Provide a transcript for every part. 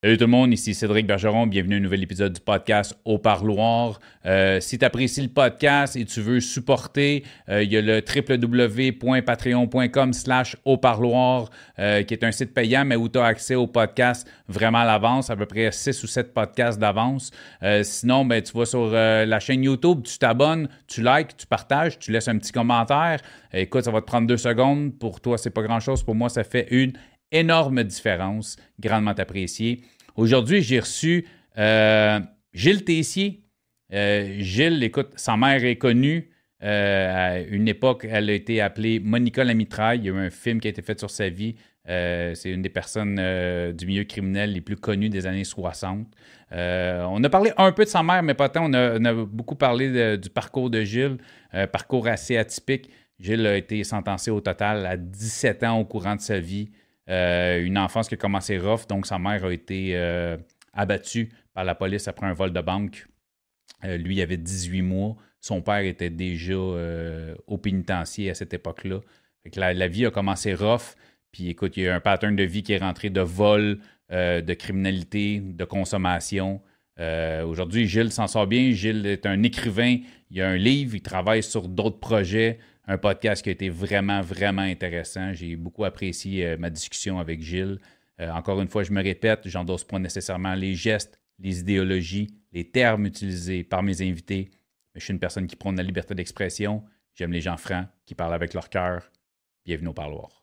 Salut tout le monde, ici Cédric Bergeron. Bienvenue à un nouvel épisode du podcast Au Parloir. Euh, si tu apprécies le podcast et tu veux supporter, euh, il y a le www.patreon.com slash au parloir euh, qui est un site payant mais où tu as accès au podcast vraiment à l'avance, à peu près 6 ou 7 podcasts d'avance. sinon, ben, tu vas sur la chaîne YouTube, tu t'abonnes, tu likes, tu partages, tu laisses un petit commentaire. écoute, ça va te prendre deux secondes. Pour toi, c'est pas grand-chose. Pour moi, ça fait une énorme différence, grandement apprécié. Aujourd'hui, j'ai reçu euh, Gilles Tessier. Euh, Gilles, écoute, sa mère est connue. Euh, à une époque, elle a été appelée Monica la mitraille. Il y a eu un film qui a été fait sur sa vie. c'est une des personnes du milieu criminel les plus connues des années 60. on a parlé un peu de sa mère, mais pas tant. On a, beaucoup parlé du parcours de Gilles, parcours assez atypique. Gilles a été sentencé au total à 17 ans au courant de sa vie. Euh, une enfance qui a commencé rough, donc sa mère a été euh, abattue par la police après un vol de banque. Euh, lui, il avait 18 mois. Son père était déjà au pénitencier à cette époque-là. La, la, vie a commencé rough. Puis écoute, il y a un pattern de vie qui est rentré de vol, de criminalité, de consommation. Aujourd'hui, Gilles s'en sort bien. Gilles est un écrivain. Il a un livre, il travaille sur d'autres projets un podcast qui a été vraiment, vraiment intéressant. J'ai beaucoup apprécié euh, ma discussion avec Gilles. Euh, encore une fois, je me répète, j'endosse pas nécessairement les gestes, les idéologies, les termes utilisés par mes invités. Mais je suis une personne qui prône la liberté d'expression. J'aime les gens francs qui parlent avec leur cœur. Bienvenue au parloir.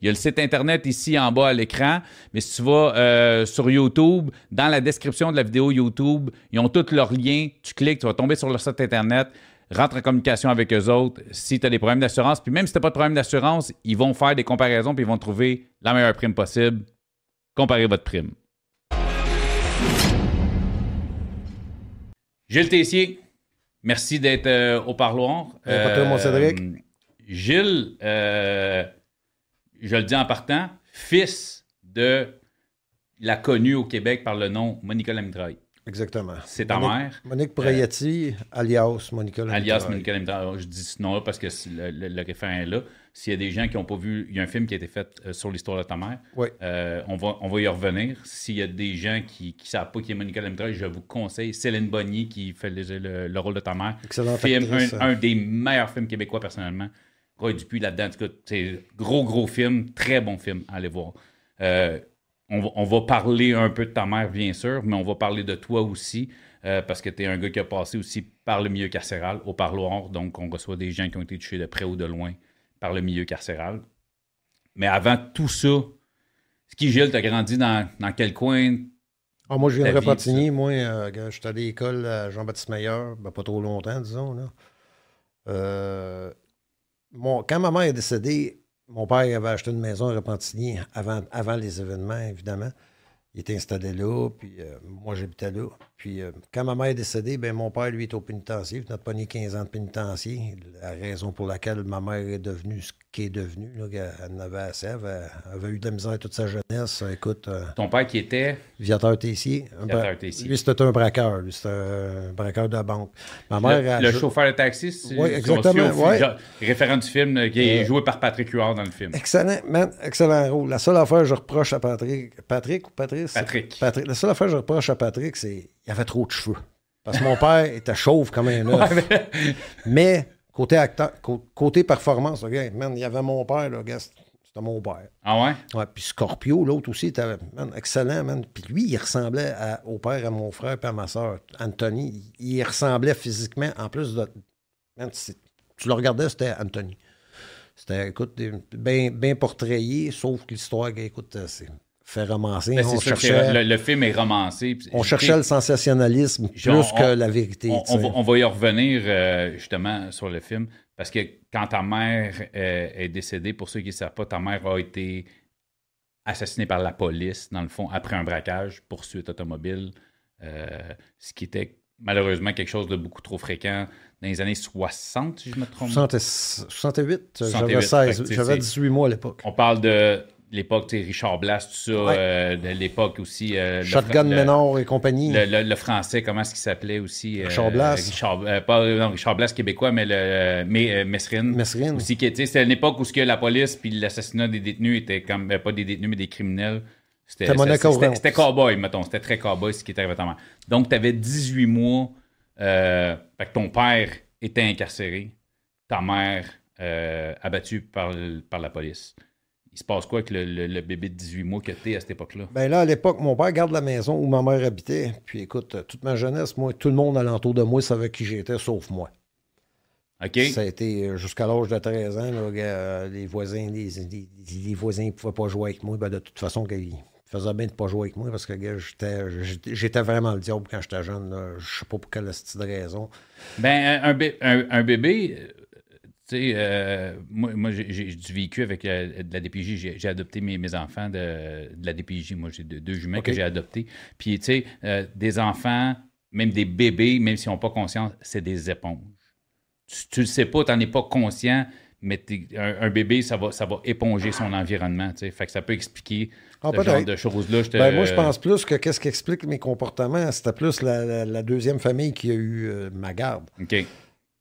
Il y a le site Internet ici en bas à l'écran, mais si tu vas euh, sur YouTube, dans la description de la vidéo YouTube, ils ont tous leurs liens. Tu cliques, tu vas tomber sur leur site Internet, rentre en communication avec eux autres si tu as des problèmes d'assurance. Puis même si tu n'as pas de problème d'assurance, ils vont faire des comparaisons puis ils vont trouver la meilleure prime possible. Comparez votre prime. Gilles Tessier, merci d'être euh, au parloir. mon Cédric. Euh, Gilles, je le dis en partant, fils de la connue au Québec par le nom Monica Lamitraille. Exactement. C'est ta mère. Monique Proietti, alias Monica Lamitraille. Alias Monica Lamitraille. Je dis ce nom-là parce que le, le, référent est là. S'il y a des gens qui n'ont pas vu, il y a un film qui a été fait euh, sur l'histoire de ta mère. Oui. Euh, on, va, on va y revenir. S'il y a des gens qui ne savent pas qui est Monica Lamitraille, je vous conseille Céline Bonnier qui fait le, rôle de ta mère. Excellent. Film, un, un, des meilleurs films québécois personnellement. Roy Dupuis là-dedans. C'est gros, gros film, très bon film, allez voir. Euh, on, va, parler un peu de ta mère, bien sûr, mais on va parler de toi aussi, euh, parce que tu es un gars qui a passé aussi par le milieu carcéral, au parloir. Donc, on reçoit des gens qui ont été touchés de près ou de loin par le milieu carcéral. Mais avant tout ça, qui Gilles, t'as grandi dans, quel coin? Ah, moi, je viens de Repentigny. Moi, euh, j'étais à l'école à Jean-Baptiste Meilleur, ben, pas trop longtemps, disons. Là. Euh, quand ma mère est décédée, mon père avait acheté une maison à Repentigny avant, les événements, évidemment. Il était installé là, puis euh, moi, j'habitais là. Puis euh, quand ma mère est décédée, ben, mon père, lui, est au pénitencier. Il n'a pas ni 15 ans de pénitencier. La raison pour laquelle ma mère est devenue ce qui est devenu. Là, elle en avait assez. Elle avait, eu de la misère toute sa jeunesse. Écoute. Euh, Ton père qui était? Viateur Tessier. Viateur Tessier. Lui, c'était un braqueur. Lui, c'était un braqueur de la banque. Ma mère, le, chauffeur de taxi, Oui, exactement. Ouais. Référent du film qui est joué par Patrick Huard dans le film. Excellent, man, excellent rôle. La seule affaire que je reproche à Patrick. Patrick ou Patrice? Patrick. Patrick. La seule affaire que je reproche à Patrick, c'est qu'il avait trop de cheveux. Parce que mon père était chauve comme un œuf. mais... côté acteur, côté performance, il y avait mon père, là, c'était mon père. Ah ouais? Ouais, puis Scorpio, l'autre aussi, était excellent, man. Puis lui, il ressemblait au père, à mon frère, et à ma soeur, Anthony. Il ressemblait physiquement, en plus de. tu le regardais, c'était Anthony. C'était, écoute, bien, bien portrayé, sauf que l'histoire, écoute, c'est fait romancer. Ben, on cherchait, le, film est romancé. On cherchait le sensationnalisme plus que la vérité. On, va, y revenir euh, justement sur le film parce que quand ta mère euh, est décédée, pour ceux qui ne savent pas, ta mère a été assassinée par la police, dans le fond, après un braquage, poursuite automobile, euh, ce qui était malheureusement quelque chose de beaucoup trop fréquent dans les années 60, si je me trompe. 68, j'avais 18 mois à l'époque. On parle de l'époque, Richard Blas, tout ça, euh, de l'époque aussi. Euh, Shotgun Menor et compagnie. Le, français, comment est-ce qu'il s'appelait aussi euh, Richard Blas. Richard, pas non, Richard Blas québécois, mais le mais, Mesrine. Mesrine. Aussi, c'était une époque où ce que la police puis l'assassinat des détenus étaient comme, pas des détenus, mais des criminels. C'était C'était cowboy, mettons. C'était très cowboy ce qui était arrivé à Donc, tu avais 18 mois. fait que ton père était incarcéré. Ta mère abattue par, par la police il se passe quoi avec le, bébé de 18 mois que tu à cette époque-là? Ben là, à l'époque, mon père garde la maison où ma mère habitait. Puis écoute, toute ma jeunesse, moi, tout le monde alentour de moi savait qui j'étais, sauf moi. OK. Ça a été euh, jusqu'à l'âge de 13 ans, là, les voisins les, voisins ne pouvaient pas jouer avec moi. Ben, de toute façon, ils faisaient bien de ne pas jouer avec moi parce que j'étais vraiment le diable quand j'étais jeune. Je Je sais pas pour quelle raison. Ben, un bébé, tu sais, euh, moi, moi j'ai du vécu avec euh, de la DPJ. J'ai adopté mes, mes enfants de, la DPJ. Moi, j'ai deux, juments que j'ai adoptés. Puis, tu sais, euh, des enfants, même des bébés, même s'ils n'ont pas conscience, c'est des éponges. Tu, ne le sais pas, tu n'en es pas conscient, mais un, bébé, ça va, ça va éponger son environnement. Tu sais. Fait que ça peut expliquer ah, ce genre de choses-là. Ben, moi, je pense plus que qu'est-ce qui explique mes comportements, c'était plus la, deuxième famille qui a eu ma garde. OK.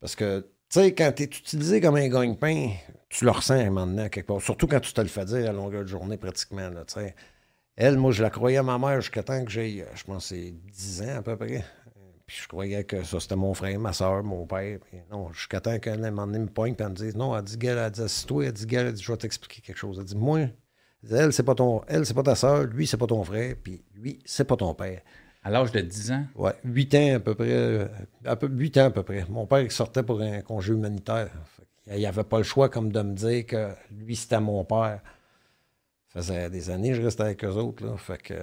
Parce que tu sais, quand tu es utilisé comme un gagne-pain, tu le ressens maintenant quelque part. Surtout quand tu te le fais dire à longueur de journée pratiquement. Elle, moi, je la croyais à ma mère jusqu'à temps que j'ai, je pense, c'est 10 ans à peu près. Puis je croyais que ça, c'était mon frère, ma soeur, mon père. Puis non, jusqu'à temps qu'elle m'a donné me pointe, puis elle me dise Non, elle dit, gars, elle dit, assis-toi, elle dit, gars, elle dit, je vais t'expliquer quelque chose. Elle dit, moi, elle, c'est pas ton, elle, c'est pas ta soeur, lui, c'est pas ton frère, puis lui, c'est pas ton père. À l'âge de 10 ans? Oui, 8 ans à peu près. À peu, 8 ans à peu près. Mon père il sortait pour un congé humanitaire. Il avait pas le choix comme de me dire que lui, c'était mon père. Ça faisait des années que je restais avec eux autres. Là. Fait que,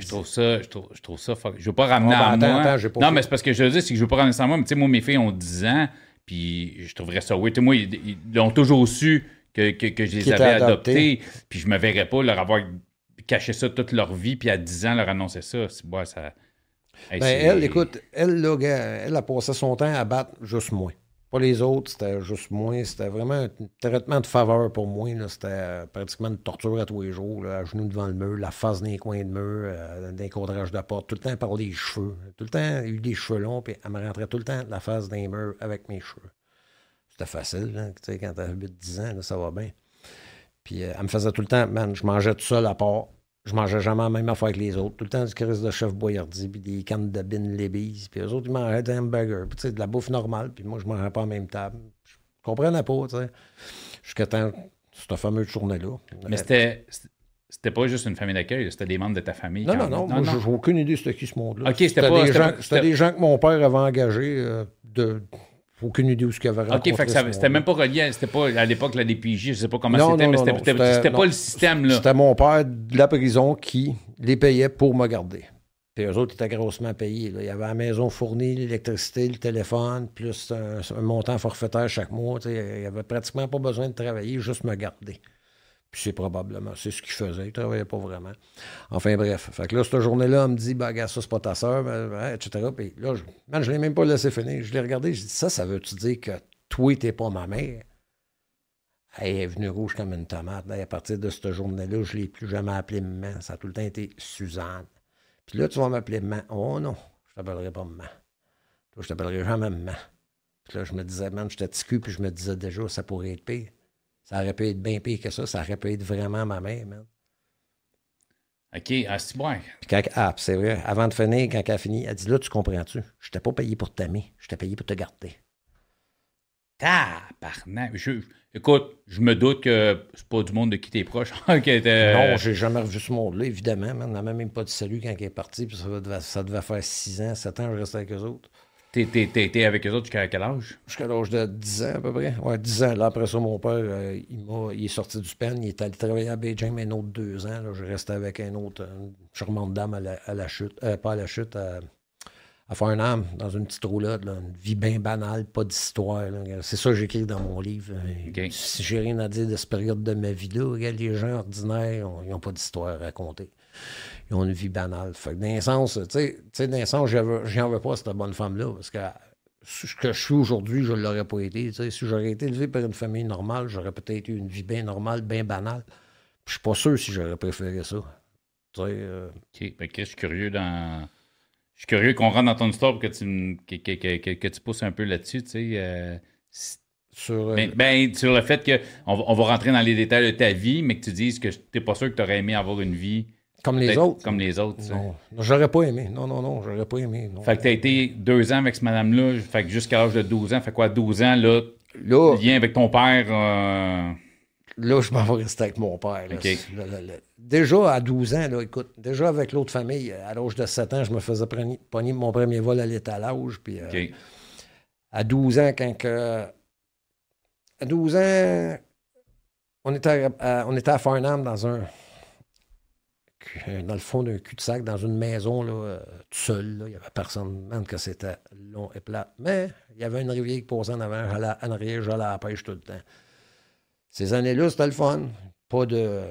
je, trouve ça, je, trouve, je trouve ça. Je veux pas ramener ah, ben, à moi. non, mais c'est parce que je veux dire, c'est que je veux pas ramener ça à moi. Mais tu sais, moi, mes filles ont 10 ans, puis je trouverais ça. Oui, moi, ils, ont toujours su que, que, je les avais adoptés, puis je me verrais pas leur avoir caché ça toute leur vie, puis à 10 ans leur annoncer ça. Ça ben, elle, écoute, elle, là, elle a passé son temps à battre juste moi. Pas les autres, c'était juste moi. C'était vraiment un traitement de faveur pour moi. C'était euh, pratiquement une torture à tous les jours, à genoux devant le mur, la face dans les coins de mur, euh, d'un cadrage de porte, tout le temps par les cheveux. Tout le temps, il y a eu des cheveux longs, puis elle me rentrait tout le temps la face d'un mur avec mes cheveux. C'était facile, hein, tu sais, quand t'as 8-10 ans, ça va bien. Puis euh, elle me faisait tout le temps, man, je mangeais tout seul à part je mangeais jamais la même affaire que les autres. Tout le temps du crise de chef Boyardi, puis des cannes de bin Libby's. Puis eux autres, ils mangeaient des hamburgers, puis tu sais, de la bouffe normale. Puis moi, je mangeais pas à la même table. Je comprenais pas, tu sais. Jusqu'à temps, cette fameuse journée-là. Mais c'était... C'était pas juste une famille d'accueil, c'était des membres de ta famille. Non, non, non, Moi, j'ai aucune idée de c'était qui ce monde-là. OK, c'était pas... Des gens, c'était des gens que mon père avait engagés euh, de aucune idée où ce qu'il avait OK, c'était même pas relié, c'était pas à l'époque la DPJ, je sais pas comment c'était, mais c'était pas le système là. C'était mon père de la prison qui les payait pour me garder. Puis eux autres étaient grossement payés. Il y avait la maison fournie, l'électricité, le téléphone, plus un, montant forfaitaire chaque mois. Il n'y avait pratiquement pas besoin de travailler, juste me garder. Puis c'est probablement, c'est ce qu'il faisait. Il travaillait pas vraiment. Enfin bref. Fait que là, cette journée-là, on me dit, bah, gars, ça, c'est pas ta soeur, ben, ben, etc. Puis là, je, man, je l'ai même pas laissé finir. Je l'ai regardé, je dit, ça, ça veut-tu dire que toi, t'es pas ma mère? Elle est venue rouge comme une tomate. à partir de cette journée-là, je ne l'ai plus jamais appelée maman. Ça a tout le temps été Suzanne. Puis là, tu vas m'appeler maman. Oh non, je t'appellerai pas maman. Toi, je t'appellerai jamais maman. Puis là, je me disais, man, j'étais ticu, puis je me disais déjà, ça pourrait être pire. Ça aurait pu être bien pire que ça. Ça aurait pu être vraiment ma mère, man. OK, c'est bon. Puis quand, ah, c'est vrai, avant de finir, quand elle a fini, elle dit Là, tu comprends-tu? Je t'ai pas payé pour t'aimer, je t'ai payé pour te garder. Tabarnak. Je, écoute, je me doute que c'est pas du monde de qui t'es proche. Non, j'ai jamais revu ce monde-là, évidemment. Elle n'a même pas de salut quand elle est partie. Puis ça, devait, ça devait faire 6 ans, 7 ans, je restais avec eux autres. T'es avec eux autres jusqu'à quel âge? Jusqu'à l'âge de 10 ans à peu près. Ouais, 10 ans. Là, après ça, mon père, euh, il, il, est sorti du pen. Il est allé travailler à Beijing, mais un autre deux ans. Là, je restais avec un autre une charmante dame à la, à la chute. Euh, pas à la chute, à, à faire un âme dans une petite roulotte. Là, une vie bien banale, pas d'histoire. C'est ça que j'écris dans mon livre. Si j'ai rien à dire de cette période de ma vie-là, les gens ordinaires, ils n'ont pas d'histoire à raconter ils ont une vie banale. Fait que dans un sens, tu sais, dans un sens, j'en veux pas cette bonne femme-là, parce que ce que je suis aujourd'hui, je ne l'aurais pas été. Si j'aurais été élevé par une famille normale, j'aurais peut-être eu une vie bien normale, bien banale. Je suis pas sûr si j'aurais préféré ça. Euh... Ben, je suis curieux dans. Je suis curieux qu'on rentre dans ton histoire pour que tu, que, que, que, tu pousses un peu là-dessus, tu sais. Euh, sur, euh, ben, ben, sur le fait qu'on on va rentrer dans les détails de ta vie, mais que tu dises que tu n'es pas sûr que tu aurais aimé avoir une vie comme les autres. Comme les autres. Non, j'aurais pas aimé. Non, non, non, j'aurais pas aimé. Fait que tu as été deux ans avec ce madame-là, fait que jusqu'à l'âge de 12 ans, fait quoi, 12 ans, là, là lien avec ton père. Euh... Là, je m'en vais rester avec mon père. déjà, à 12 ans, là, écoute, déjà avec l'autre famille, à l'âge de 7 ans, je me faisais pogner mon premier vol à l'étalage. Puis, euh, à 12 ans, quand que. À 12 ans, on était à, on était à Farnham dans un dans le fond d'un cul-de-sac, dans une maison, là, euh, tout seul. Il n'y avait personne, même que c'était long et plat. Mais il y avait une rivière qui posait en avant, en arrière, j'allais à la pêche tout le temps. Ces années-là, c'était le fun. Pas de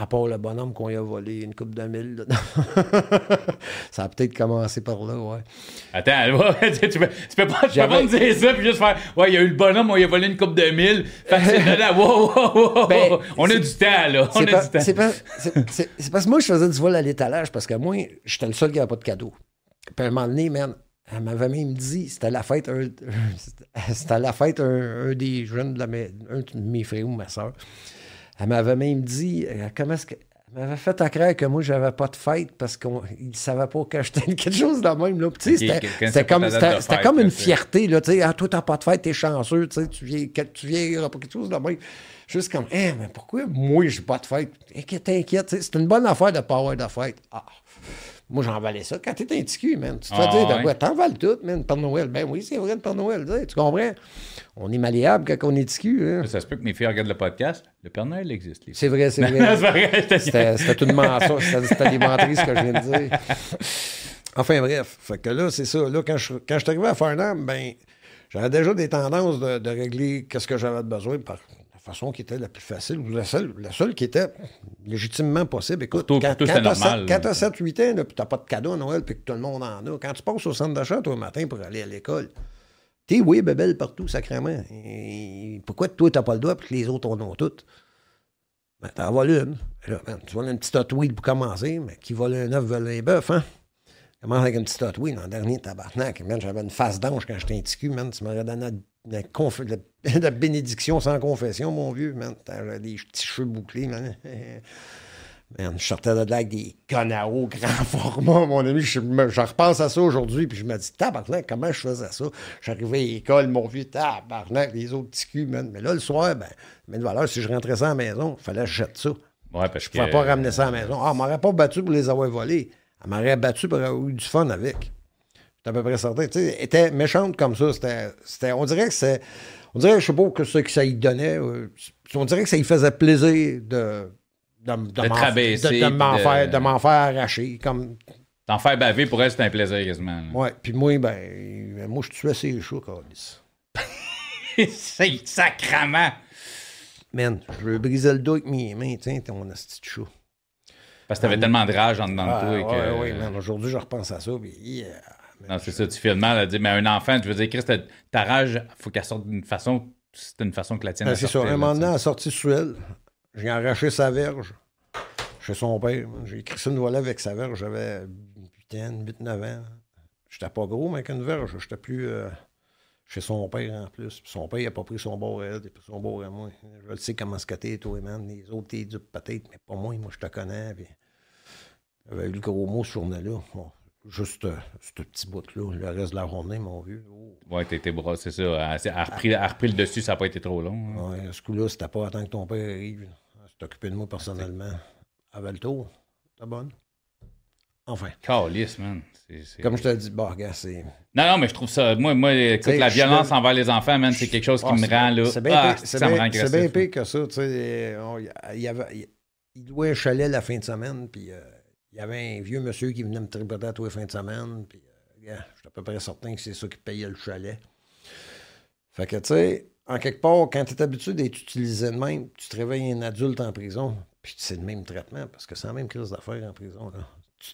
à part le bonhomme qu'on y a volé une coupe de mille. ça a peut-être commencé par là, ouais. Attends, tu, peux, tu peux pas, tu peux pas me dire ça puis juste faire Ouais, il y a eu le bonhomme, on y a volé une coupe de mille. Ben, on a du temps, là. On a du temps. C'est parce que moi, je faisais du vol à l'étalage parce que moi, j'étais le seul qui n'avait pas de cadeau. Puis à un moment donné, man, elle m'avait même dit, c'était la fête, c'était la fête un, des jeunes de, la, un de mes frères ou ma soeur. Elle m'avait même dit, euh, comment est-ce que. Elle m'avait fait à croire que moi, j'avais pas de fête parce qu'il ne savait pas que j'étais quelque chose de même. Là. C'était comme, c'était comme une fierté. Là, ah, toi, t'as pas de fête, t'es chanceux. Tu viens, tu viens pas quelque chose de même. Juste comme, eh, mais pourquoi moi, j'ai pas de fête? T'inquiète, c'est une bonne affaire de pas avoir de fête. Ah. Moi, j'envalais ça. Quand t'es un petit cul, man, tu te fais ah, dire, ouais. t'envales tout, man, Père Noël. Ben oui, c'est vrai, le Père Noël. Tu comprends? On est malléable quand on est petit cul. Hein. Ça se peut que mes filles regardent le podcast. Le Père Noël existe. C'est vrai, c'est vrai. C'était tout mensonge. C'était des menteries, ce que je viens de dire. Enfin, bref. Fait que là, c'est ça. Là, quand je, quand je suis arrivé à Farnham, ben, j'avais déjà des tendances de, de régler qu'est-ce que j'avais besoin par façon qui était la plus facile, ou la seule, la seule qui était légitimement possible. Écoute, quand, quand tu as 7-8 ans, puis tu n'as pas de cadeau à Noël, puis que tout le monde en a, quand tu passes au centre d'achat toi, le matin pour aller à l'école, t'es oui, bébelle partout, sacrément. pourquoi toi, tu n'as pas le doigt, puis que les autres en ont toutes? Ben, t'en voles une. tu voles une petite Hot pour commencer, mais qui vole un œuf, vole un bœuf, hein? Commence avec une petite Hot Wheel, l'an dernier, tabarnak. J'avais une face d'ange quand j'étais un petit cul, man. Tu m'aurais donné la, bénédiction sans confession, mon vieux. Man. T'avais des petits cheveux bouclés, man. je sortais de là avec des conneaux grand format, mon ami. Je, repense à ça aujourd'hui, puis je me dis, tabarnak, comment je faisais ça? J'arrivais à l'école, mon vieux, tabarnak, les autres petits culs, man. Mais là, le soir, ben, mais de valeur, si je rentrais ça à la maison, il fallait que je jette ça. Ouais, parce je ne pouvais pas ramener ça à la maison. Ah, on m'aurait pas battu pour les avoir volés. Elle m'aurait battu pour avoir eu du fun avec à peu près certain. Tu sais, était méchante comme ça. C'était, on dirait que c'est. On dirait, je sais pas, que ce que ça lui donnait. Euh, on dirait que ça lui faisait plaisir de. De, de, de m'en, faire, de m'en faire arracher. Comme... T'en faire baver pour elle, c'était un plaisir quasiment. Ouais, puis moi, ben, moi, je tuais ses chats, c'est sacrament! Man, je veux briser le dos avec mes mains, tiens, ton petit chat. Parce que t'avais tellement de rage en dedans de toi. Ouais, que... ouais, man, aujourd'hui, je repense à ça, puis non, c'est ça, tu fais le mal à dire, mais un enfant, tu veux dire, Chris, ta, rage, il faut qu'elle sorte d'une façon c'était une façon que la tienne ben, C'est ça. Un moment donné, à la sortie de j'ai arraché sa verge chez son père. J'ai écrit ça une volée avec sa verge. J'avais 8 ans, 8-9 ans. J'étais pas gros, mais avec une verge. J'étais plus euh, chez son père en plus. son père, il n'a pas pris son bord à elle, il a pris son bord à moi. Je le sais comment scatter, toi, man. Les autres, t'es du peut-être, mais pas moi. Moi, je te connais. Puis... J'avais eu le gros mot ce journée-là. Juste euh, ce petit bout-là. Le reste de la journée, mon vieux. Oh. Ouais, t'étais bras, c'est ça. Elle a, repris, repris, le dessus, ça n'a pas été trop long. Hein. Ouais, ce coup-là, c'était pas attendre que ton père arrive. Elle s'est occupé de moi personnellement. Avait le tour. T'es bonne? Enfin. Calice, man. Comme je te dis, bah, regarde, c'est. Non, non, mais je trouve ça. Moi, moi écoute, la violence envers les enfants, man, c'est quelque chose qui ah, me rend là. C'est bien, ah, c'est bien pire que ça. Tu sais, il, y avait, il louait un chalet la fin de semaine, puis euh, il y avait un vieux monsieur qui venait me tripoter à tous les fins de semaine, puis euh, je suis à peu près certain que c'est ça qui payait le chalet. Fait que, tu sais, en quelque part, quand tu es habitué d'être utilisé de même, tu te réveilles un adulte en prison, puis c'est le même traitement, parce que c'est la même crise d'affaires en prison. Là.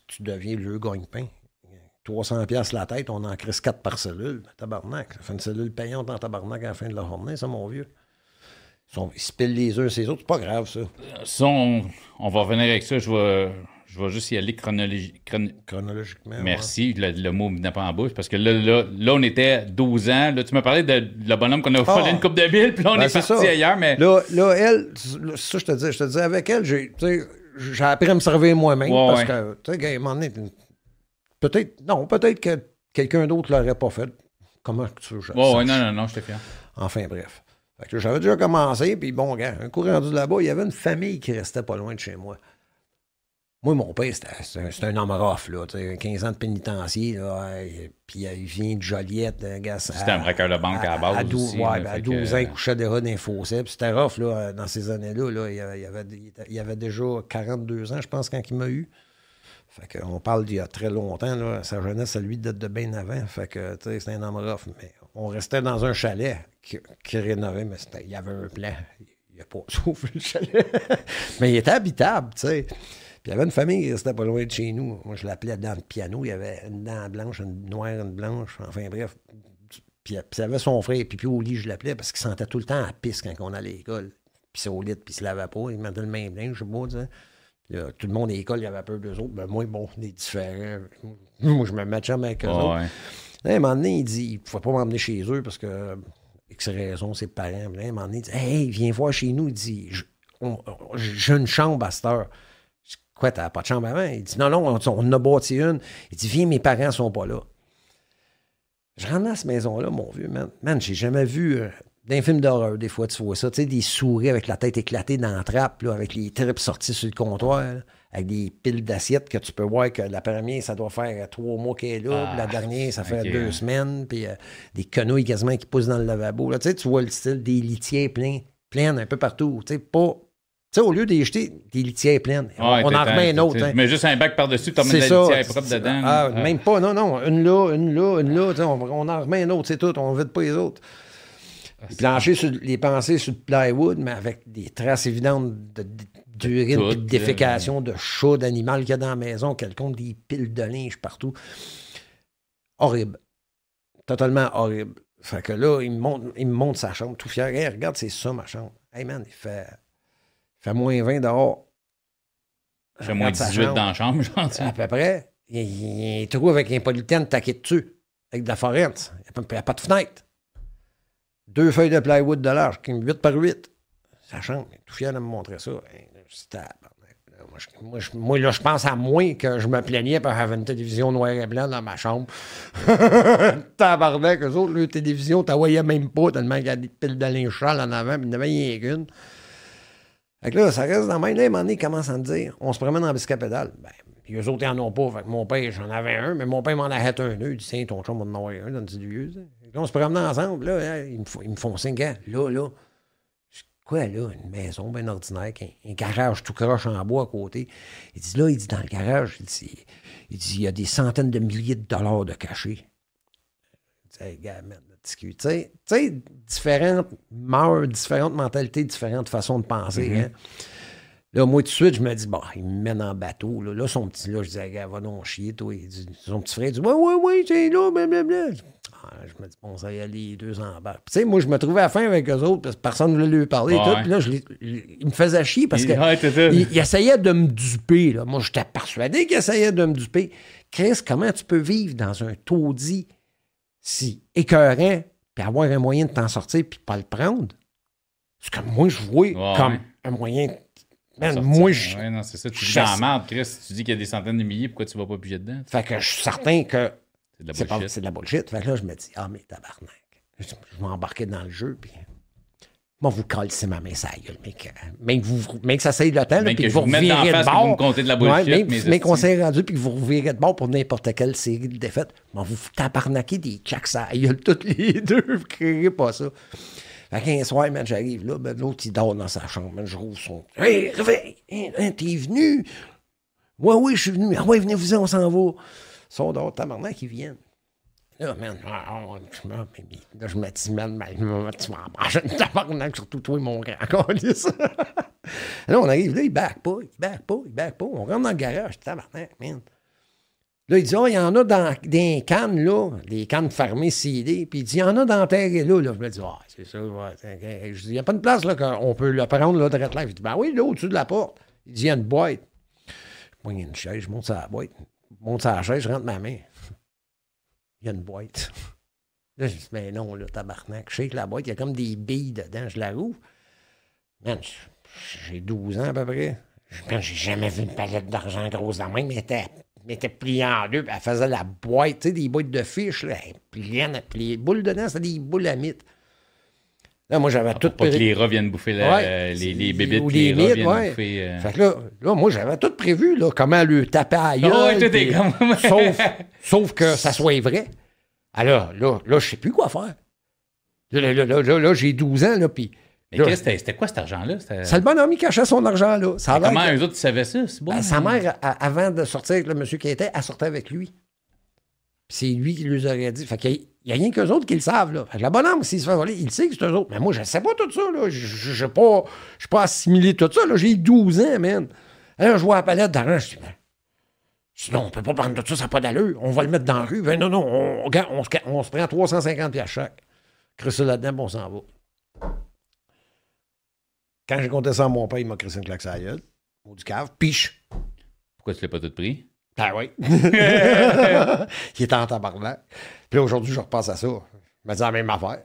Tu, deviens le gagne-pain. 300 pièces la tête, on en crisse 4 par cellule. Tabarnak. Ça fait une cellule payante en tabarnak à la fin de la journée, ça, mon vieux. Ils, se pillent les uns ces autres, c'est pas grave, ça. Ça, on, va revenir avec ça. Je vais, je vais juste y aller chronologiquement. Merci, le, mot ne pas en bouche, parce que là, là, on était 12 ans. Là, tu m'as parlé de, le bonhomme qu'on a ah. volé une coupe de billes, puis là, on ben, est, parti ailleurs. Mais... Là, là, elle, ça, je te dis, je te dis, avec elle, j'ai appris à me servir moi-même, parce que, tu sais, à un moment donné, Peut-être, non, peut-être que quelqu'un d'autre ne l'aurait pas fait. Comment tu veux oh, non, non, non, j'étais fier. Enfin, bref. j'avais déjà commencé, puis bon, gars, un coup rendu là-bas, il y avait une famille qui restait pas loin de chez moi. Moi, mon père, c'était un, homme rough, là, 15 ans de pénitencier, là, puis il vient de Joliette, gars. C'était un braqueur de banque à, la base. À, 12, ouais, à 12 ans, il couchait déjà dans les fossés, puis c'était rough, là, dans ces années-là, là, il, avait, il, avait, déjà 42 ans, je pense, quand il m'a eu. Fait qu'on parle d'il y a très longtemps, là, sa jeunesse, à lui, date de bien avant. Fait que, tu sais, c'est un homme rough. Mais on restait dans un chalet qui, qui rénovait, mais il y avait un plan. Il a pas soufflé le chalet. mais il était habitable, tu sais. Puis il y avait une famille qui restait pas loin de chez nous. Moi, je l'appelais dans le piano. Il y avait une dent blanche, une noire, une blanche. Enfin, bref. Puis, il avait son frère, puis, puis au lit, je l'appelais parce qu'il sentait tout le temps à pisse quand on allait à l'école. Puis c'est au lit, puis il se lavait pas. Il mettait le même linge, je sais pas, tout le monde à l'école, il avait peur d'eux autres. Ben, moi, bon, on est différents. Moi, je me matchais avec eux autres. à un moment donné, il dit il ne pouvait pas m'emmener chez eux parce que, X raison, ses parents. à un moment donné, il dit Hey, viens voir chez nous. Il dit J'ai une chambre à cette heure. Quoi, t'as pas de chambre avant? Il dit Non, non, on, on en a bâti une. Il dit Viens, mes parents sont pas là. Je rentre dans cette maison-là, mon vieux, man. Man, j'ai jamais vu. Euh, d'un film d'horreur, des fois, tu vois ça. Tu sais, des souris avec la tête éclatée dans la trappe, là, avec les tripes sorties sur le comptoir, avec des piles d'assiettes que tu peux voir que la première, ça doit faire trois mois qu'elle est là, la ah, dernière, ça fait deux semaines, puis euh, des quenouilles quasiment qui poussent dans le lavabo. Là, tu sais, tu vois le style des litières pleins, pleines un peu partout. Tu sais, pas. Tu sais, au lieu d'acheter des litières pleines, on, en remet une autre. Hein. Mais juste un bac par-dessus, tu remets la litière propre dedans. Ah, même pas, non, non. Une là, une là, une là. On, on en remet une autre, c'est tout. On ne vide pas les autres. Les planchers, sur, les pensées sur le plywood, mais avec des traces évidentes d'urine, de, de, de défécation, de chat, d'animal qu'il y a dans la maison, quelconque, des piles de linge partout. Horrible. Totalement horrible. Fait que là, il me montre, il me montre sa chambre tout fier. Hey, regarde, c'est ça ma chambre. Hey man, il fait, fait moins 20 dehors. Il fait moins 18 dans la chambre, genre. À peu près. Il, il, trouve avec un polythène taqué dessus, avec de la forêt. Il n'y a, pas de fenêtre. Deux feuilles de plywood de large, 8 par 8. Ça change. Tout fier de me montrer ça. Moi, je, moi, là, je pense à moi que je me plaignais pour avoir une télévision noir et blanc dans ma chambre. Tabarnak, eux autres, leur télévision, voyais même pas tellement qu'il y a des piles de linge en avant, puis il n'y en avait rien qu'une. Fait que là, ça reste dans ma main. Là, à un moment ils commencent à me dire on se promène en biscapédale. Ben, puis eux autres, ils n'en ont pas. Fait que mon père, j'en avais un, mais mon père m'en a un. Il dit Tiens, ton chum va en avoir un dans le vieux. Là, on se promenait ensemble. Là, ils, me, ils me font cinq. Là, là. Quoi, là? Une maison bien ordinaire, un, garage tout croche en bois à côté. Il dit là, il dit dans le garage, il dit, il, dit, il y a des centaines de milliers de dollars de cachets. Il dit, gars, tu sais, différentes mœurs, différentes mentalités, différentes façons de penser. Mm-hmm. hein? Là, moi, tout de suite, je me dis, bon, il me mène en bateau. Là, là son petit, là, je dis, gars, va donc chier, toi. Il dit, son petit frère, il dit, ouais, ouais, ouais, c'est là, blablabla. Ah, je me dis, bon, ça y aller, les deux en bas. Tu sais, moi, je me trouvais à la fin avec eux autres parce que personne ne voulait lui parler. et tout, puis là, je, il me faisait chier parce qu'il il, essayait de me duper. Là. Moi, j'étais persuadé qu'il essayait de me duper. Chris, comment tu peux vivre dans un taudis si écœurant, puis avoir un moyen de t'en sortir, puis pas le prendre? C'est comme moi, je vois comme un moyen moi, je. Ouais, non, c'est ça. Tu dis merde, Chris. Tu dis qu'il y a des centaines de milliers, pourquoi tu vas pas piger dedans? Fait que je suis certain que. C'est de la bullshit. C'est de la bullshit. Fait que là, je me dis, ah, mais tabarnak. Je, vais m'embarquer dans le jeu, puis. Moi, vous c'est ma main, ça gueule, mais que, mais que, vous, mais que ça s'aille le temps, puis que, vous revirez de bord. Vous me comptez de la bullshit, ouais, mais, mais qu'on s'est rendu, puis que vous revirez de bord pour n'importe quelle série de défaites. Moi, vous tabarnaquez des checks, ça gueule toutes les deux, vous créez pas ça. Fait qu'un soir, man, j'arrive là, ben, l'autre, il dort dans sa chambre. Man, je rouvre son. Hey, réveille! Hein, hein, t'es venu? Ouais, oui, je suis venu. Ah ouais, venez-vous, on s'en va. Son dort, tabarnak, ils viennent. Là, man, ah, je me, là, je me dis, man, tu m'en manges une tabarnak, surtout toi, mon grand là, on arrive là, il back pas, il back pas, il back pas. On rentre dans le garage, tabarnak, man. Là, il dit, oh, il y en a dans des cannes, là, des cannes fermées CD. Puis il dit, il y en a dans terre et là. là. Je me dis, ah, c'est ça. Je dis, il n'y a pas de place, là, qu'on peut le prendre, là, de là. Il dit, ben oui, là, au-dessus de la porte. Il dit, il y a une boîte. Je prends une chaise, je monte sur la boîte. Je monte sur la chaise, je rentre ma main. Il y a une boîte. Là, je dis, mais non, là, tabarnak. Je sais que la boîte, il y a comme des billes dedans. Je la rouvre. Man, j'ai 12 ans à peu près. j'ai jamais vu une palette d'argent grosse dans main, mais elle était pliée en deux, elle faisait la boîte, tu sais, des boîtes de fiches, là, elle pliait, les boules dedans, c'était des boules à mythes. Là, moi, j'avais ah, tout prévu. Pas que les rats viennent bouffer les, les bébés ou les, les rats viennent bouffer. Euh... Fait que là, là, moi, j'avais tout prévu, là, comment le taper à gueule. sauf, sauf que ça soit vrai. Alors, là, là, je sais plus quoi faire. Là, là, là, là, là j'ai 12 ans, là, puis c'était quoi cet argent-là? C'est le bonhomme qui cachait son argent-là. comment eux autres savaient ça? Bon, ben, sa mère, avant de sortir avec le monsieur qui était, elle sortait avec lui. C'est lui qui lui aurait dit. Fait qu'il n'y a, rien qu'eux autres qui le savent. Là. Fait que le bonhomme, s'il se fait voler, il sait que c'est eux autres. Mais moi, je ne sais pas tout ça. Je n'ai pas, pas assimilé tout ça. J'ai 12 ans, man. Alors, je vois la palette d'argent. Je dis, sinon, on ne peut pas prendre tout ça, ça n'a pas d'allure. On va le mettre dans la rue. Ben, non, non, on, on, se prend 350 à chaque. Crée ça là-dedans, on s'en va. Quand j'ai compté ça à mon père, il m'a crissé une claque à la du cave. Piche. Pourquoi tu l'as pas tout pris? Ben oui. il était en tabarnak. Puis là, aujourd'hui, je repasse à ça. Je me dis la même affaire.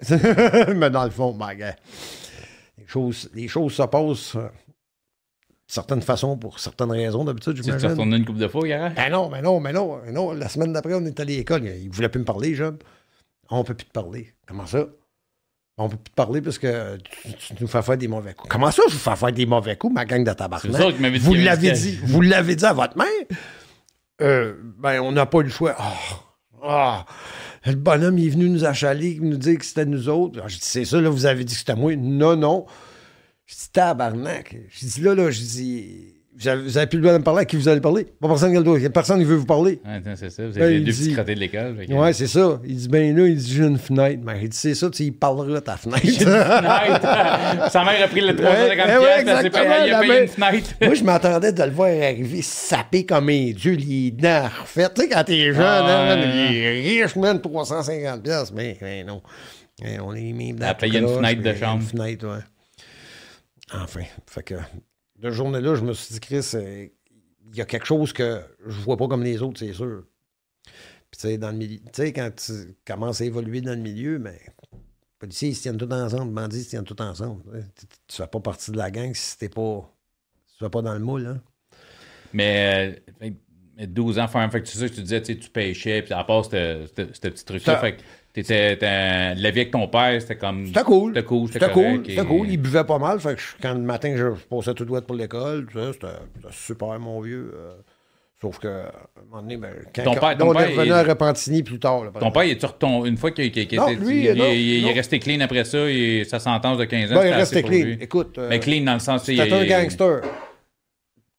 Mais dans le fond, ben, les choses, les choses se passent de euh, certaines façons pour certaines raisons d'habitude. Tu t'es retourné une couple de fois, Garage? Ben non, mais non, mais non, non. La semaine d'après, on est allé à l'école. Il ne voulait plus me parler, jeune. On ne peut plus te parler. Comment ça? On peut plus te parler parce que tu, nous fais faire des mauvais coups. Comment ça, je vous fais faire des mauvais coups, ma gang de tabarnak? Vous l'avez dit, vous l'avez dit à votre mère? Euh, ben, on n'a pas eu le choix. Oh, le bonhomme, il est venu nous achaler, nous dire que c'était nous autres. Je dis, c'est ça, là, vous avez dit que c'était moi. Non, non. Je dis, tabarnak. Je dis, là, là, je dis, vous avez, plus le droit de me parler à qui vous allez parler? Pas personne qui a le Personne ne veut vous parler. c'est ça. Vous avez ben, deux petits de l'école. Ouais, c'est ça. Il dit, ben là, il dit, j'ai une fenêtre. Mais il dit, c'est ça, tu il parlera ta fenêtre. une fenêtre. Sa mère a pris le 350 ouais, ouais, pièces, payé, il a payé une fenêtre. Moi, je m'attendais de le voir arriver sapé comme un dieu, les dents refaites. Tu sais, quand t'es jeune, ah, hein, il est riche, même 350 pièces. Mais, mais non. on est même dans Il a payé une fenêtre de chambre. Une fenêtre, ouais. Enfin, fait que de journée-là, je me suis dit, Chris, euh, il y a quelque chose que je vois pas comme les autres, c'est sûr. Puis, tu sais, dans le milieu, tu sais, quand tu commences à évoluer dans le milieu, mais les policiers, ils se tiennent tous ensemble, les bandits, ils se tiennent tous ensemble. Tu fais pas partie de la gang si t'es pas, tu fais pas dans le moule, hein. Mais, 12 euh, ans, fait que tu sais, tu disais, tu pêchais, puis à part ce petit truc-là, fait T'étais, la vie avec ton père, c'était comme. C'était cool. C'était cool. C'était cool. Il buvait pas mal. Fait que quand le matin, je passais tout droit pour l'école. C'était, super, mon vieux. Euh, sauf que, à un moment donné, ben, quand, ton père, on est revenu à Repentigny plus tard. ton père, il est ton, une fois qu'il, était. non, lui, il, il, est resté clean après ça, et sa sentence de 15 ans. Ben, il est resté clean. Écoute. Mais ben, clean dans le sens. C'était un gangster.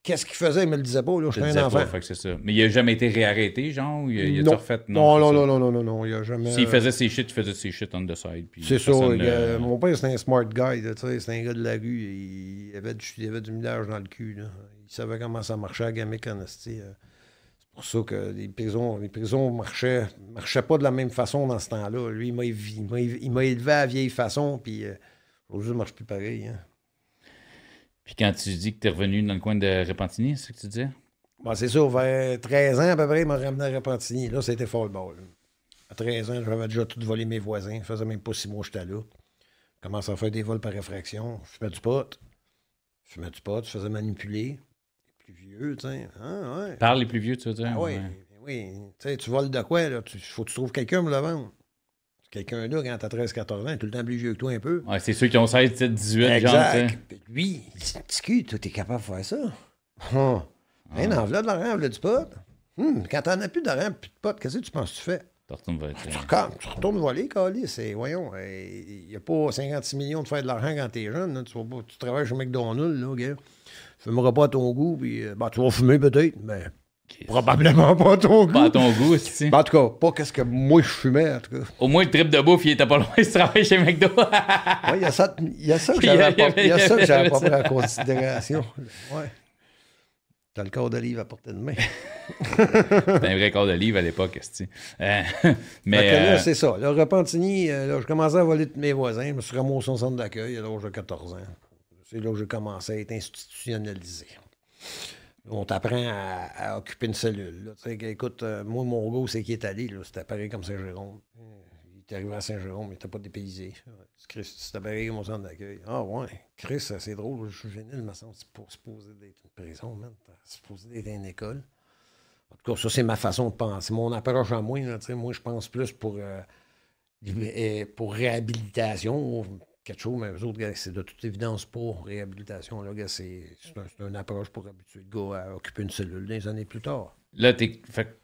Qu'est-ce qu'il faisait? Il me le disait pas, là. Je suis un enfant. Pas, c'est ça. Mais il n'a jamais été réarrêté, genre? Il, il a non. refait? Non, non, non, non, non, non, non, il a jamais... S'il faisait ses shit, il faisait ses shit on the side. C'est ça. Le... Mon père, c'était un smart guy, tu sais. C'était un gars de la rue. Il avait du, il avait du millage dans le cul, là. Il savait comment ça marchait à Gamic Honesty. C'est pour ça que les prisons, les prisons marchaient, marchaient pas de la même façon dans ce temps-là. Lui, il m'a élevé à la vieille façon, puis euh, aujourd'hui, ça marche plus pareil, hein. Puis quand tu dis que tu es revenu dans le coin de Repentigny, c'est ce que tu disais? Bon, c'est ça, vers 13 ans à peu près, il m'a ramené à Repentigny. Là, c'était ball. À 13 ans, j'avais déjà tout volé mes voisins. Ça faisait même pas six mois que j'étais là. Je commençais à faire des vols par réfraction. Je fumais du pot. Je fumais du pot, je faisais manipuler. Les plus vieux, tu sais. Ah, ouais. Par les plus vieux, tu veux dire? Ah, oui, oui. Tu sais, tu voles de quoi, là? Il faut que tu trouves quelqu'un pour le vendre. Quelqu'un là, quand t'as 13-14 ans, tout le temps plus vieux que toi un peu. Ouais, c'est ceux qui ont 16, 17, 18, exact. genre. Lui, il dit cul, toi, t'es capable de faire ça. Hum. Ah. Une enveloppe de l'argent, du pot. Hum, quand t'en as plus d'argent, plus de pot, qu'est-ce que tu penses que tu fais? Tu retournes voler. Tu, retournes, tu retournes voler, Cali. C'est, voyons, il n'y a pas 56 millions de faire de l'argent quand t'es jeune. Là. Tu, vas pas, tu travailles chez McDonald's, là, gars. Tu fumeras pas à ton goût, puis bah, tu vas fumer peut-être, mais Probablement pas à ton goût. Pas à ton goût, aussi. En tout cas, pas qu'est-ce que moi je fumais, en tout cas. Au moins, le trip de bouffe, il était pas loin de travailler chez McDo. oui, il y a ça, y a ça que j'avais pas, y a ça que j'avais pas pris en considération. Ouais. T'as le corps d'olive à portée de main. C'était un vrai corps d'olive à l'époque, tu euh, Mais euh, c'est ça. Le Repentigny, euh, là, je commençais à voler de mes voisins. Je me suis ramassé au centre d'accueil à l'âge de 14 ans. C'est là que j'ai commencé à être institutionnalisé on t'apprend à, occuper une cellule. Écoute, euh, moi, mon gars, c'est qui est allé. C'était pareil comme Saint-Jérôme. Il est arrivé à Saint-Jérôme, il n'était pas dépaysé. Chris, c'était pareil comme au centre d'accueil. Ah ouais, Chris, c'est drôle, je suis venu, me semble, c'est pour supposé d'être une prison, man. Supposé d'être une école. En tout cas, ça, c'est ma façon de penser. Mon approche à moi, moi, je pense plus pour, euh, euh, pour réhabilitation quelque chose, mais eux autres, c'est de toute évidence pas réhabilitation. Là, c'est, un, une approche pour habituer le gars à occuper une cellule des années plus tard. Là, t'es fait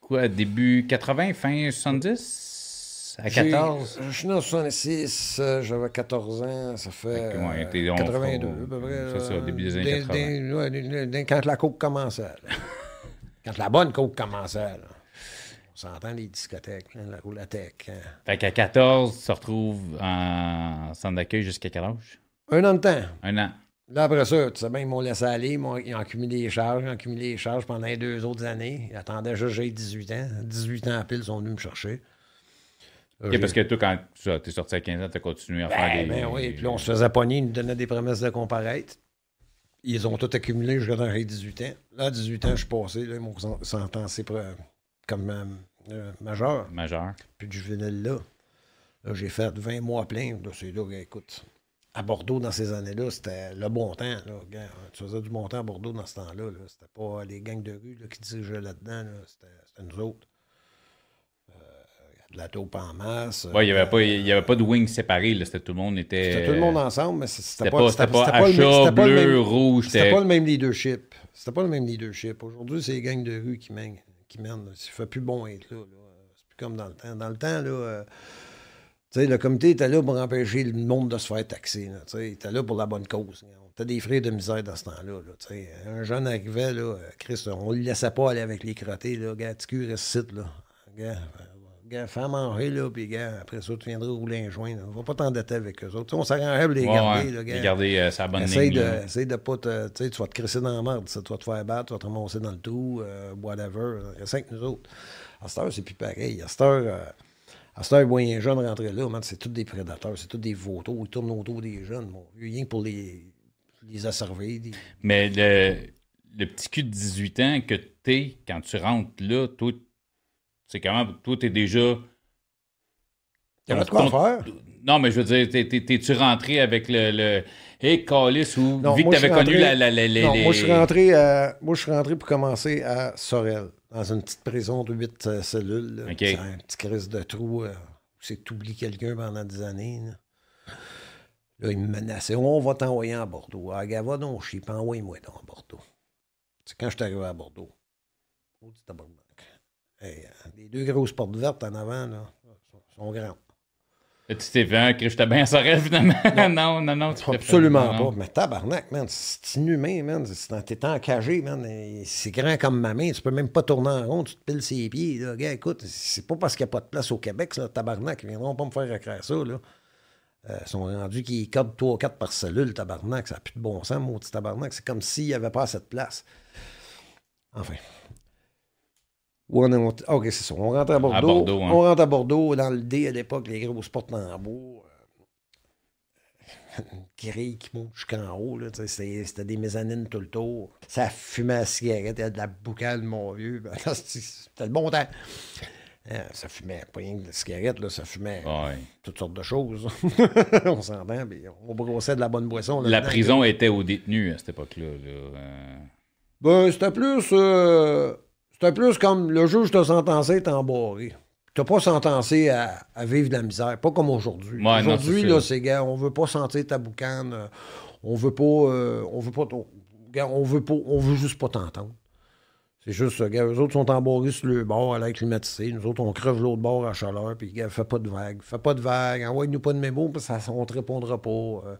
quoi, début 80, fin 70? À 14? Je suis né en 66, euh, j'avais 14 ans, ça fait ouais, 82 à peu près. C'est ça, début des années 80. Des, des, quand la coke commençait. quand la bonne coke commençait. Là. On s'entend les discothèques, hein, la roulatech. Hein. Fait qu'à 14, tu te retrouves en centre d'accueil jusqu'à quel âge? Un an de temps. Un an. Là, après ça, tu sais bien, ils m'ont laissé aller. Ils ont, accumulé les charges. Ils ont accumulé les charges pendant les deux autres années. Ils attendaient juste j'ai 18 ans. 18 ans à pile, ils sont venus me chercher. OK, parce que toi, quand tu es sorti à 15 ans, tu as continué à ben, faire des. Ben oui, puis là, on se faisait pogner, ils nous donnaient des promesses de comparaître. Ils ont tout accumulé jusqu'à dans j'ai 18 ans. Là, à 18 ans, je suis passé. Là, ils m'ont sentencé comme euh, euh, majeur. Majeur. Puis du juvénile là. Là, j'ai fait 20 mois plein. C'est là, écoute, à Bordeaux, dans ces années-là, c'était le bon temps. Là. Tu faisais du bon temps à Bordeaux dans ce temps-là. -là, c'était pas les gangs de rue là, qui dirigeaient là-dedans. Là. C'était nous autres. Euh, de la taupe en masse. Oui, il n'y avait, pas, avait pas de wing séparé. C'était tout le monde était. C'était tout le monde ensemble, mais c'était pas, pas, pas, pas, le, bleu, même, rouge. C'était pas le même leadership. C'était pas le même leadership. Aujourd'hui, c'est les gangs de rue qui mènent qui mène. Fait plus bon être là. C'est plus comme dans le temps. Dans le temps, là, euh, le comité était là pour empêcher le monde de se faire taxer. Il était là pour la bonne cause. On était des frais de misère dans ce temps-là. Là, un jeune arrivait, là, Christ, on ne le laissait pas aller avec les crottés. Gars, tu là. Gars, fais manger, là, puis gars, après ça, tu viendras rouler un joint. On va pas t'endetter avec eux autres. on s'arrangeait pour les garder. Là, gars. Les garder euh, sa bonne essaye ligne. De, essaye de pas te. Tu sais, tu vas te crisser dans la merde. Tu vas te faire battre, tu vas te ramasser dans le tout, euh, whatever. Reste avec nous autres. À cette heure, c'est plus pareil. À cette heure. Euh, à cette heure, moyen jeune rentrer là, c'est tous des prédateurs, c'est tous des vautours, ils tournent autour des jeunes. Bon, rien que pour les, les asserver. Mais le, le, petit cul de 18 ans que t'es quand tu rentres là, toi, c'est comment, toi, t'es déjà y a de quoi faire. Non, mais je veux dire, t'es-tu rentré avec le. le... Hey, Calis, ou non, vu que t'avais connu la, la, la, non, moi, je suis rentré à... moi, je suis rentré pour commencer à Sorel, dans une petite prison de 8 euh, cellules. C'est un petit crise de trou euh, où c'est oublié quelqu'un pendant des années. Là. là, il me menaçait. On va t'envoyer à Bordeaux. Ah, gars, va donc chier, envoie-moi dans Bordeaux. C'est quand je suis arrivé à Bordeaux. Oh, hey, euh, les deux grosses portes vertes en avant, là, sont, sont grandes. Tu t'es vu un je bien Sorel, finalement. Non, non, non, tu Absolument pas. Mais tabarnak, man, c'est inhumain, man. T'es encagé, man. C'est grand comme ma main. Tu peux même pas tourner en rond, tu te piles ses pieds. Là. Gars, écoute, c'est pas parce qu'il n'y a pas de place au Québec, tabarnak. Ils viendront pas me faire écrire ça, là. Euh, ils sont rendus qu'ils codent 3 ou 4 par cellule, tabarnak. Ça n'a plus de bon sens, maudit tabarnak. C'est comme s'il n'y avait pas cette place. Enfin. OK, c'est ça. On rentre à Bordeaux. Hein. On rentre à Bordeaux. Dans le D, à l'époque, les grosses portes tambours. Euh, grille qui monte jusqu'en haut. C'était des mezzanines tout le tour. Ça fumait la cigarette. Il y a de la boucane, mon vieux. Ben, c'était le bon temps. Hein, ça fumait pas rien de la cigarette, là, ça fumait toutes sortes de choses. on s'entend, on brossait de la bonne boisson. la prison était aux détenus à cette époque-là. Euh. Ben, c'était plus. Euh, c'était plus comme le juge t'a sentencé, t'es embarré. T'as pas sentencé à, vivre de la misère, pas comme aujourd'hui. aujourd'hui, là, c'est gars, on veut pas sentir ta boucane, euh, on veut pas. on veut pas. On veut pas. On veut juste pas t'entendre. C'est juste ça. Gars, eux autres sont embarrés sur le bord à l'air climatisé. Nous autres, on creve l'autre bord à chaleur. Puis, gars, fais pas de vagues. Fais pas de vagues. Envoie-nous pas de mémo, parce que ça, on te répondra pas. Euh,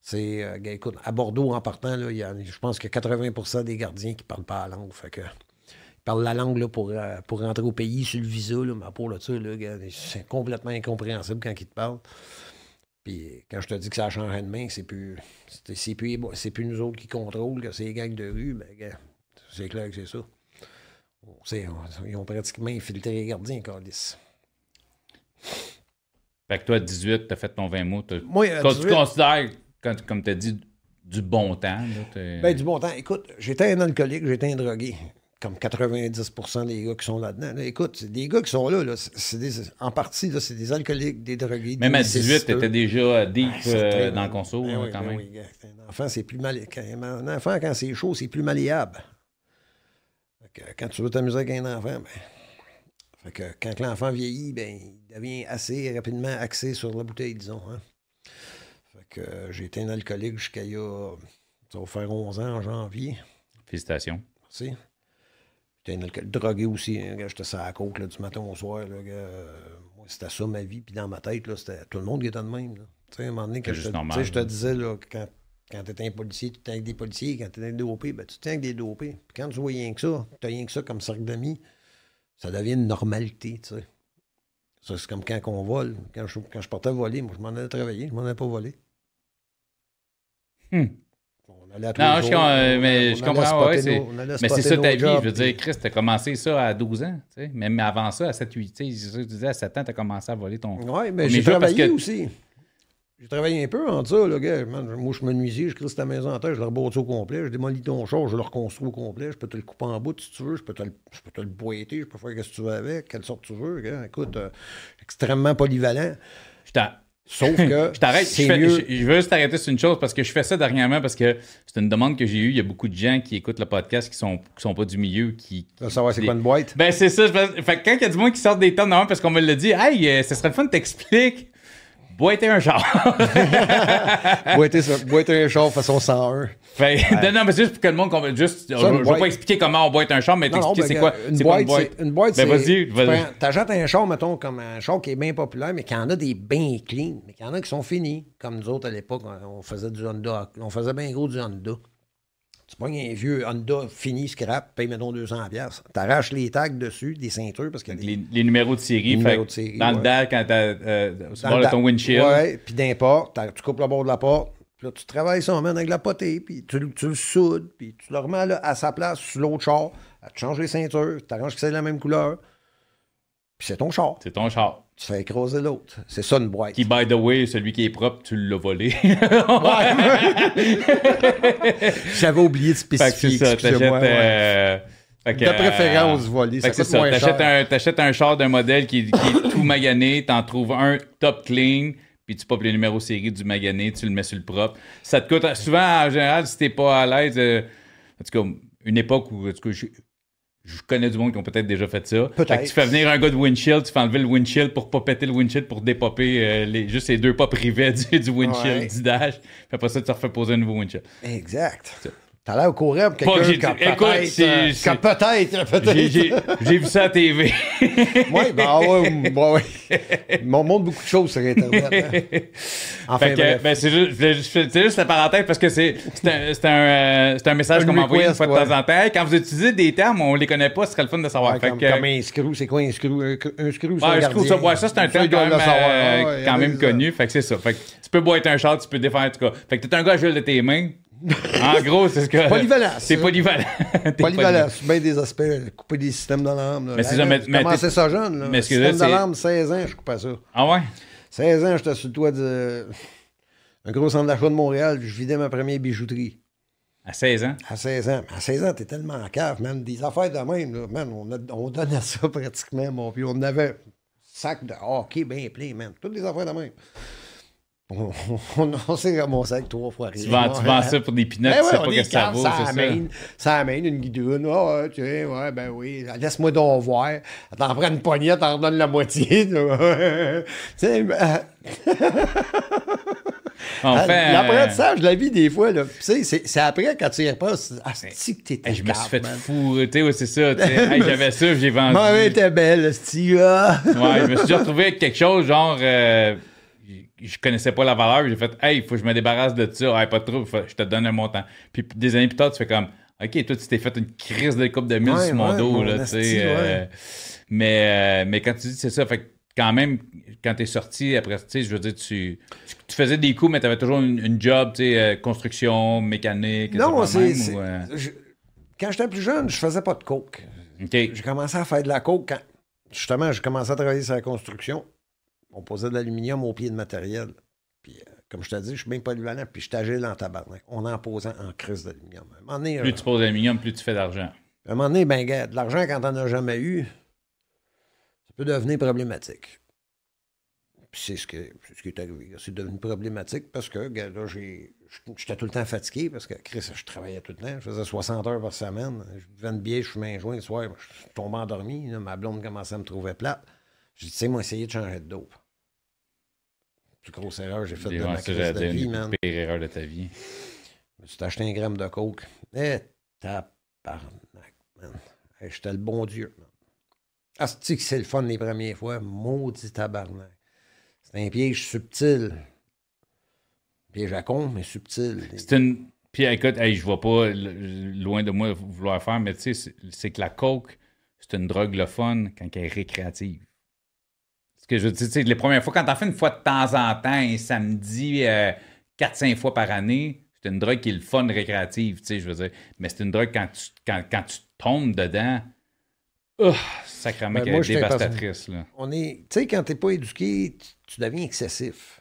c'est, euh, gars, écoute, à Bordeaux, en partant, là, y a, je pense qu'il y a 80% des gardiens qui parlent pas la langue. Fait que, ils parlent la langue là, pour, euh, pour rentrer au pays sur le visa. Là, mais pour là-dessus, là, c'est complètement incompréhensible quand ils te parlent. Puis quand je te dis que ça a changé de main, c'est plus, c'est, plus, c'est plus nous autres qui contrôlent, que c'est les gangs de rue, ben, gars, c'est clair que c'est ça. ils ont pratiquement infiltré les gardiens, Carlis. Fait que toi, à 18, tu as fait ton 20 mots. Moi, quand tu considères, comme tu as dit, du bon temps. Là, ben, du bon temps. Écoute, j'étais un alcoolique, j'étais un drogué. Comme 90% des gars qui sont là-dedans. écoute, des gars qui sont là, là en partie, c'est des alcooliques, des drogués. Même à 18, tu étais déjà deep euh, dans le conso, ben quand ben même. Oui, un enfant, c'est plus mal... Un enfant, quand c'est chaud, c'est plus malléable quand tu veux t'amuser avec un enfant, ben, fait que quand l'enfant vieillit, ben, il devient assez rapidement axé sur la bouteille, disons. Hein. Fait que j'ai été un alcoolique jusqu'à il y a, ça va faire 11 ans en janvier. Félicitations. Merci. J'étais drogué aussi. Hein, j'étais sur la côte là, du matin au soir. Là, moi, c'était ça ma vie. Puis dans ma tête, là, c'était tout le monde qui était de même. Tu sais, à un moment donné, quand je, te, je te disais, là, quand quand tu étais un policier, tu étais avec des policiers. Quand tu étais un dopé, ben, tu tiens avec des dopés. Puis quand tu vois rien que ça, tu as rien que ça comme cercle d'amis, ça devient une normalité, tu sais. Ça, c'est comme quand on vole. Quand je, quand je partais voler, moi, je m'en allais travailler, je m'en allais pas voler. Hmm. On allait à non, je, mais je comprends. Ouais, mais c'est ça ta vie. je veux dire, Chris, tu as commencé ça à 12 ans. Tu sais. Même avant ça, à 7, 8, tu disais à 7 ans, tu as commencé à voler ton. Oui, mais j'ai travaillé aussi. J'ai travaillé un peu en ça, là, gars. moi, je me nuisais, je crée ta maison en terre, je le rebâtis au complet, je démolis ton char, je le reconstruis au complet, je peux te le couper en bout si tu veux, je peux te le, je peux te le boiter, je peux faire ce que tu veux avec, quelle sorte tu veux, gars. Écoute, euh, extrêmement polyvalent. Je Sauf que. je t'arrête. Je, je, veux juste t'arrêter sur une chose parce que je fais ça dernièrement parce que c'est une demande que j'ai eue. Il y a beaucoup de gens qui écoutent le podcast qui sont, qui sont pas du milieu. qui, qui savoir c'est quoi une boîte? Ben, c'est ça. Fait quand il y a du monde qui sort des tonnes, parce qu'on me l'a dit, hey, euh, ce serait le fun de t'expliquer boiter un char. boiter, boiter un char façon 101. Fait, Non, mais c'est juste pour que le monde comprenne. Juste, je ne vais pas expliquer comment on boite un char, mais t'expliquer ben, c'est quoi une boîte. Une boîte, une boîte ben, vas-y. Vas T'achètes un char, mettons, comme un char qui est bien populaire, mais qui en a des bien clean, mais qui en a qui sont finis. Comme nous autres à l'époque, on faisait du Honda. On faisait bien gros du Honda. Tu prends un vieux Honda fini scrap, paye mettons 200$. Tu arraches les tags dessus, des ceintures. parce que les, les, numéros de série. Les numéros de série dans le DAL, quand tu as ton windshield. Oui, puis d'importe, tu coupes le bord de la porte. Puis là, tu travailles ça, avec la potée, puis tu, tu, le soudes, puis tu le remets là, à sa place sur l'autre char. Tu changes les ceintures, tu arranges que c'est la même couleur. Puis c'est ton char. C'est ton char tu fais écraser l'autre. C'est ça une boîte. Qui, by the way, celui qui est propre, tu l'as volé. J'avais oublié de spécifier. c'est ça, euh, de préférence, volé. Ça c'est ça. T'achètes un, un, char d'un modèle qui, est tout magané, t'en trouves un top clean, puis tu popes le numéro série du magané, tu le mets sur le propre. Ça te coûte. Souvent, en général, si t'es pas à l'aise, euh, en tout cas, une époque où, en tout cas, je connais du monde qui ont peut-être déjà fait ça. Fait tu fais venir un gars de windshield, tu fais enlever le windshield pour pas péter le windshield pour dépopper euh, les, juste les deux pas privés du, du windshield du dash. Puis après ça, tu refais poser un nouveau windshield. Exact. T'as l'air au courant pour quelqu'un qui peut-être... Euh, qui a peut-être, peut-être... J'ai vu ça à TV. oui, ben ah ouais, bah ouais. Ils m'ont montré beaucoup de choses sur Internet. Hein. Enfin, ben, c'est juste, juste, la parenthèse parce que c'est un, un, un, message qu'on m'envoie une fois de temps en temps. Quand vous utilisez des termes, on les connaît pas, ce serait le fun de savoir. comme, comme, un screw, c'est quoi un screw? Un, screw, c'est un, screw, ça, ouais, ça c'est un terme quand même, euh, quand même connu. Fait que c'est ça. Fait que tu peux boire un char, tu peux défendre en tout cas. Fait que t'es un gars à de tes mains en gros, c'est ce que. Polyvalent. C'est polyvalent. polyvalent. C'est bien des aspects. Couper des systèmes d'alarme. Mais c'est ça. Mais, mais commencé ça jeune. Là. Mais système d'alarme, 16 ans, je coupais ça. Ah ouais? 16 ans, j'étais sur le toit de. Un gros centre d'achat de Montréal, je vidais ma première bijouterie. À 16 ans? À 16 ans. À 16 ans, t'es tellement en cave, man. Des affaires de même, là. Man, on, on donnait ça pratiquement, mon. Puis on avait un sac de hockey bien plein, man. Toutes des affaires de même. On, s'est ramassé avec trois fois Tu vends, tu vends ça pour des pinottes, ben tu sais pas que ça vaut, c'est ça? Ça amène une guidoune. Ah, ouais, tu sais, ouais, ben oui. Laisse-moi donc voir. T'en prends une poignée, t'en redonnes la moitié. tu sais, ben... Enfin, L'apprentissage de la vie, des fois, là, c'est après quand tu y repasses. Ah, c'est que t'étais. je me suis fait fourrer, c'est ça. J'avais ça, j'ai vendu. Ouais, t'es belle, Steve. ouais, je me suis déjà retrouvé avec quelque chose, genre. Euh, je connaissais pas la valeur. J'ai fait, hey, il faut que je me débarrasse de ça. Hey, pas trop, je te donne un montant. Puis des années plus tard, tu fais comme, OK, toi, tu t'es fait une crise de coupe de mille sur mon dos. là, euh, mais, euh, mais quand tu dis c'est ça, fait quand même, quand tu es sorti, après, tu sais, je veux dire, tu, tu, faisais des coups, mais tu avais toujours une, job, tu sais, euh, construction, mécanique. Non, c'est. Quand j'étais plus jeune, je faisais pas de coke. J'ai commencé à faire de la coke quand, justement, j'ai commencé à travailler sur la construction on posait de l'aluminium au pied de matériel. Puis, euh, comme je t'ai dit, je suis bien polyvalent, puis je t'agile dans tabarnak. On en posant en crise d'aluminium. Plus euh, tu poses d'aluminium, plus tu fais d'argent. À un moment donné, ben, de l'argent, quand t'en as jamais eu, ça peut devenir problématique. Puis c'est ce, que, ce qui est arrivé. C'est devenu problématique parce que, là, j'étais tout le temps fatigué parce que, Chris, je travaillais tout le temps. Je faisais 60 heures par semaine. Je buvais une bière, je fumais un joint le soir. Je tombais endormi. ma blonde commençait à me trouver plate. J'ai dit, tu sais, moi, essayer de changer de dope plus grosse erreur que j'ai faite de ma crise de vie, man. La pire erreur de ta vie. Tu t'as acheté un gramme de coke. Eh, tabarnak, man. J'étais le bon Dieu, man. Ah, que c'est le fun les premières fois. Maudit tabarnak. C'est un piège subtil. Piège à con, mais subtil. C'est une. Puis écoute, hey, je vois pas loin de moi vouloir faire, mais tu sais, c'est que la coke, c'est une drogue le fun quand elle est récréative. Ce que je dis, les premières fois, quand t'en fais une fois de temps en temps, un samedi, 4-5 euh, fois par année, c'est une drogue qui est le fun récréative, tu sais, je veux dire. Mais c'est une drogue quand tu, quand, quand tu tombes dedans, oh, sacrément ben, qu'elle est dévastatrice. Là. On est, tu sais, quand t'es pas éduqué, tu, deviens excessif.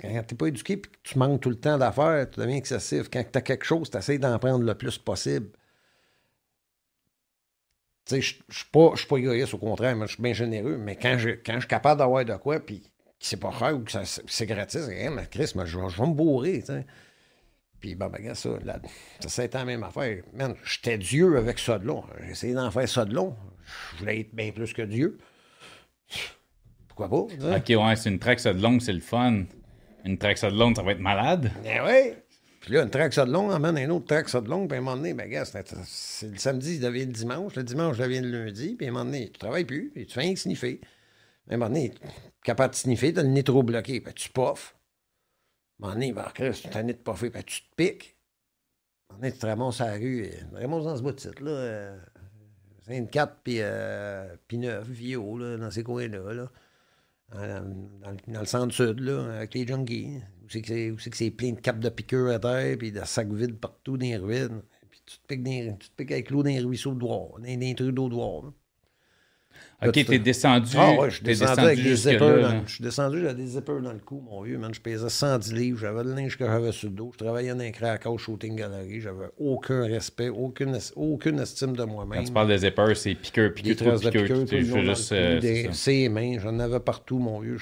quand t'es pas éduqué et que tu manques tout le temps d'affaires, tu deviens excessif. Quand tu as quelque chose, tu essaies d'en prendre le plus possible. Je suis pas, égoïste, au contraire, je suis bien généreux, mais quand je, quand je suis capable d'avoir de quoi, puis que c'est pas cher ou que c'est gratis, rien, mais Chris, je, vais me bourrer, tu sais. Puis, ben, regarde ça, là, ça, été la même affaire. Man, j'étais Dieu avec ça de long. J'ai essayé d'en faire ça de long. Je voulais être bien plus que Dieu. Pourquoi pas? Ok, ouais, c'est une track ça de long, c'est le fun. Une track ça de long, ça va être malade. Eh oui! Puis là, une ça de long amène un autre ça de long, puis à un moment donné, ben, gars, c'est le samedi, il devient le dimanche, le dimanche, devient le lundi, puis à un moment donné, tu travailles plus, puis tu fais rien que sniffer. À un moment donné, capable de sniffer, t'as le nez trop bloqué, ben, tu poffes. À un moment donné, ben, tu t'as de poffer, ben, tu te piques. À un moment donné, tu te ramasses à la rue, ramasses dans ce bout de site, là. Euh, 24 puis, euh, puis 9, Vio, là, dans ces coins-là, là. Dans, dans, le centre-sud, là, avec les junkies c'est que c'est plein de capes de piqûres à terre, puis de sacs vides partout dans les ruines. Puis tu te piques, tu te piques avec l'eau dans les ruisseaux de Douard, dans les trucs d'eau de. OK, t'es descendu. Ah ouais, je suis descendu, avec des zippers. Je suis descendu, j'avais des zippers dans le cou, mon vieux, man. Je pesais 110 livres, j'avais le linge que j'avais sur le dos. Je travaillais dans un crack shooting gallery, j'avais aucun respect, aucune, aucune estime de moi-même. Quand tu parles de zippers, c'est piqueur, piqueur, trop piqueur. Euh, des, ses mains, j'en avais partout, mon vieux.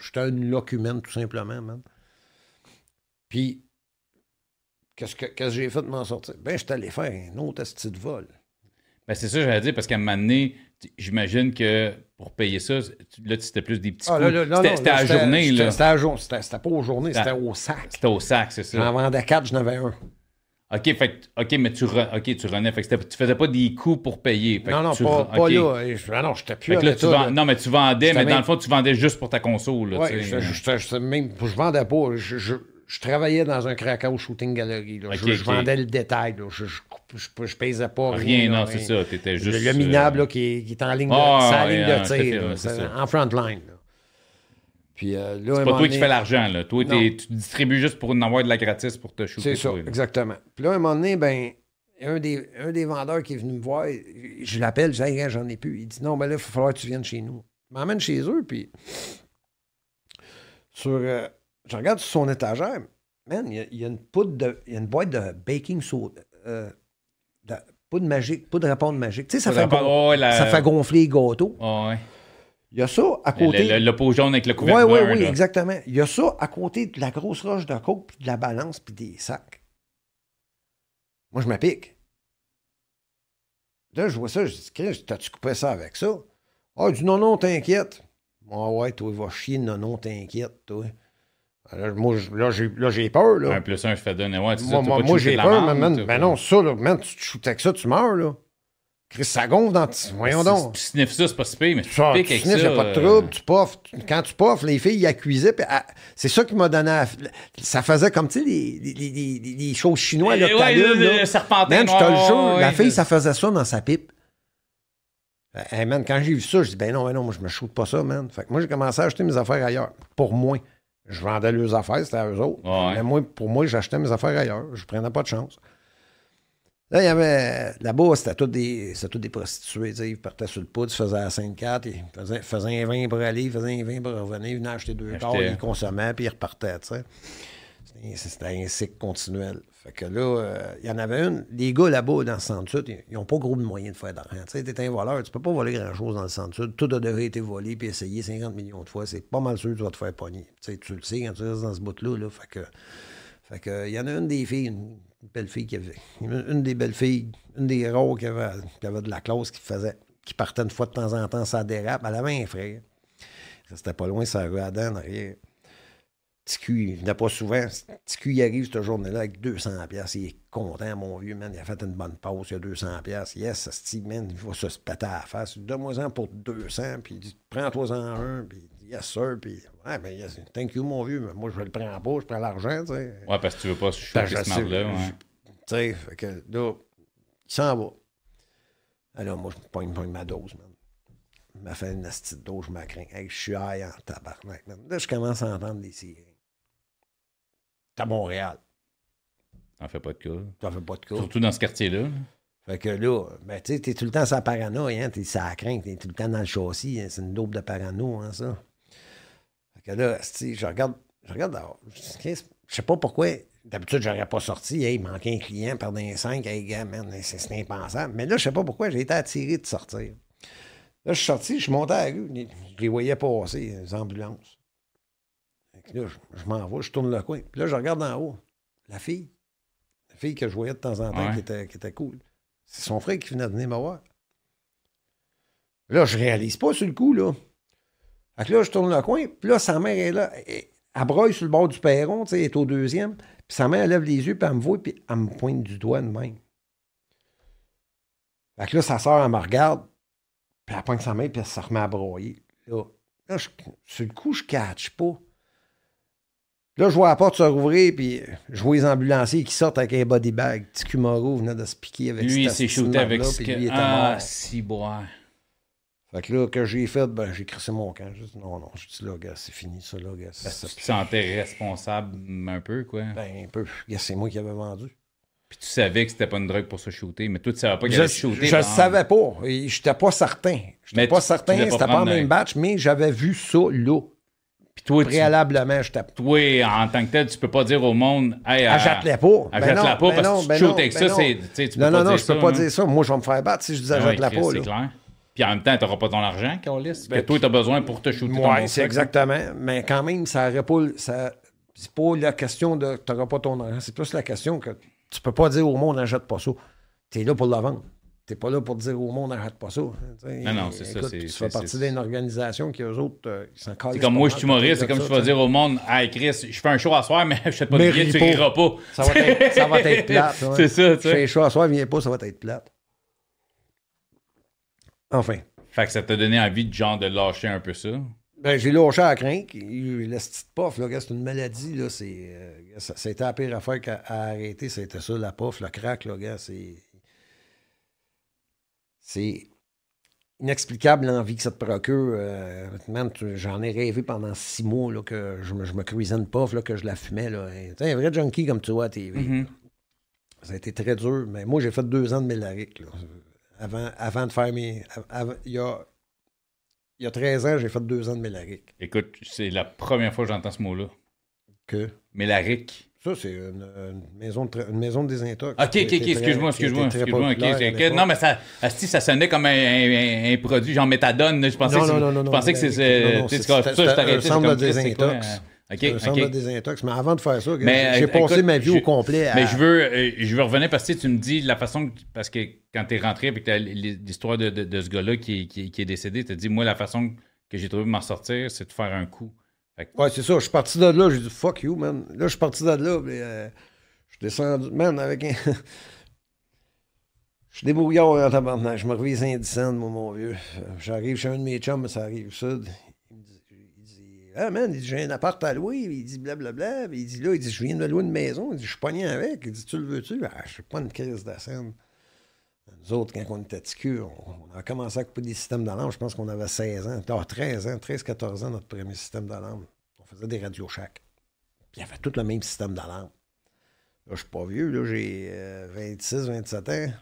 J'étais un locumène, tout simplement, man. Puis, qu'est-ce que, que j'ai fait de m'en sortir? Ben, j'étais allé faire un autre style de vol. Ben, c'est ça, j'allais dire, parce qu'à un moment donné, j'imagine que pour payer ça, là, c'était plus des petits ah, C'était à journée, là. C'était à journée. C'était pas aux journées, c'était au sac. C'était au sac, c'est ça. J'en vendais quatre, j'en avais un. OK, fait, OK, mais tu, OK, tu renais. Fait que tu faisais pas des coups pour payer. non, non, pas, pas là. Je, ah non, j'étais plus là, tu Non, mais tu vendais, mais dans le fond, tu vendais juste pour ta console. Oui, je, je, je, même, je vendais pas. Je, je, travaillais dans un Krakow Shooting Gallery. Là. je, vendais le détail. Là. Je, je, je, pesais pas rien. Rien, non, c'est ça. Juste, le, minable là, qui, qui, est en ligne de, ah, ligne de tir, en front line. Puis euh, c'est pas toi qui fais l'argent, là. Toi, tu distribues juste pour en avoir de la gratis pour te shooter. C'est ça, exactement. Puis là, à un moment donné, ben, un des, un des vendeurs qui est venu me voir, je l'appelle, je dis, j'en ai plus. Il dit, non, ben là, il va falloir que tu viennes chez nous. Il m'emmène chez eux, puis sur, euh, je regarde sur son étagère, man, il y a, une poudre de, il y a une boîte de baking soda, euh, de poudre magique, poudre de répondre magique. Tu sais, ça, fait, ça fait gonfler les gâteaux. Oh, ouais. Il y a ça à côté. Le, pot jaune avec le couvercle. Oui, oui, oui, exactement. Il y a ça à côté de la grosse roche de coke, puis de la balance, puis des sacs. Moi, je me pique. Là, je vois ça, je dis, t'as-tu coupé ça avec ça? Ah, il dit, non, non, t'inquiète. Ah ouais, toi, il va chier, non, non, t'inquiète, toi. Là, moi, là, j'ai peur, là. Un plus un, je fais donner. Ouais, moi, moi, moi j'ai peur, mais ben non, ça, là, man, tu te shootes avec ça, tu meurs, là. Chris, ça gonfle dans. Voyons donc. Tu sniffes ça, c'est pas si pire, mais tu piques avec ça. pas de trouble, tu puffes. Quand tu puffes, les filles, ils accusaient. Ah, c'est ça qui m'a donné. Ça faisait comme, tu sais, les, les, les, les, choses chinoises, là, que ouais, le, le, serpentin. Man, je te le jure, la fille, ça faisait ça dans sa pipe. Hey, man, quand j'ai vu ça, je dis, ben non, ben non, moi, je me shoote pas ça, man. Fait que moi, j'ai commencé à acheter mes affaires ailleurs. Pour moi. Je vendais leurs affaires, c'était à eux autres. Mais moi, pour moi, j'achetais mes affaires ailleurs. Je prenais pas de chance. Là, il y avait. Là-bas, c'était tous des, des prostituées. Ils partaient sur le poudre, ils faisaient la 5-4, ils faisaient, faisaient, un vin pour aller, ils faisaient un vin pour revenir, ils venaient acheter deux corps, ils consommaient, puis ils repartaient. C'était un cycle continuel. Fait que là, euh, il y en avait une. Les gars là-bas, dans le centre-sud, ils n'ont pas gros de moyens de faire d'argent. Tu sais, es un voleur, tu peux pas voler grand-chose dans le centre-sud. Tout a déjà été volé puis essayé 50 millions de fois. C'est pas mal sûr que tu vas te faire pogner. Tu, tu le sais quand tu restes dans ce bout-là. Là. Fait que, il y en a une des filles, une belle fille qui avait. Une des belles filles, une des rares qui avait, qui avait de la classe qui faisait, qui partait une fois de temps en temps, ça dérape. Elle avait un frère. C'était pas loin, ça rue Adam, en arrière. Ticu, il venait pas souvent. Ticu, il arrive cette journée-là avec 200 pièces. Il est content, mon vieux, man. Il a fait une bonne pause, il a 200 pièces. Yes, ça se man, il va se péter à la face. Donne-moi-en pour 200, puis il dit, prends-toi-en un, puis yes, sir, puis ouais, ben, yes, thank you, mon vieux, mais moi, je le prends pas, je prends l'argent, tu sais. Ouais, parce que tu veux pas choisir ben, ce là ouais. Tu sais, fait que là, il s'en va. Alors, moi, je pogne, pogne ma dose, man. Il m'a fait une petite dose, je m'accrinque. Hey, je suis aïe en tabarnak. Là, je commence à entendre des sirènes. À Montréal. T'en fais pas de cas. T'en fais pas de cas. Surtout dans ce quartier-là. Fait que là, ben, tu sais, t'es tout le temps sans parano, hein. T'es ça craint, t'es tout le temps dans le châssis. Hein? C'est une dope de parano, hein, ça. Fait que là, je regarde, je regarde, je sais pas pourquoi. D'habitude, j'aurais pas sorti. Hey, il manquait un client, perdre un 5. Hey, gars, man, c'est impensable. Mais là, je sais pas pourquoi, j'ai été attiré de sortir. Là, je suis sorti, je suis monté à la rue. Je les voyais passer, les ambulances. Là, je, m'en vais, je tourne le coin. Puis là, je regarde en haut. La fille. La fille que je voyais de temps en temps qui, était, qui était cool. C'est son frère qui venait de venir me voir. Là, je réalise pas sur le coup, là. Fait que là, je tourne le coin, puis là, sa mère est là. Elle, broye sur le bord du perron, tu sais, elle est au deuxième. Puis sa mère, elle lève les yeux, puis elle me voit, puis elle me pointe du doigt de même. Fait que là, sa soeur, elle me regarde, puis elle pointe sa main, puis elle se remet à broyer. Là, là sur le coup, je catch pas. Là, je vois la porte se rouvrir, puis je vois les ambulanciers qui sortent avec un body bag. Petit venait de se piquer avec Lui, il s'est shooté avec ce que... Ah, si boire. Fait que là, que j'ai fait, ben, j'ai crissé mon camp. Je dis, non, non, je dis, là, gars, c'est fini, ça, là, gars. tu te sentais responsable un peu, quoi? Ben, un peu. Gars, c'est moi qui avais vendu. Puis tu savais que c'était pas une drogue pour se shooter, mais toi, tu savais pas qu'il allait se shooter. Je ne savais pas. J'étais pas certain. J'étais pas certain, c'était pas, pas en même batch, mais j'avais vu ça là. Puis toi, préalablement, je tape. Toi, en tant que tel, tu peux pas dire au monde, hey, achète-les pas. Achète-la pas parce que tu ça, c'est. Non, non, non, je peux pas dire ça. Moi, je vais me faire battre si je dis achète-la pas. C'est clair. Puis en même temps, tu n'auras pas ton argent, Carlis, ben, que toi, tu as besoin pour te shooter Oui, c'est exactement. Mais quand même, ça n'aurait pas. Ça, c'est pas la question de tu n'auras pas ton argent. C'est plus la question que tu peux pas dire au monde, n'achète pas ça. Tu es là pour le vendre. T'es pas là pour dire au monde, n'arrête pas ça. Non, non, c'est ça. Tu fais partie d'une organisation qui, eux autres, euh, ils s'en C'est comme moi, je suis humoriste, c'est comme si je vais dire au monde, hey Chris, je fais un show à soir, mais je fais pas de billet, tu riras pas. Ça va être, ça va être plate. c'est ça, tu sais. Je fais un show à soir, viens pas, ça va être plate. Enfin. Fait que ça t'a donné envie de genre de lâcher un peu ça? Ben, j'ai lâché à crainte. La petite puff, là, c'est une maladie. Là, c'est, euh, ça, a été la pire affaire qu'à arrêter. C'était ça, la puff, le crack. Là, gars, c'est, c'est inexplicable l'envie que ça te procure. Euh, j'en ai rêvé pendant six mois là, que je me, je me une puff, là, que je la fumais. Là. un vrai junkie comme tu vois à TV. Mm-hmm. Ça a été très dur. Mais moi, j'ai fait deux ans de mélarique. Avant, avant de faire mes. il y a il y a 13 ans, j'ai fait deux ans de Mélaric. Écoute, c'est la première fois que j'entends ce mot-là. Que? Mélaric. Ça, c'est une, maison de, une maison de désintox. OK, OK, OK, excuse-moi, excuse-moi. Excuse non, mais ça, ça sonnait comme un, un, produit genre méthadone. Je pensais non, non, non, non, je pensais que c'est... un centre de désintox. OK, un centre de désintox. Mais avant de faire ça, j'ai euh, passé ma vie au complet à... Mais je veux, euh, je veux revenir parce que tu me dis la façon... Parce que quand tu es rentré avec l'histoire de, de, ce gars-là qui, qui, qui, est décédé, tu as dit, moi, la façon que j'ai trouvé de m'en sortir, c'est de faire un coup. Ouais, c'est ça. Je suis parti de là, j'ai dit, fuck you, man. Là, je suis parti de là, euh, je descends, man, avec un... Je suis débrouillard en tabarnak. Je me reviens saint moi, mon vieux. J'arrive chez un de mes chums, mais ça arrive sud. Ah, man, il dit, j'ai un appart à louer. Il dit, blablabla. Il dit, là, il dit, je viens de me louer une maison. Il dit, je suis pogné avec. Il dit, tu le veux-tu? Ah, je suis pas une crise scène. Nous autres, quand on était TQ, on, a commencé à couper des systèmes d'alarme. Je pense qu'on avait 16 ans. Ah, 13 ans, 13-14 ans, notre premier système d'alarme. On faisait des radios chaque. Puis il y avait tout le même système d'alarme. Là, je suis pas vieux, là, j'ai 26, euh, 27 ans.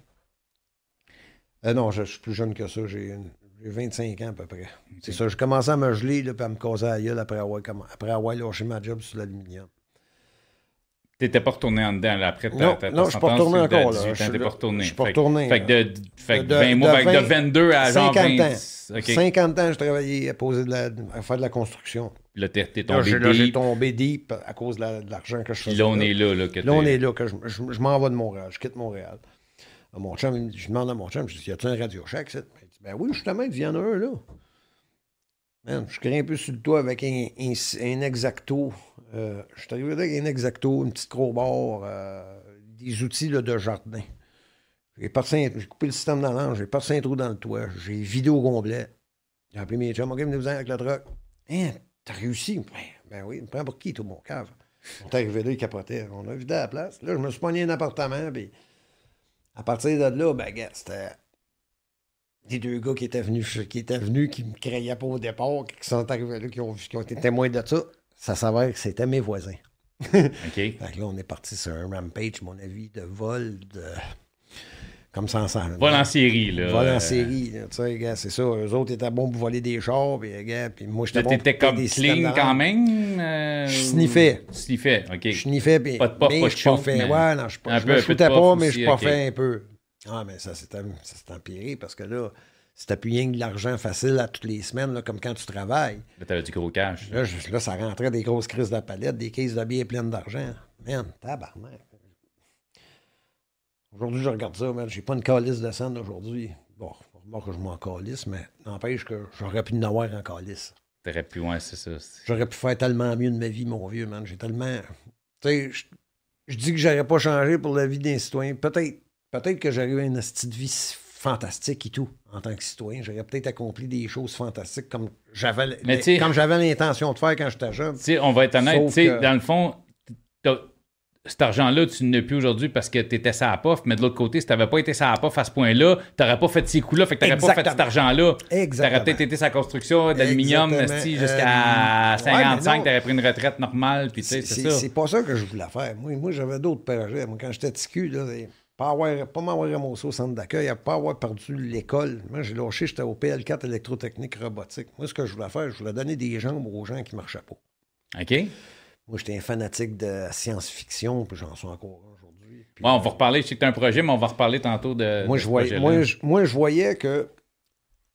Euh, non, je, je, suis plus jeune que ça. J'ai une, j'ai 25 ans à peu près. C'est ça. J'ai commencé à me geler là, puis à me causer à gueule après avoir, après avoir lâché ma job sur l'aluminium. Tu n'étais pas retourné en dedans là, après ta, non, ta, non, je suis pas retourné encore. Là. Je suis pas retourné. Je suis pas retourné. Fait, que de, fait de, 20 mois, de, 20, de 22 à 50 20... ans. 50 ans, je travaillais à, poser de la, à faire de la construction. Là, t'es tombé là, J'ai tombé deep à cause de l'argent que je faisais. Là, on est là. Là, que là on est là. que je, je, je m'en vais de Montréal. Je quitte Montréal. Mon chum, je demande à mon chum, je dis, y a-tu un Radio Shack? Ben oui, justement, il y en a un là. Je crée un peu sur le toit avec un, un, exacto. Euh, je suis arrivé avec un exacto, une petite crowbar, euh, des outils de jardin. J'ai coupé le système dans j'ai passé un trou dans le toit, j'ai vidé au complet. J'ai appelé mes chums, OK, venez-vous avec le truck. Hein, t'as réussi? Ben, ben oui, me prends pour qui, tout mon cave? On est arrivé là, il capotait. On a vidé à la place. Là, je me suis pogné un appartement, puis à partir de là, ben, c'était des deux gars qui étaient venus, qui étaient venus, qui me créaient pas au départ, qui sont arrivés là, qui ont, qui ont été témoins de ça, ça s'avère que c'était mes voisins. OK. fait que là, on est parti sur un rampage, mon avis, de vol, de. Comme ça ensemble. Vol en série, là. Vol en série, tu sais, gars, c'est ça. Eux autres étaient bons pour voler des chars, puis, gars, puis moi, j'étais bon T'étais comme clean quand même? Euh, je sniffais. Sniffais, OK. Je sniffais, puis. Pas de pop, pas de je fait. Ouais, non, je, pas, je me shootais pas, mais je pas fait un peu. Ah, mais ça s'est empiré parce que là, si t'as plus rien que de l'argent facile à toutes les semaines, là, comme quand tu travailles. Là, t'avais du gros cash. Là, là, ça rentrait des grosses crises de palette, des caisses de billets pleines d'argent. Man, tabarnak. Aujourd'hui, je regarde ça, man. J'ai pas une calice de scène aujourd'hui. Bon, moi que je m'en calisse, mais n'empêche que j'aurais pu en avoir en calice. T'aurais pu, ouais, c'est ça. J'aurais pu faire tellement mieux de ma vie, mon vieux, man. J'ai tellement. Tu sais, je dis que j'aurais pas changé pour la vie d'un citoyen. Peut-être peut-être que j'aurais eu une de vie fantastique et tout, en tant que citoyen. J'aurais peut-être accompli des choses fantastiques comme j'avais comme j'avais l'intention de faire quand j'étais jeune. On va être honnête, dans le fond, cet argent-là, tu n'as plus aujourd'hui parce que tu étais ça à pof, mais de l'autre côté, si tu n'avais pas été ça à pof à ce point-là, tu n'aurais pas fait ces coups-là, fait que tu n'aurais pas fait cet argent-là. Tu aurais peut-être été sa construction d'aluminium jusqu'à 55, tu aurais pris une retraite normale, puis c'est ça. C'est pas ça que je voulais faire. Moi, moi j'avais d'autres projets. Moi, quand j'étais ticu, là, pas, avoir, pas m'avoir ramassé au centre d'accueil, pas avoir perdu l'école. Moi, j'ai lâché, j'étais au PL4 électrotechnique robotique. Moi, ce que je voulais faire, je voulais donner des jambes aux gens qui marchaient pas. OK. Moi, j'étais un fanatique de science-fiction, puis j'en suis encore aujourd'hui. on va reparler, je sais que tu as un projet, mais on va reparler tantôt de. Moi, je, voyais, moi, je, moi, je voyais que.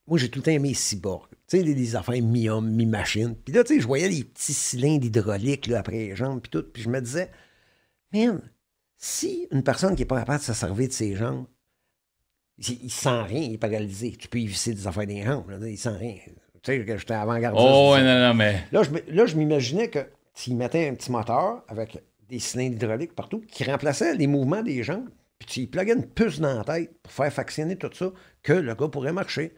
Moi, j'ai tout le temps aimé cyborg. Tu sais, des, affaires mi-homme, mi-machine. Puis là, tu sais, je voyais les petits cylindres hydrauliques là, après les jambes, puis tout. Puis je me disais, man, si une personne qui n'est pas capable de se servir de ses jambes, il, il sent rien, il est paralysé. Tu peux y visser des affaires des jambes, là, il sent rien. Tu sais, que j'étais avant-gardiste. Oh, non, non, mais. Là, je, là, je m'imaginais que s'il mettait un petit moteur avec des cylindres hydrauliques partout qui remplaçait les mouvements des jambes, puis tu y pluguais une puce dans la tête pour faire factionner tout ça, que le gars pourrait marcher.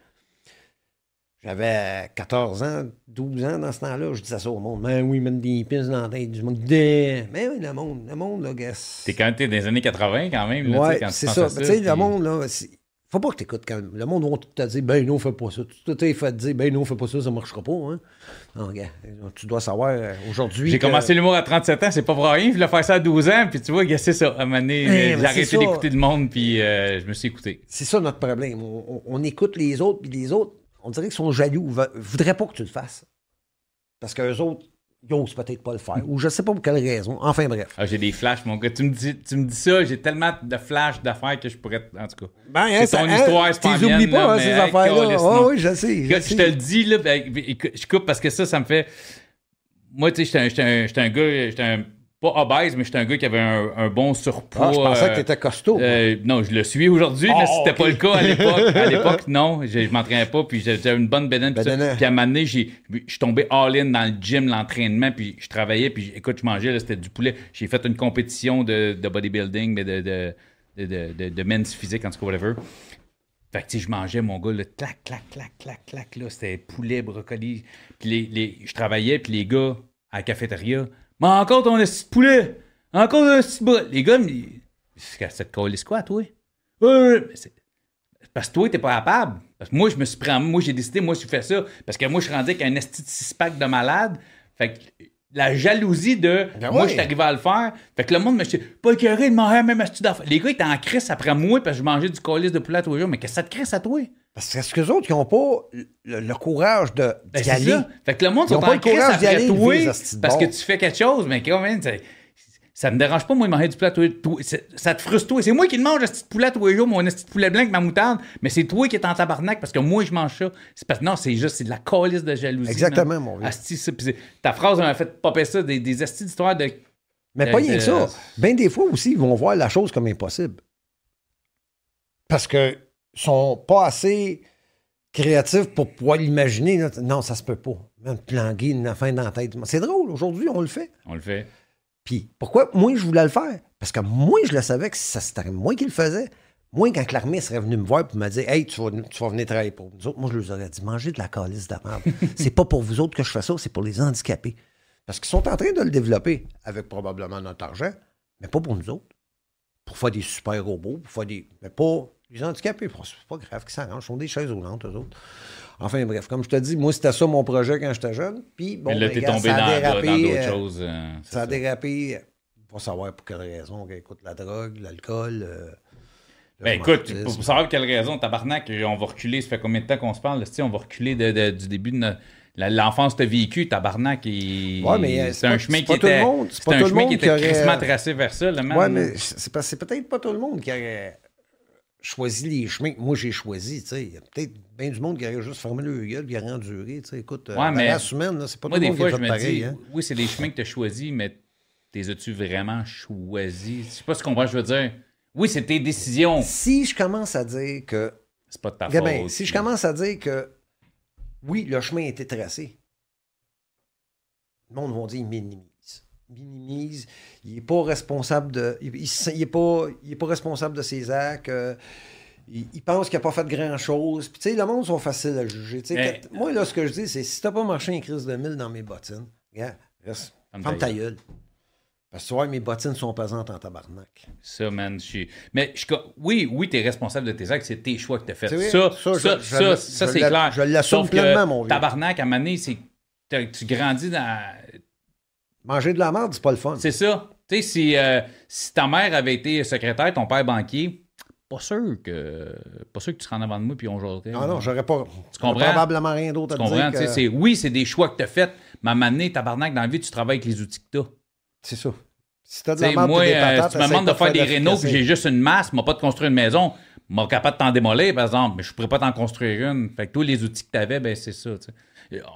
J'avais 14 ans, 12 ans dans ce temps-là, je disais ça au monde. Mais oui, mettre des puces dans la tête du monde. Des- Mais oui, le monde, le monde, là, gars. T'es quand t'es dans les années 80 quand même. Là, Ouais, c'est penses ça. Tu sais, puis- le monde, là, faut pas que tu écoutes quand même. Le monde va te dire, ben non, fais pas ça. Tout est fait te dire, ben non, fais pas ça, ça marchera pas. Hein? Non, tu dois savoir euh, aujourd'hui. J'ai que- commencé l'humour à 37 ans, c'est pas pour rien. Je voulais faire ça à 12 ans, puis tu vois, gars, c'est ça. À un moment donné, Eh, euh, j'ai arrêté d'écouter le monde, puis euh, je me suis écouté. C'est ça notre problème. On, on- on écoute les autres, puis les autres, on dirait qu'ils sont jaloux, ne voudraient pas que tu le fasses. Parce qu'eux autres, ils osent peut-être pas le faire. Ou je sais pas pour quelle raison. Enfin bref. Ah, j'ai des flashs, mon gars. Tu me dis, tu me dis ça, j'ai tellement de flashs d'affaires que je pourrais. En tout cas. Ben, C'est ton histoire, c'est pas Tu oublies pas, là, hein, ces affaires-là. Ah non. oui, je sais. je Gars, je sais. te le dis, là, ben, écoute, je coupe parce que ça, ça me fait. Moi, tu sais, j'étais un, j'étais un, j'étais un gars, j'étais un. Pas obèse, mais j'étais un gars qui avait un, un bon surpoids. Ah, je pensais euh, que tu étais costaud. euh, non, je le suis aujourd'hui, mais Ah, c'était ok. pas le cas à l'époque. À l'époque, non, je, je m'entraînais pas, puis j'avais une bonne bédaine. Puis, ça. Bédaine. puis à un moment donné, j'ai- je suis tombé all-in dans le gym, l'entraînement, puis je travaillais, puis écoute, je mangeais, là, c'était du poulet. J'ai fait une compétition de, de bodybuilding, mais de, de, de, de, de, de men's physique, en tout cas, whatever. Fait que, tu sais, je mangeais, mon gars, là, clac, clac, clac, clac, clac, là, c'était poulet, brocoli. Puis les, les, je travaillais, puis les gars, à la cafétéria, mais encore ton esti de poulet! Encore un esti de bras! Les gars, disent, ça te calisse quoi, toi? Mais Parce que toi, t'es pas capable. Parce que moi, je me suis pris en- Moi, j'ai décidé, moi, je fais ça. Parce que moi, je suis rendu avec un esti de six-pack de malade. Fait que la jalousie de Ben moi, je suis arrivé à le faire. Fait que le monde me dit pas écœuré de manger même astuce d'affaires. Les gars, ils étaient en crise après moi parce que je mangeais du colis de poulet tous les jours. Mais qu'est-ce que ça te crisse à toi? Parce que c'est qu'eux autres qui n'ont pas le, le courage de Ben, d'y aller. ça. Fait que le monde Ils ont sont pas en le courage d'y aller, de parce que tu fais quelque chose, mais quand même, ça, me dérange pas, moi, de manger du poulet Ça te frustre, toi. C'est moi qui le mange, le petit poulet tous les jours, mon petit poulet blanc avec ma moutarde, mais c'est toi qui es en tabarnak parce que moi, je mange ça. C'est parce que non, c'est juste, c'est de la calice de jalousie. Exactement, mon vieux. Asti, ça, ta phrase m'a fait popper ça, des, des astis d'histoires de. Mais de- pas rien de- que ça. Bien des fois aussi, ils vont voir la chose comme impossible. Parce qu'ils sont pas assez créatifs pour pouvoir l'imaginer. Non, ça se peut pas. Même planguer une affaire dans la tête. C'est drôle, aujourd'hui, on le fait. On le fait. Puis pourquoi moi je voulais le faire? Parce que moi, je le savais que ça c'était moi qui le faisais. Moi, quand l'armée serait venue me voir et me dire Hey, tu vas, tu vas venir travailler pour nous autres, moi je leur aurais dit Mangez de la calice de merde. c'est pas pour vous autres que je fais ça, c'est pour les handicapés. Parce qu'ils sont en train de le développer avec probablement notre argent, mais pas pour nous autres. Pour faire des super robots, pour faire des. Mais pas les handicapés. C'est pas grave qu'ils s'arrangent. Ils sont des chaises roulantes, eux autres. Enfin bref, comme je te dis, moi c'était ça mon projet quand j'étais jeune. Puis bon, mais là, ben, t'es regarde, tombé ça dans a dans dérapé, d'autres euh, choses. euh, ça a dérapé, pas savoir pour quelle raison. Écoute, la drogue, l'alcool. euh, Ben écoute, pour, pour savoir quelle raison, tabarnak, on va reculer, ça fait combien de temps qu'on se parle, on va reculer de- de- du début de notre- l'enfance t'as vécu, tabarnak, et Ouais, euh, c'est un chemin qui était, c'est un chemin qui était tracé vers ça, le man. Ouais, mais c'est peut-être pas tout le monde qui aurait choisi les chemins que moi j'ai choisis. tu. Il y a peut-être bien du monde qui aurait juste fermé le gueule et aurait enduré. tu sais. Écoute, euh, Ouais, mais la là, c'est pas Moi, tout le des monde fois, qui je est me fait pareil. dis, hein. oui, c'est des chemins que t'as choisis, mais les as-tu vraiment choisis? Je sais pas ce qu'on va, je veux dire. Oui, c'est tes décisions. Si je commence à dire que. C'est pas de ta faute. si je commence à dire que oui, le chemin a été tracé, le monde va dire il minimise. Il n'est pas responsable de. Il, il se- il est pas, il est pas responsable de ses actes. euh, il, il pense qu'il n'a pas fait grand-chose. Puis, tu sais, le monde sont faciles à juger. Quand- moi, là, ce que je dis, c'est si t'as pas marché un crise de mille dans mes bottines, regarde, reste, Ferme ta gueule. Parce que tu vois, mes bottines sont pesantes en tabarnak. Ça, man, je suis. Mais je... oui, oui, t'es responsable de tes actes, c'est tes choix que t'as fait. Ça, Ça, ça, ça, c'est l'a- clair. je l'assume pleinement, mon vieux. Tabarnak, à un moment donné, c'est. Tu grandis dans. Manger de la merde, c'est pas le fun. C'est ça. Tu sais, si, euh, si ta mère avait été secrétaire, ton père banquier, pas sûr que. Pas sûr que tu serais en avant de moi puis on jouerait. Non, non, j'aurais pas. Tu comprends? Probablement rien d'autre à Tu comprends? dire. Tu sais, que- c'est- Oui, c'est des choix que tu as faits, mais à un tabarnak, dans la vie, tu travailles avec les outils que tu as. C'est ça. Si t'as de la moi, des euh, patates, si tu me demandes de faire des de rénaux puis j'ai juste une masse, m'a pas de construire une maison, m'a capable de t'en démolir, par exemple, mais je pourrais pas t'en construire une. Fait que tous les outils que tu avais, ben c'est ça.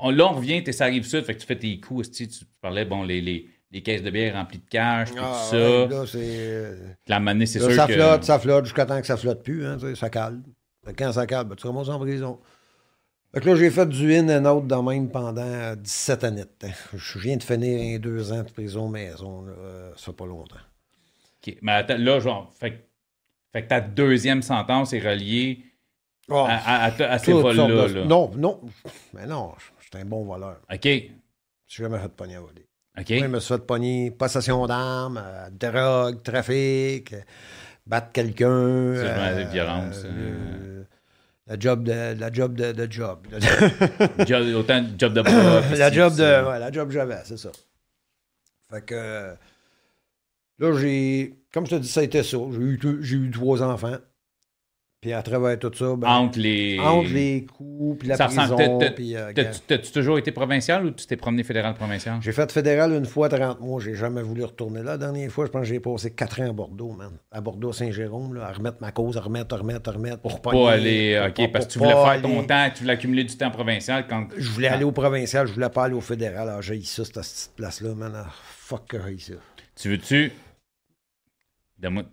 On- Là, on revient, tu ça arrive ça, fait que tu fais tes coups, tu tu parlais, bon, les, les, les caisses de bière remplies de cash, tout Ah, ça. ouais, là, c'est. La manée, c'est sûr ça que. flotte, ça flotte jusqu'à temps que ça flotte plus, hein, ça calme. Quand ça calme, ben, tu remontes en prison. Fait que là, j'ai fait du in and out de même pendant 17 années de temps. Je viens de finir un deux ans de prison maison, là, euh, ça pas longtemps. OK. Mais attends, là, genre, fait, fait que ta deuxième sentence est reliée Ah, à, à- à ces vols-là. de-. Non, non. Mais non, j'étais un bon voleur. OK. Je suis jamais fait de pogner à voler. OK. Moi, je me suis fait pogner possession d'armes, euh, drogue, trafic, euh, battre quelqu'un. euh, C'est vraiment de violence, euh, la job de, la job de, de job. Job- autant de job de bras. la job de. Ouais, la job j'avais, c'est ça. Fait que. euh, Là, j'ai. Comme je te dis, ça a été ça. J'ai eu, eu trois enfants. Puis à travers tout ça, ben, Entre les. entre les coups, puis la Ça prison, euh, T'as-tu toujours été provincial ou tu t'es promené fédéral-provincial? J'ai fait fédéral une fois 30 mois. J'ai jamais voulu retourner là. La dernière fois, je pense que j'ai passé 4 ans à Bordeaux, man. À Bordeaux-Saint-Jérôme, là, à remettre ma cause, à remettre, à remettre, à remettre. Pour Pas aller. OK, parce que tu voulais faire ton temps, tu voulais accumuler du temps provincial quand. Je voulais aller au provincial, je voulais pas aller au fédéral. Alors, j'ai ça, cette petite place-là, man. Ah, fuck j'ai ça. Tu veux-tu? Donne-moi-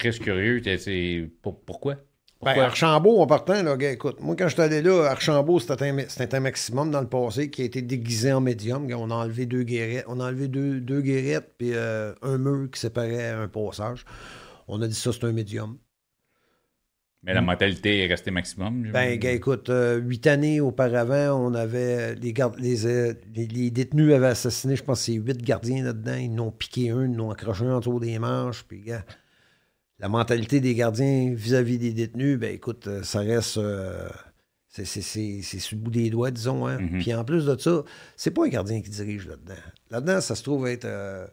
suis très curieux. pour- Pourquoi? Ben? Archambault, en partant, là, gars, écoute, moi, quand je suis allé là, Archambault, c'était un, c'était un maximum dans le passé qui a été déguisé en médium. On a enlevé deux guérettes, on a enlevé deux, deux guérettes, puis euh, un mur qui séparait un passage. On a dit ça, c'est un médium. Mais la mentalité est restée maximum. Ben, gars, écoute, euh, huit années auparavant, on avait. Les, gardes, les, euh, les, les détenus avaient assassiné, je pense, c'est huit gardiens là-dedans. Ils n'ont piqué un, ils n'ont accroché un autour des manches. Puis, gars, la mentalité des gardiens vis-à-vis des détenus, ben, écoute, euh, ça reste. euh, c'est, sur le bout des doigts, disons. Hein? Mhm. Puis en plus de ça, c'est pas un gardien qui dirige là-dedans. Là-dedans, ça se trouve être euh,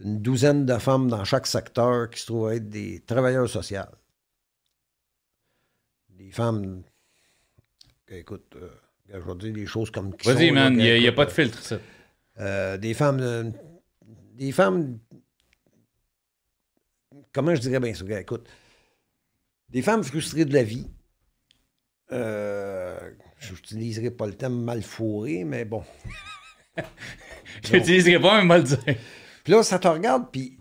une douzaine de femmes dans chaque secteur qui se trouvent être des travailleurs sociaux. Des femmes. Écoute, euh, je vais dire des choses comme. Vas-y, man, il n'y a, pas de filtre, ça. euh, des femmes. des femmes. Comment je dirais bien ça? Écoute. Des femmes frustrées de la vie. Euh, je n'utiliserai pas le terme mal fourré, mais bon. Je n'utiliserai pas un le dire. Puis là, ça te regarde, puis.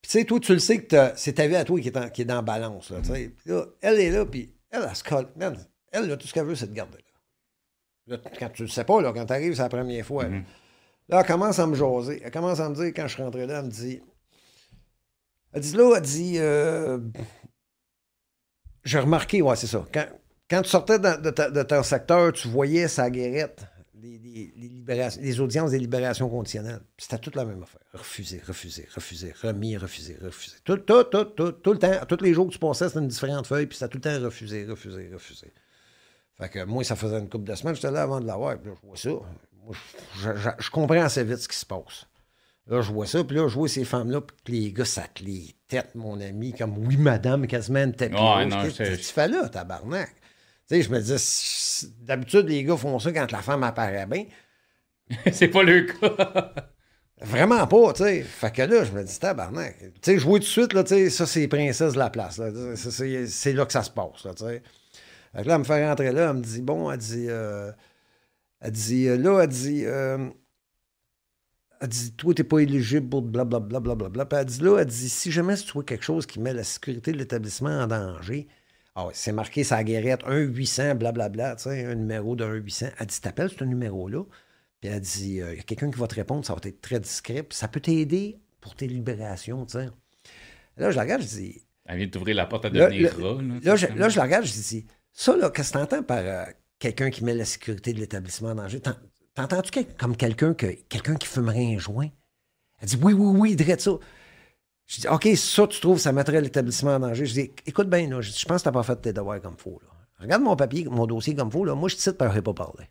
Puis tu sais, toi, tu le sais que c'est ta vie à toi qui est, en- qui est dans la balance. Là, là, elle est là, puis elle, elle se colle. Man, elle, là, tout ce qu'elle veut, c'est de garder là. Là, quand tu le sais pas, là, quand tu arrives, c'est la première fois. Mhm. Là, elle commence à me jaser. Elle commence à me dire, quand je suis rentré là, elle me dit. Elle dit là, elle dit. euh, J'ai remarqué, ouais, c'est ça. Quand, quand tu sortais de, ton secteur, tu voyais sa guérette, les, libérations- les audiences des libérations conditionnelles. C'était toute la même affaire. Refusé, refusé, refusé, remis, refusé, refusé. Tout, tout, tout, tout, tout le temps, tous les jours que tu passais, c'était une différente feuille, puis c'était tout le temps refusé, refusé, refusé. Fait que moi, ça faisait une couple de semaines, j'étais là avant de l'avoir, puis là, je vois ça. Moi, je comprends assez vite ce qui se passe. Là, je vois ça, puis là, je vois ces femmes-là, puis que les gars, ça te les tête, mon ami, comme oui, madame, quasiment une tête Ouais, rouge. non, Qu'est-ce que tu fais là, tabarnak? Tu sais, je me si- d'habitude, les gars font ça quand la femme apparaît bien. c'est pas le cas. Vraiment pas, tu sais. Fait que là, je me dis, tabarnak. Tu sais, je vois tout de suite, là, tu sais, ça, c'est les princesses de la place. là. C'est- C'est c'est là que ça se passe, là, tu sais. Fait que là, elle me fait rentrer là, elle me dit, bon, elle dit, euh, elle dit, euh, là, elle dit, euh, elle dit, toi, t'es pas éligible pour blablabla, blablabla. Puis elle dit, là, elle dit, si jamais tu vois quelque chose qui met la sécurité de l'établissement en danger, ah ouais, c'est marqué sa guérette, 1-800, blablabla, tu sais, un numéro de 1-800. Elle dit, t'appelles ce numéro-là, puis elle dit, il y a quelqu'un qui va te répondre, ça va être très discret, puis ça peut t'aider pour tes libérations, tu sais. Là, je la regarde, je dis, Elle vient de t'ouvrir la porte à devenir là, rat. Là, là, je, là, je la regarde, je dis, ça, là, qu'est-ce que t'entends par euh, quelqu'un qui met la sécurité de l'établissement en danger? T'en- T'entends-tu quel- comme quelqu'un que, quelqu'un qui fumerait un joint? Elle dit, oui, oui, oui, dirait ça. Je dis, OK, ça, tu trouves, ça mettrait l'établissement en danger. Je dis, écoute bien, je, pense que t'as pas fait tes devoirs comme faut, là. Regarde mon papier, mon dossier comme faut, là. Moi, je te cite, je pas parlé.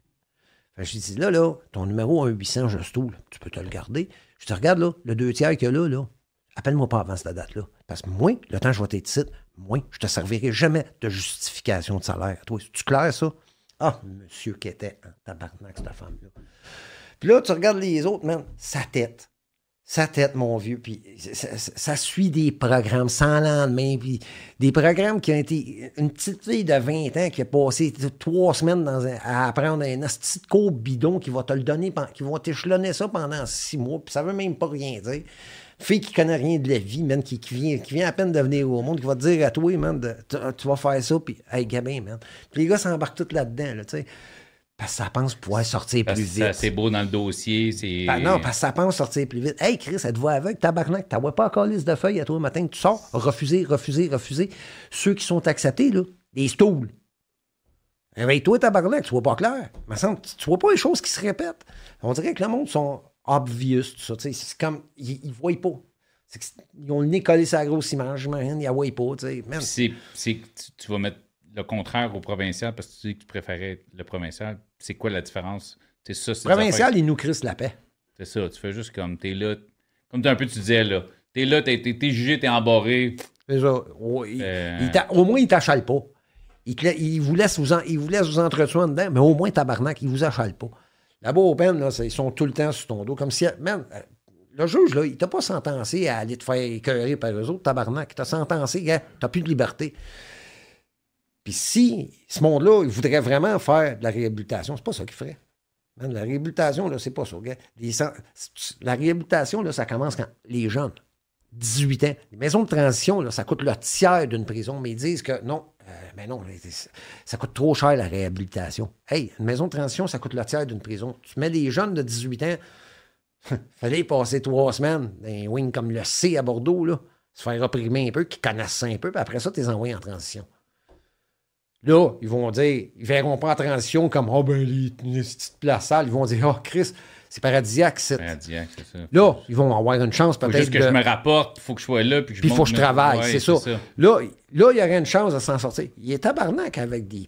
Fait je dis, là, là, ton numéro 1-800, juste tout, tu peux te le garder. Je te regarde, là, le deux tiers qu'il y a là, là, appelle-moi pas avant cette date-là. Parce que moi, le temps que je vais t'être ici, moi, je te servirai jamais de justification de salaire. Toi, tu clair, ça? Ah, monsieur qui était un tabarnak, cette femme-là. Puis là, tu regardes les autres, man, sa tête. Sa tête, mon vieux. Puis ça, suit des programmes sans lendemain. Puis des programmes qui ont été. Une petite fille de 20 ans qui a passé trois semaines à apprendre un de cours bidon qui va te le donner, qui vont t'échelonner ça pendant six mois. Puis ça veut même pas rien dire. Fille qui connaît rien de la vie, man, qui, vient, qui vient à peine de venir au monde, qui va te dire à toi, man, tu, vas faire ça, puis hey, gamin, man. Puis les gars s'embarquent tout là-dedans, là, tu sais. Parce que ça pense pouvoir sortir plus vite. C'est beau dans le dossier. c'est... Ben non, parce que ça pense sortir plus vite. Hey, Chris, elle te voit avec, tabarnak, t'as pas encore liste de feuilles à toi le matin, tu sors, refuser, refuser, refuser. Ceux qui sont acceptés, là, des stools. Réveille-toi, tabarnak, tu vois pas clair. Mais tu vois pas les choses qui se répètent. On dirait que le monde sont obvious, tout ça. C'est comme, ils, ils voient pas. Ils ont le nez collé sur la grosse image, j'imagine, ils la voient pas. C'est tu vas mettre le contraire au provincial parce que tu dis que tu préférais le provincial. C'est quoi la différence? C'est ça, provincial, il nous crisse la paix. C'est ça, tu fais juste comme, t'es là, comme un peu tu disais, là. T'es là, t'es es, jugé, t'es embarré. Ça. Euh. au moins, il t'achale pas. Il, vous laisse vous, il vous laisse vous entretenir dedans, mais au moins, tabarnak, il vous achale pas. Au peine, là, ils sont tout le temps sur ton dos, comme si, euh, le juge, là, il t'a pas sentencé à aller te faire écœurer par eux autres, tabarnak. Il t'a sentencé, gars, t'as plus de liberté. Puis si ce monde-là, il voudrait vraiment faire de la réhabilitation, c'est pas ça qu'il ferait. la réhabilitation, là, c'est pas ça. Gars. la réhabilitation, là, ça commence quand les jeunes, 18 ans. Les maisons de transition, là, ça coûte le tiers d'une prison, mais ils disent que non, mais non, ça coûte trop cher la réhabilitation. Hey, une maison de transition, ça coûte le tiers d'une prison. Tu mets les jeunes de 18 ans, fallait passer trois semaines dans un wing comme le C à Bordeaux, là, se faire reprimer un peu, qu'ils connaissent ça un peu, puis après ça, tu les envoies en transition. Là, ils vont dire, ils verront pas en transition comme Oh ben les, petites places sales. Ils vont dire Oh Chris, c'est paradisiaque, c'est. Paradisiaque, c'est ça. Là, ils vont avoir une chance peut-être. Juste que je me rapporte, il faut que je sois là. Puis il faut que je travaille, c'est ça. Là, là, il y aurait une chance de s'en sortir. Il est tabarnak avec des,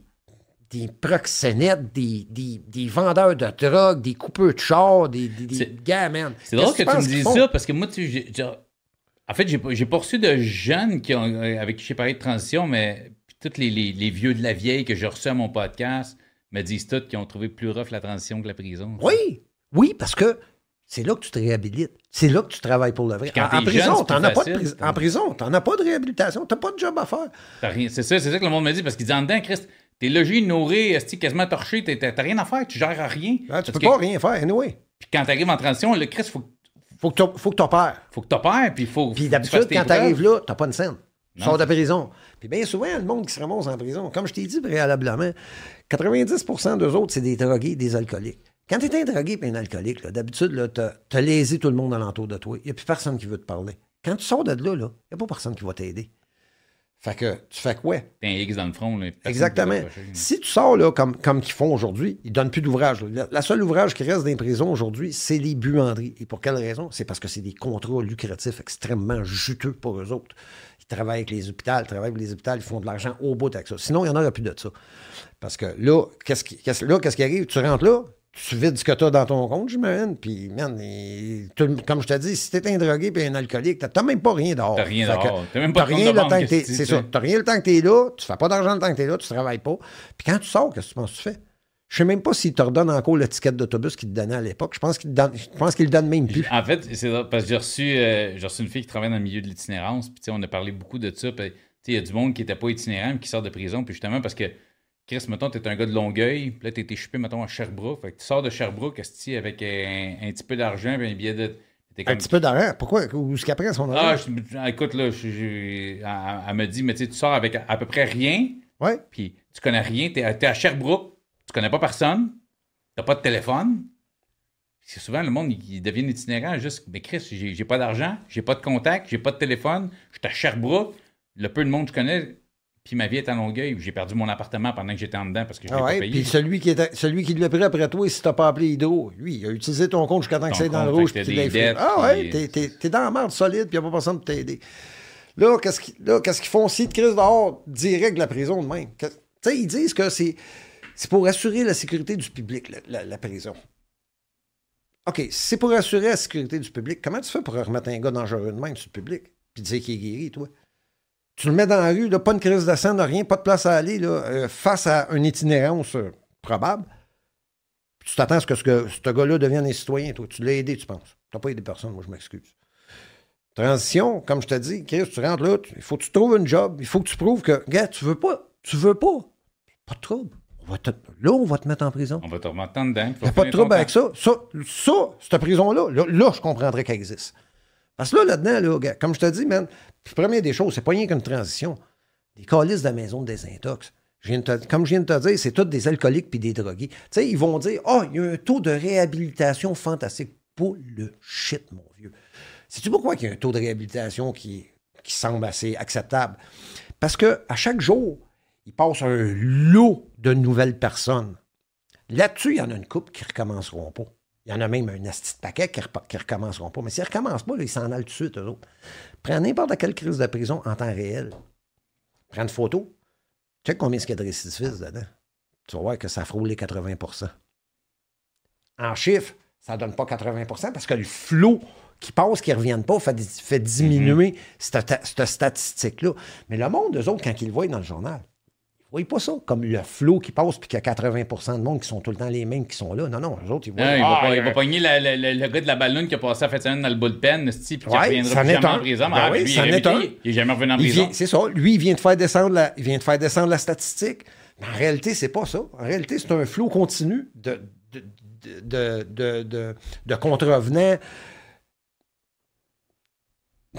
des proxénètes, des, des, des, vendeurs de drogue, des coupeurs de chars, des, des, gars, man. C'est drôle que, tu me dises ça parce que moi, tu. En fait, j'ai pas, reçu de jeunes qui ont, avec qui j'ai parlé de transition, mais tous les, les, vieux de la vieille que j'ai reçus à mon podcast me disent tous qu'ils ont trouvé plus rough la transition que la prison. Oui, oui, parce que c'est là que tu te réhabilites. C'est là que tu travailles pour le vrai. En, prison, t'en as pas de en prison, tu n'en as pas de réhabilitation. Tu n'as pas de job à faire. C'est ça, c'est ça que le monde me dit parce qu'ils disent en dedans, Christ, t'es logé, nourri, quasiment torché, t'as rien à faire, tu gères à rien. Ah, tu peux pas rien faire, anyway. Puis quand tu arrives en transition, le Christ, faut faut que tu faut que opères. Faut que tu opères, puis faut. Puis d'habitude, quand tu arrives là, tu n'as pas une scène. Tu sors de prison. Puis bien souvent, le monde qui se ramasse en prison, comme je t'ai dit préalablement, 90% d'eux autres, c'est des drogués, des alcooliques. Quand tu es un drogué et un alcoolique, d'habitude, tu as, lésé tout le monde alentour de toi. Il n'y a plus personne qui veut te parler. Quand tu sors de là, il n'y a pas personne qui va t'aider. Fait que tu fais quoi? T'es un X dans le front. Là, Exactement. Si tu sors là, comme, comme qu'ils font aujourd'hui, ils donnent plus d'ouvrage. La, seule ouvrage qui reste dans les prisons aujourd'hui, c'est les buanderies. Et pour quelle raison? C'est parce que c'est des contrats lucratifs extrêmement juteux pour eux autres. Ils travaillent avec les hôpitaux, ils travaillent avec les hôpitaux, ils font de l'argent au bout avec ça. Sinon, il n'y en aura plus de ça. Parce que là, qu'est-ce qui, là, qu'est-ce qui arrive? Tu rentres là, tu vides ce que tu as dans ton compte, j'imagine. Puis, man, comme je t'ai dit, si t'es un drogué et un alcoolique, t'as même pas rien dehors. T'as rien dehors. T'as même pas rien le temps que t'es. C'est ça. T'as rien le temps que t'es là, tu fais pas d'argent le temps que t'es là, tu travailles pas. Puis quand tu sors, qu'est-ce que tu penses que tu fais? Je sais même pas s'il te redonne encore l'étiquette d'autobus qu'il te donnait à l'époque. Je pense qu'il le donne même plus. En fait, c'est parce que j'ai reçu, euh, reçu une fille qui travaille dans le milieu de l'itinérance. Puis, on a parlé beaucoup de ça. Puis, il y a du monde qui n'était pas itinérant, mais qui sort de prison. Puis, justement, parce que Chris, mettons, t'es un gars de Longueuil, puis là, t'es été chupé, mettons, à Sherbrooke. Fait que tu sors de Sherbrooke, avec un, un, petit peu d'argent, puis un billet de. Un petit peu d'argent? Pourquoi? Où est-ce qu'après son argent? Ah, écoute, là, elle, me dit, mais tu sors avec à, peu près rien. Ouais. Puis tu connais rien, t'es es à Sherbrooke, tu connais pas personne, t'as pas de téléphone. C'est souvent le monde, il devient itinérant juste, mais Chris, j'ai pas d'argent, j'ai pas de contact, j'ai pas de téléphone, je suis à Sherbrooke, le peu de monde que je connais, puis ma vie est à Longueuil, j'ai perdu mon appartement pendant que j'étais en dedans parce que je l'ai ah pas payé. Puis celui qui, était, celui qui l'a pris après toi, si t'as pas appelé Hydro, lui, il a utilisé ton compte jusqu'à temps que c'est dans le rouge. Puis dettes, ah ouais, t'es, t'es, dans la merde solide, puis il n'y a pas personne pour t'aider. Là, qu'est-ce qu'ils, là, qu'est-ce qu'ils font si de crise dehors, direct de la prison de même? Tu sais, ils disent que c'est, c'est pour assurer la sécurité du public, la, prison. OK, c'est pour assurer la sécurité du public. Comment tu fais pour remettre un gars dangereux de même sur le public? Puis dire qu'il est guéri, toi? Tu le mets dans la rue, pas une crise de sang, rien, pas de place à aller, euh, face à une itinérance euh, probable. Tu t'attends à ce que ce, gars-là devienne un citoyen, toi. Tu l'as aidé, tu penses. Tu n'as pas aidé personne, moi, je m'excuse. Transition, comme je te dis, Chris, tu rentres là, il faut que tu trouves un job, il faut que tu prouves que, gars, tu veux pas, tu veux pas. Pas de trouble. là, on va te mettre en prison. On va te remettre en dedans. Il n'y a pas de trouble avec ça. Ça, ça cette prison-là, là, là, je comprendrais qu'elle existe. Parce que là, là-dedans, là, comme je te dis, man, première des choses, c'est pas rien qu'une transition. Des calices de la maison de désintox. comme je viens de te dire, c'est tous des alcooliques puis des drogués. Tu sais, ils vont dire Ah, oh, il y a un taux de réhabilitation fantastique. Pour le shit, mon vieux. Sais-tu pourquoi il y a un taux de réhabilitation qui, qui semble assez acceptable? Parce que à chaque jour, il passe un lot de nouvelles personnes. Là-dessus, il y en a une couple qui recommenceront pas. Il y en a même un asti de paquet qui ne recommenceront pas. Mais s'ils ne recommencent pas, ils s'en allent tout de suite, eux autres. Prends n'importe quelle crise de prison en temps réel. Prends une photo. Check combien il y a de récidivistes dedans. Tu vas voir que ça frôle les 80% En chiffres, ça ne donne pas 80% parce que le flot qui passe, qui ne reviennent pas, fait, fait diminuer mm-hmm. cette, statistique-là. Mais le monde, eux autres, quand ils le voient dans le journal, oui, pas ça, comme le flot qui passe, puis qu'il y a 80 de monde qui sont tout le temps les mêmes qui sont là. Non, non, eux autres, ils il, va, ah, il pogner le, gars de la ballonne qui a passé à fait dans le bullpen, puis qui ouais, reviendra jamais en prison. Ben ah, oui, lui, il, un. il est jamais revenu en prison. C'est ça. Lui, il vient de faire descendre la, il vient de faire descendre la statistique. Mais en réalité, c'est pas ça. En réalité, c'est un flot continu de, de, de, de, de contrevenants.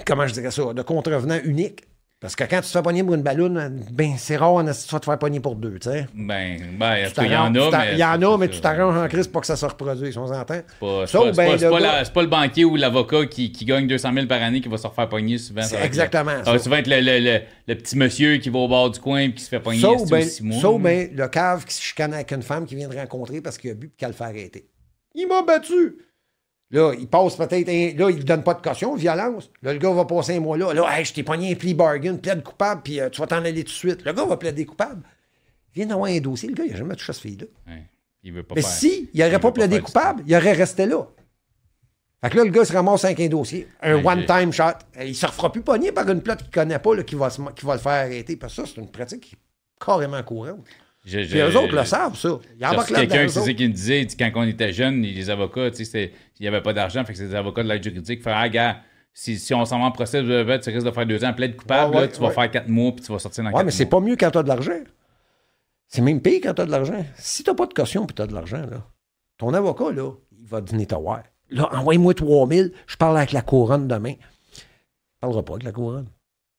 Comment je dirais ça? De contrevenants uniques parce que quand tu te fais pogner pour une ballonne, ben, c'est rare de te faire pogner pour deux, tu sais. Ben, ben il y en a, mais... Il y en a, mais tu t'arranges en crise pour que ça se reproduise, on s'entend. C'est pas, pas, ben, pas, pas, le banquier ou l'avocat qui, qui, gagne 200 000 par année qui va se refaire pogner souvent. Exactement ça. va souvent être le, le, le, petit monsieur qui va au bord du coin et qui se fait pogner ça, ben, six mois. Ça ben, le cave qui se chicane avec une femme qui vient de rencontrer parce qu'il a bu et qu'elle le fait arrêter. Il m'a battu. Là, il passe peut-être. Là, il ne donne pas de caution, violence. Là, le gars va passer un mois là. Là, hey, je t'ai pogné un plea bargain, plaide coupable, puis euh, tu vas t'en aller tout de suite. Le gars va plaider coupable. Il vient d'avoir un dossier. Le gars, il n'a jamais touché à ce fille-là. Il veut pas Mais si, il n'aurait pas plaidé coupable, il aurait resté là. Fait que là, le gars se ramasse avec un dossier. Un one-time shot. Il ne se refera plus pogner par une plate qu'il ne connaît pas, là, qui, va qui va le faire arrêter. Parce que ça, c'est une pratique qui est carrément courante. Je, Puis eux autres le savent, ça. Il y a quelqu'un qui me disait, quand on était jeunes, les avocats, il n'y avait pas d'argent, fait que c'est des avocats de l'aide juridique. Fait, ah, gars, si, si on s'en va en procès, tu risques de faire deux ans, plein de coupable, là, tu vas faire quatre mois, puis tu vas sortir dans mois. mais c'est pas mieux quand tu as de l'argent. C'est même pire quand tu as de l'argent. Si tu n'as pas de caution puis tu as de l'argent, là, ton avocat, là, il va te voir. Là, envoie-moi 3000, je parle avec la couronne demain. Il parlera pas avec la couronne.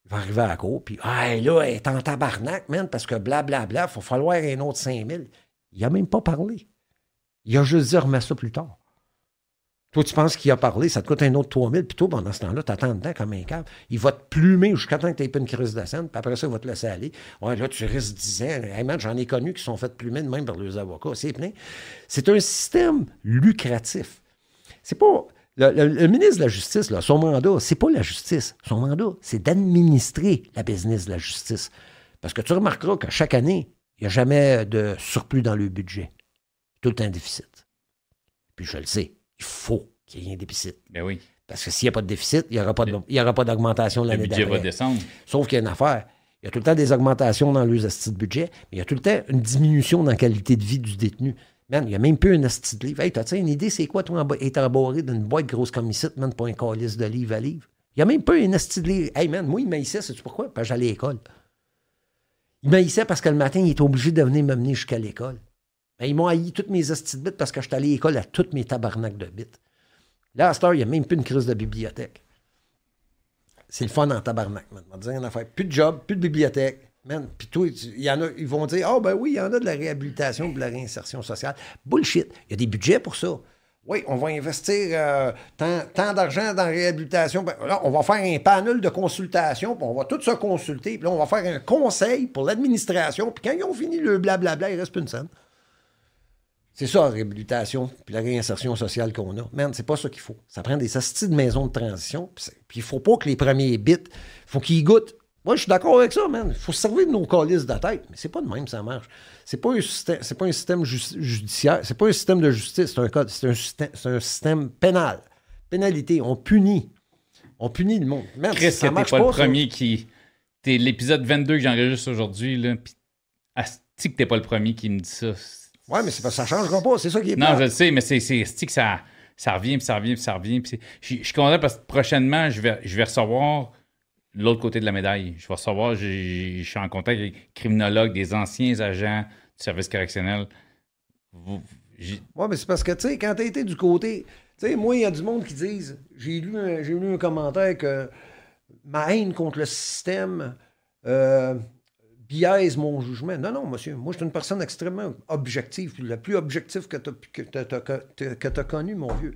Il va arriver à la cour, puis ah, là, elle est en tabarnak, man, parce que blablabla, il va falloir un autre 5000. Il n'a même pas parlé. Il a juste dit remets ça plus tard. Toi, tu penses qu'il a parlé, ça te coûte un autre 3000, puis toi, pendant ce temps-là, tu attends dedans comme un câble. Il va te plumer jusqu'à temps que tu n'aies pas une crise de scène, puis après ça, il va te laisser aller. Ouais, là, tu risques 10 ans. Hey, j'en ai connu qui sont fait plumer de même par leurs avocats. C'est plein. C'est un système lucratif. C'est pas. Le, ministre de la Justice, là, son mandat, c'est pas la justice. Son mandat, c'est d'administrer la business de la justice. Parce que tu remarqueras qu'à chaque année, il n'y a jamais de surplus dans le budget. Tout le temps un déficit. Puis je le sais, il faut qu'il y ait un déficit. Ben oui. Parce que s'il n'y a pas de déficit, il n'y aura pas d'augmentation l'année d'après. Le budget va descendre. Sauf qu'il y a une affaire. Il y a tout le temps des augmentations dans les de budget, mais il y a tout le temps une diminution dans la qualité de vie du détenu. Man, il n'y a même plus un asti de livre. Hey, t'as-tu une idée, c'est quoi, toi, être embarré d'une boîte grosse comme ici, man, pour un calice de livre à livre? Il n'y a même pas un asti de livre. Hey, man, moi, il m'haïssait, sais-tu pourquoi? Parce que j'allais à l'école. Il m'haïssait parce que le matin, il était obligé de venir m'amener jusqu'à l'école. Ben, ils m'ont haï toutes mes asti de bits parce que j'étais allé à l'école à toutes mes tabarnaks de bits. Là, à cette heure, il n'y a même plus une crise de bibliothèque. C'est le fun en tabarnak, man. On va dire une affaire. Plus de job, plus de bibliothèque. Puis toi, y en a, ils vont dire Ah, oh, ben oui, il y en a de la réhabilitation, de la réinsertion sociale. Bullshit. Il y a des budgets pour ça. Oui, on va investir euh, tant, d'argent dans la réhabilitation. Ben, là, on va faire un panel de consultation, puis on va tous se consulter, puis là, on va faire un conseil pour l'administration, puis quand ils ont fini le blablabla, il reste plus une scène. C'est ça, la réhabilitation, puis la réinsertion sociale qu'on a. Man, c'est pas ça qu'il faut. Ça prend des astis de maison de transition, puis il faut pas que les premiers bits, faut qu'ils goûtent moi, je suis d'accord avec ça, man. Il faut se servir de nos calices de tête. Mais c'est pas de même, ça marche. C'est pas un système, c'est pas un système judiciaire, c'est pas un système de justice, c'est un, code, c'est un, système, c'est un système pénal. Pénalité, on punit. On punit le monde. Man, Chris, ça marche pas, le premier qui. T'es l'épisode 22 que j'enregistre aujourd'hui, là. Pis, asti que t'es pas le premier qui me dit ça. Ouais, mais c'est parce que ça changera pas, c'est ça qui est Non, je le sais, mais c'est, c'est que ça, ça revient, puis ça revient, puis ça revient. je suis content parce que prochainement, je vais, je vais recevoir l'autre côté de la médaille. Je vais savoir, je suis en contact avec des criminologues, des anciens agents du service correctionnel. Oui, mais c'est parce que, tu sais, quand tu été du côté. Tu sais, moi, il y a du monde qui disent, j'ai lu, un, lu un commentaire que ma haine contre le système euh, biaise mon jugement. Non, non, monsieur. Moi, je suis une personne extrêmement objective, la plus objective que tu as, connue, mon vieux.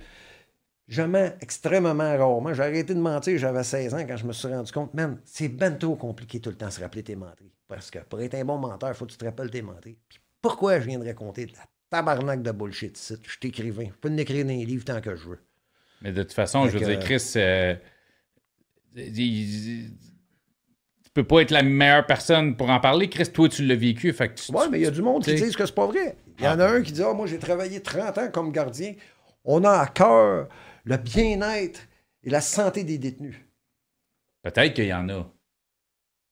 Jamais, extrêmement rarement. J'ai arrêté de mentir, j'avais 16 ans quand je me suis rendu compte, man, c'est ben trop compliqué tout le temps de se rappeler tes menteries. Parce que pour être un bon menteur, il faut que tu te rappelles tes menteries. Puis pourquoi je viens de raconter de la tabarnak de bullshit ici? Je suis écrivain. Je peux l'écrire dans les livres tant que je veux. Mais de toute façon, je veux dire, Chris, euh, tu peux pas être la meilleure personne pour en parler. Chris, toi, tu l'as vécu. Fait ouais, mais il y a du monde qui dit que c'est pas vrai. Il y en a ah. un qui dit Ah, moi, j'ai travaillé 30 ans comme gardien. On a à cœur le bien-être et la santé des détenus. Peut-être qu'il y en a.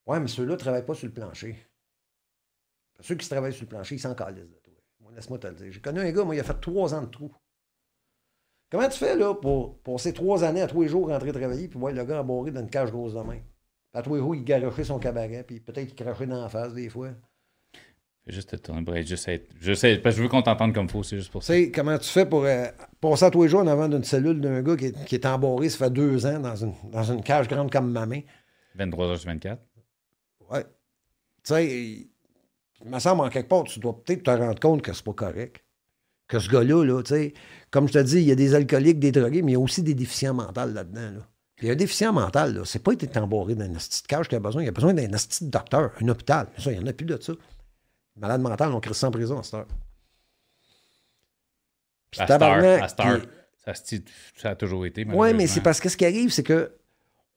Oui, mais ceux-là ne travaillent pas sur le plancher. Ceux qui travaillent sur le plancher, ils s'en calissent de toi. Laisse-moi te le dire. J'ai connu un gars, moi, il a fait trois ans de trou. Comment tu fais, là, pour passer trois années à tous les jours rentrer travailler, puis voir le gars embarré dans une cage grosse de main? À tous les jours, il garochait son cabaret, puis peut-être qu'il crachait dans la face des fois. Juste tourner, juste être. Je sais, parce que je veux qu'on t'entende comme faux, c'est juste pour ça. Tu sais, comment tu fais pour euh, passer à tous les jours en avant d'une cellule d'un gars qui est, qui est, embarré, ça fait deux ans, dans une, dans une cage grande comme ma main? 23 h sur 24. Ouais. Tu sais, il me semble en quelque part, tu dois peut-être te rendre compte que c'est pas correct. Que ce gars-là, là, tu sais, comme je te dis, il y a des alcooliques, des drogués, mais il y a aussi des déficients mentaux là-dedans. Là. Puis un déficient mental, là, c'est pas être embarré dans une petite cage qu'il a besoin. Il a besoin d'un petit docteur, un hôpital. Mais ça, il n'y en a plus de ça. Malade mental, on crée ça en prison à cette heure. Puis à Star, ça, ça, a toujours été. Oui, mais c'est parce que ce qui arrive, c'est que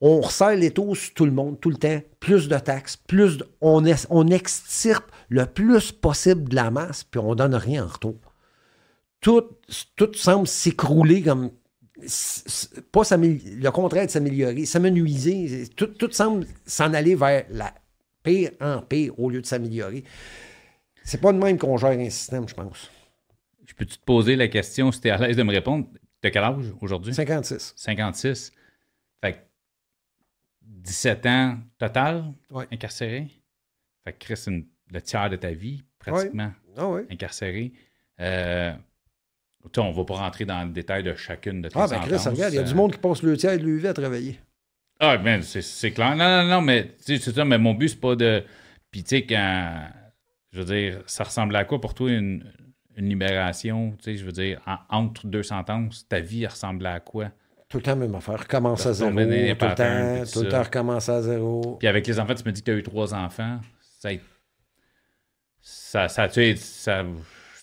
on resserre les taux sur tout le monde, tout le temps. Plus de taxes, plus on, on extirpe le plus possible de la masse, puis on donne rien en retour. Tout, tout semble s'écrouler comme. Pas le contraire de s'améliorer, s'amenuiser. Tout, tout semble s'en aller vers la pire en pire au lieu de s'améliorer. C'est pas de même qu'on gère un système, je pense. Je peux-tu te poser la question si tu es à l'aise de me répondre? De quel âge aujourd'hui? 56. 56. Fait que 17 ans total incarcéré. Fait que Chris, une, le tiers de ta vie, pratiquement, ah incarcéré. Euh, on ne va pas rentrer dans le détail de chacune de tes Ah, ben Chris, regarde, il y a du euh, monde qui passe le tiers de l'UV à travailler. Ah, ben, c'est clair. Non, non, non, mais c'est ça, mais mon but, c'est pas de. Puis, tu sais, quand je veux dire, ça ressemble à quoi pour toi une, libération? Tu sais, je veux dire, entre deux sentences, ta vie ressemble à quoi? Tout le temps, même affaire. Recommence à zéro. Tout le temps, tout le temps, recommence à zéro. Puis avec les enfants, tu me dis que tu as eu trois enfants. Ça, ça, ça, tu ça,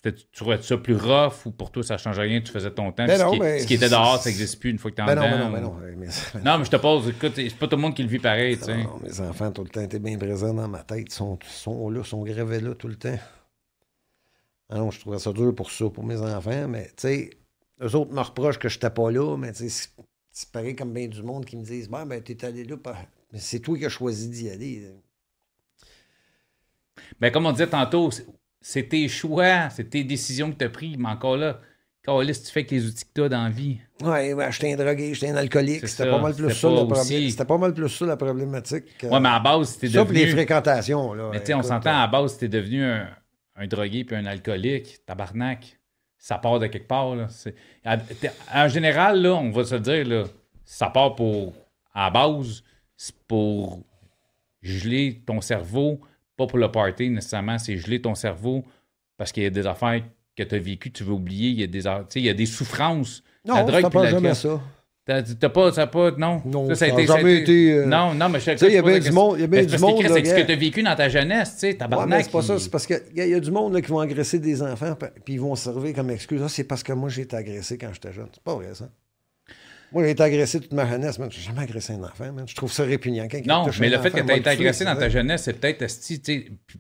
tu trouvais ça plus rough ou pour toi ça change rien, tu faisais ton temps. Ben ce, qui, était dehors, ça n'existe plus une fois que tu es en ben non, dedans. Ben non, ben non, non. mais je te pose, écoute, c'est pas tout le monde qui le vit pareil. Non, mes enfants, tout le temps, étaient bien présents dans ma tête. Ils sont, sont là, sont gravés là tout le temps. Ah non, je trouvais ça dur pour ça, pour mes enfants, mais tu sais, eux autres me reprochent que je n'étais pas là, mais tu sais, c'est pareil comme bien du monde qui me disent Ben, ben, t'es allé là, mais c'est toi qui as choisi d'y aller. Mais comme on disait tantôt, c'est tes choix, c'est tes décisions que tu as prises, mais encore là, si tu fais avec les outils que tu as dans la vie. Oui, ouais, j'étais un drogué, j'étais un alcoolique. C'était pas mal plus ça le problème. C'était pas mal plus ça la problématique. Oui, mais à base, c'était devenu. Les fréquentations. Là, mais tu sais, on s'entend à base, c'était devenu un, un, drogué puis un alcoolique, tabarnak. Ça part de quelque part. Là. En général, là, on va se dire, là, ça part pour. À base, c'est pour geler ton cerveau pas pour le party nécessairement, c'est geler ton cerveau parce qu'il y a des affaires que tu as vécues, tu veux oublier, il y a des, il y a des souffrances. Non, la drogue, pas jamais ça. T'as pas, ça pas, non? Non, ça, ça a été, jamais été. Euh, non, non, mais je sais. Il y a bien du monde. Il y a bien du monde. C'est ce que tu as vécu dans ta jeunesse, tu sais, tabarnak. Ouais, c'est pas ça. C'est parce qu'il y, a du monde là, qui vont agresser des enfants, puis ils vont servir comme excuse. Ah, c'est parce que moi, j'ai été agressé quand j'étais jeune. C'est pas vrai, ça. Moi, j'ai été agressé toute ma jeunesse, mais j'ai jamais agressé un enfant, Je trouve ça répugnant. non, mais le fait que tu aies été agressé dans ta jeunesse, c'est peut-être,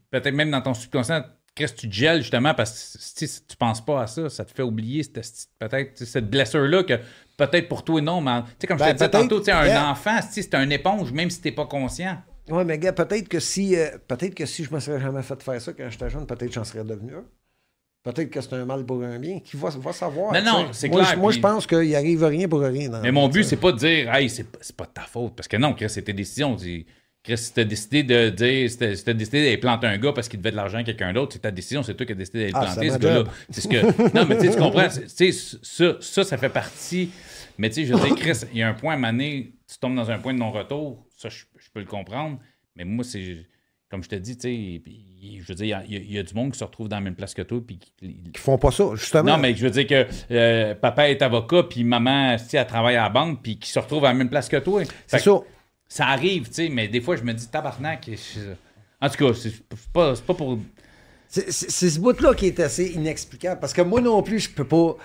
peut-être même dans ton subconscient, qu'est-ce que tu gèles justement parce que si tu penses pas à ça, ça te fait oublier peut-être cette blessure-là que peut-être pour toi non, mais tu sais, comme je te ben, disais tantôt, un enfant, c'est un éponge, même si tu n'es pas conscient. Oui, mais gars, peut-être que si euh, peut-être que si je me serais jamais fait faire ça quand j'étais jeune, peut-être j'en serais devenu un. Peut-être que c'est un mal pour un bien. Qui va, va savoir? Non, non, c'est clair. Moi, je pense qu'il arrive rien pour rien. mais mon but, c'est pas de dire, hey, c'est pas de ta faute. Parce que non, c'est tes décisions. Chris, si t'as décidé de dire, si t'as décidé d'aller planter un gars parce qu'il devait de l'argent à quelqu'un d'autre, c'est ta décision, c'est toi qui as décidé d'aller ah, planter ce gars-là. C'est ce que. Non, mais tu comprends, ça, ça, ça fait partie. Mais tu sais, je veux dire, Chris, il y a un point à maner, tu tombes dans un point de non-retour, ça, je, peux le comprendre. Mais moi, c'est. Comme je te dis, tu sais, je veux dire, il y, a du monde qui se retrouve dans la même place que toi. Puis qui, font pas ça, justement. Non, mais je veux dire que euh, papa est avocat, puis maman, elle travaille à la banque, puis qui se retrouve à la même place que toi. C'est ça ça arrive, tu sais, mais des fois, je me dis tabarnak. En tout cas, c'est pas, pas pour. C'est ce bout-là qui est assez inexplicable. Parce que moi non plus, je peux pas.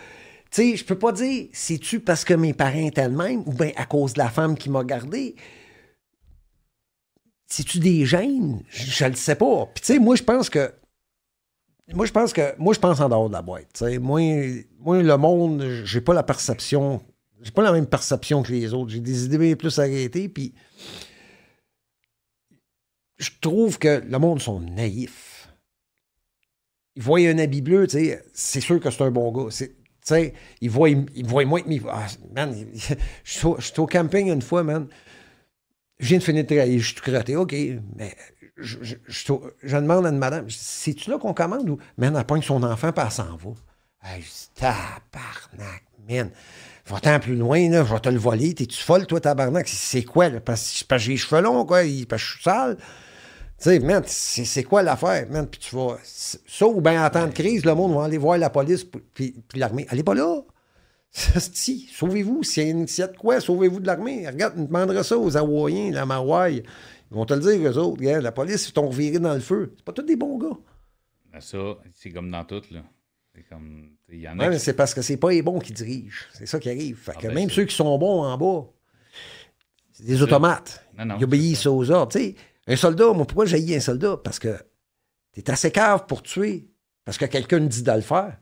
Tu sais, je peux pas dire, c'est-tu parce que mes parents étaient le même ou bien à cause de la femme qui m'a gardé? C'est-tu des gènes? Je, ne le sais pas. Puis tu sais, moi, je pense que. Moi, je pense que. Moi, je pense en dehors de la boîte. sais, Moi, moi, le monde, j'ai pas la perception j'ai pas la même perception que les autres. J'ai des idées plus arrêtées, puis je trouve que le monde sont naïfs. Ils voient un habit bleu, tu sais, c'est sûr que c'est un bon gars. Tu sais, ils voient, ils voient moins que. Ah, man, je suis au camping une fois, man. Je viens de finir de travailler, je suis crotté, OK, mais je, je, demande à une madame, c'est-tu là qu'on commande ou, man, elle pogne son enfant, puis elle s'en va. Hey, je dis, tabarnak, man va-t'en plus loin, là, je vais te le voler. T'es-tu folle, toi, tabarnak? C'est quoi, là? Parce, que j'ai les cheveux longs, quoi, parce que je suis sale. Tu sais, man, c'est quoi l'affaire, man? Puis tu vas. Ça, ou bien en temps de crise, le monde va aller voir la police puis, puis l'armée. Allez pas là! Si, sauvez-vous. S'il y a de quoi, sauvez-vous de l'armée. Regarde, on demandera ça aux Hawaïens, la Mawaï. Ils vont te le dire, eux autres. la police, ils t'ont reviré dans le feu. C'est pas tous des bons gars. Ben ça, c'est comme dans tout, là. C'est comme. Y en a mais c'est parce que c'est pas les bons qui dirigent. C'est ça qui arrive. Fait ah, que ben, même ceux qui sont bons en bas, c'est des automates. Ils obéissent aux ordres. un soldat, moi, pourquoi j'ai un soldat? Parce que t'es assez cave pour tuer. Parce que quelqu'un dit de le faire.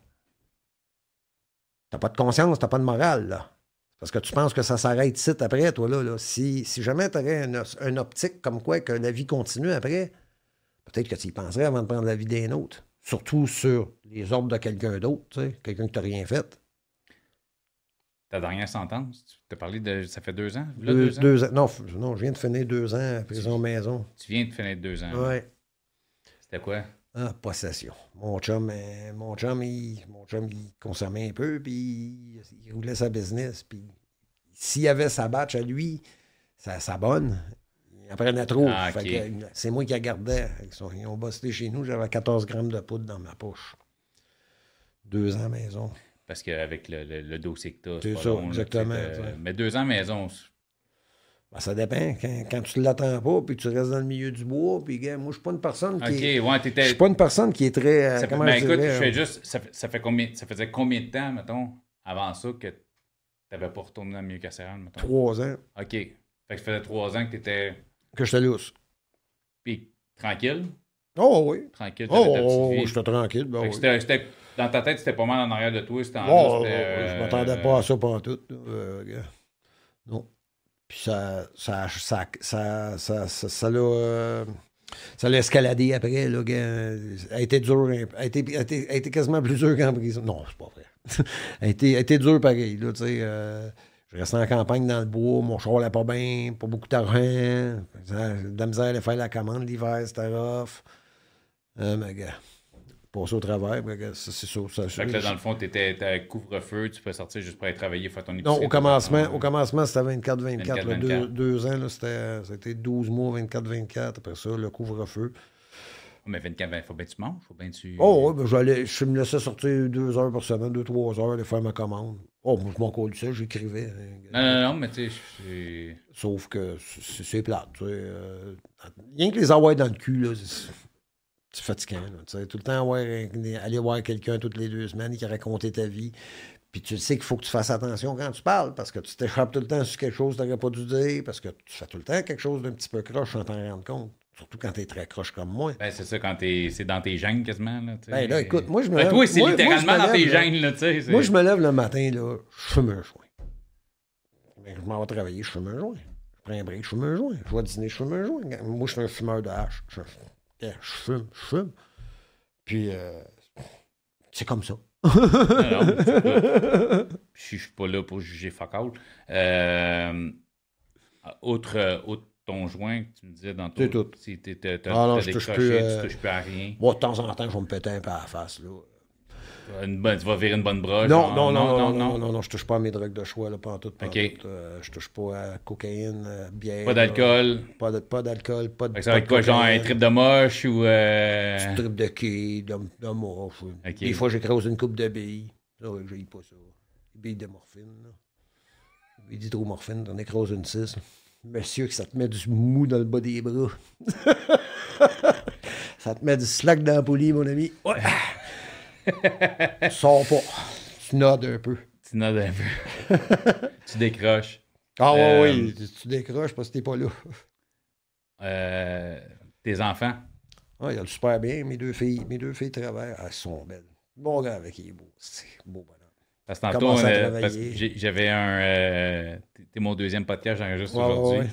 T'as pas de conscience, t'as pas de morale, là. Parce que tu penses que ça s'arrête ici après, toi, là. là. Si, si jamais t'aurais un, un optique comme quoi que la vie continue après, peut-être que tu y penserais avant de prendre la vie d'un autre. Surtout sur les ordres de quelqu'un d'autre, quelqu'un qui t'a rien fait. Ta dernière sentence, tu t'as parlé de. Ça fait deux ans? deux, ans? Non, non, je viens de finir deux ans à prison maison. Tu viens de finir deux ans? Oui. C'était quoi? Ah, possession. Mon chum, euh, mon chum, il, mon chum, il consommait un peu, puis il roulait sa business. Puis s'il y avait sa batch à lui, sa, sa bonne, il prenait trop. Ah, c'est moi qui la gardais. Ils ont bossé chez nous, j'avais 14 grammes de poudre dans ma poche. Deux ans maison. Parce qu'avec le, le, dossier que tu as, c'est ça, exactement. mais deux ans maison, ben, ça dépend. Quand, tu ne l'attends pas, puis tu restes dans le milieu du bois, puis moi, je suis pas une personne qui. est... ouais, Je suis pas une personne qui est très. Euh, ça comment ben, écoute, je fais hein? juste. Ça, ça, fait combien, ça faisait combien de temps, mettons, avant ça, que tu n'avais pas retourné dans le milieu carcéral, mettons? Trois ans. OK. Fait que ça faisait trois ans que tu étais. Que j'étais lousse. Puis tranquille? Oh oui. Tranquille. Oh, oh j'étais tranquille. Ben, oui. dans ta tête, c'était pas mal en arrière de toi. C'était en oh, oh, je m'attendais pas à ça pendant tout. Euh, non. Puis ça, ça, ça, ça, ça, ça, l'a. Euh, ça l'a escaladé après. Là, elle a été. Elle a été, a été, a été quasiment plus dure qu'en prison. Non, c'est pas vrai. a été, a été dure pareil. Là, euh, je restais en campagne dans le bois, mon cheval n'allait pas bien, pas beaucoup d'argent. De la misère à faire la commande l'hiver, c'était rough. Euh, mais gars, passer au travers, c'est ça. ça fait que là, dans le fond, tu étais à couvre-feu, tu peux sortir juste pour aller travailler, faire ton épicerie. Non, au commencement, au commencement c'était 24-24. Deux, ans, c'était 12 mois, 24-24. Après ça, le couvre-feu. Mais 24, il faut bien que tu manges, faut bien tu... Oh, oui, ben, je me laissais sortir deux heures par semaine, deux, trois heures, aller faire ma commande. Oh, moi, je m'en colle ça, j'écrivais. Hein. Non, non, non, mais tu sais, Sauf que c'est plate, tu sais. Euh, rien que les avoir dans le cul, là, c'est fatigant, tu sais. Tout le temps, aller voir quelqu'un toutes les deux semaines qui a raconté ta vie. Puis tu sais qu'il faut que tu fasses attention quand tu parles, parce que tu t'échappes tout le temps sur quelque chose que tu n'aurais pas dû dire, parce que tu fais tout le temps quelque chose d'un petit peu croche sans t'en rendre compte. Surtout quand t'es très croche comme moi. Ben, c'est ça, quand t'es, c'est dans tes gènes quasiment. Là, ben là, écoute, moi, je me ben, lève. toi, c'est littéralement dans tes gènes, là. Moi, je me lève le matin, là, je fume un joint. Ben, je m'en vais travailler, je fume un joint. Je prends un break, je fume un joint. Je vais dîner, je fume un joint. Moi, je suis un fumeur de hache. Je, je fume, je fume. Puis, euh, c'est comme ça. je suis pas là pour juger fuck out. Euh, autre, autre ton joint, tu me disais dans ton. C'est tout. Si Ah non, je touche décroché, plus, tu euh, touches plus à rien. Moi, de temps en temps, je vais me péter un peu à la face. Là. Une bonne- tu vas virer une bonne broche. Non, non, non, non, non, non, non, je touche pas à mes drogues de choix, là, pas en tout. Pas en Ok. tout. Euh, je touche pas à cocaïne, euh, bière. Pas d'alcool. euh, Pas de- pas d'alcool, pas de. Ça va être quoi, genre un trip de moche ou. Euh... Petit trip de quai, de, de. Ok. Des fois, j'écrase une coupe de billes. Ça, ouais, j'ai pas ça. Billes de morphine. Là. Billes d'hydromorphine, t'en écrases une 6. Monsieur, que ça te met du mou dans le bas des bras. ça te met du slack dans la poulie, mon ami. Ouais. Tu sors pas. Tu nodes un peu. Tu notes un peu. tu décroches. Ah ouais, Euh, oui, tu, tu décroches parce que t'es pas là. Euh, tes enfants? Ah, il a le super bien, mes deux filles. Mes deux filles travaillent. Ah, elles sont belles. Mon gars avec il est beau. C'est beau bonhomme. Parce que tantôt, j'ai- j'avais un. euh, T'es mon deuxième podcast, j'enregistre Ouais, aujourd'hui. ouais, ouais.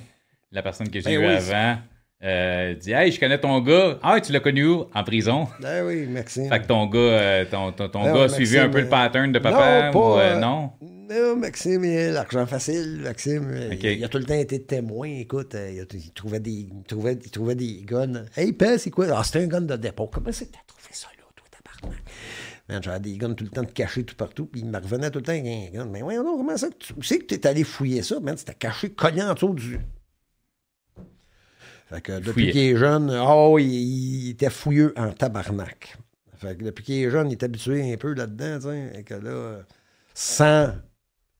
La personne que j'ai Ben eue oui, avant euh, dit Hey, je connais ton gars. Ah, tu l'as connu où? En prison. Ah oui, Maxime. Fait que ton gars, euh, ton, ton, ton Ah gars ouais, a suivi un peu le euh, pattern de papa non, pas, ou euh, euh, non? Non, Maxime, il a l'argent facile. Maxime, il, il a tout le temps été témoin. Écoute, il, a- il trouvait des, il, trouvait, il trouvait des guns. Hey, père, c'est quoi? Ah, c'était un gun de dépôt. Comment c'est que t'as trouvé ça là, toi, tabarnak? J'avais des guns tout le temps de cachés tout partout, puis il me revenait tout le temps avec un gun. Mais voyons donc, comment ça que tu c'est que t'es allé fouiller ça? Man, c'était caché, cogné en dessous du. Fait que depuis qu'il est jeune, oh, il, il était fouilleux en tabarnak. Fait que depuis qu'il est jeune, il est habitué un peu là-dedans. Et que là, sans,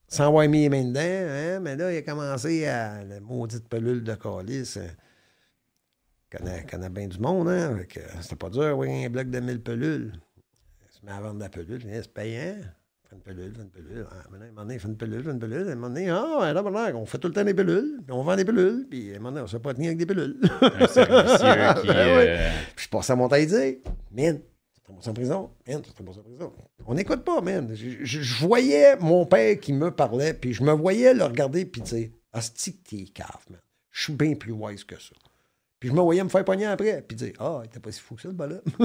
sans avoir mis les mains dedans, hein, mais là, il a commencé à la maudite pelule de calice. euh, connaît, connaît bien du monde, hein. C'était pas dur, oui, un bloc de 1000 pelules. Il se met à vendre de la pelule, hein, c'est payant. Une pelule, fait une pelule. Ah, maintenant, à un moment donné, il fait une pelule, fait une pelule. À un moment donné, ah, là, maintenant, on fait tout le temps des pelules, puis on vend des pelules, puis à un moment donné, on ne sait pas tenir avec des pelules. Un qui. Ben oui. euh, Puis je passais à mon et dire, man, tu en prison, man, tu en prison. On n'écoute pas, man. Je, je- je voyais mon père qui me parlait, puis je me voyais le regarder, puis dire, Asti que t'es cave, man. Je suis bien plus wise que ça. Puis je me voyais me faire pogner après, puis dire, ah, il était pas si fou que ça, le bonhomme.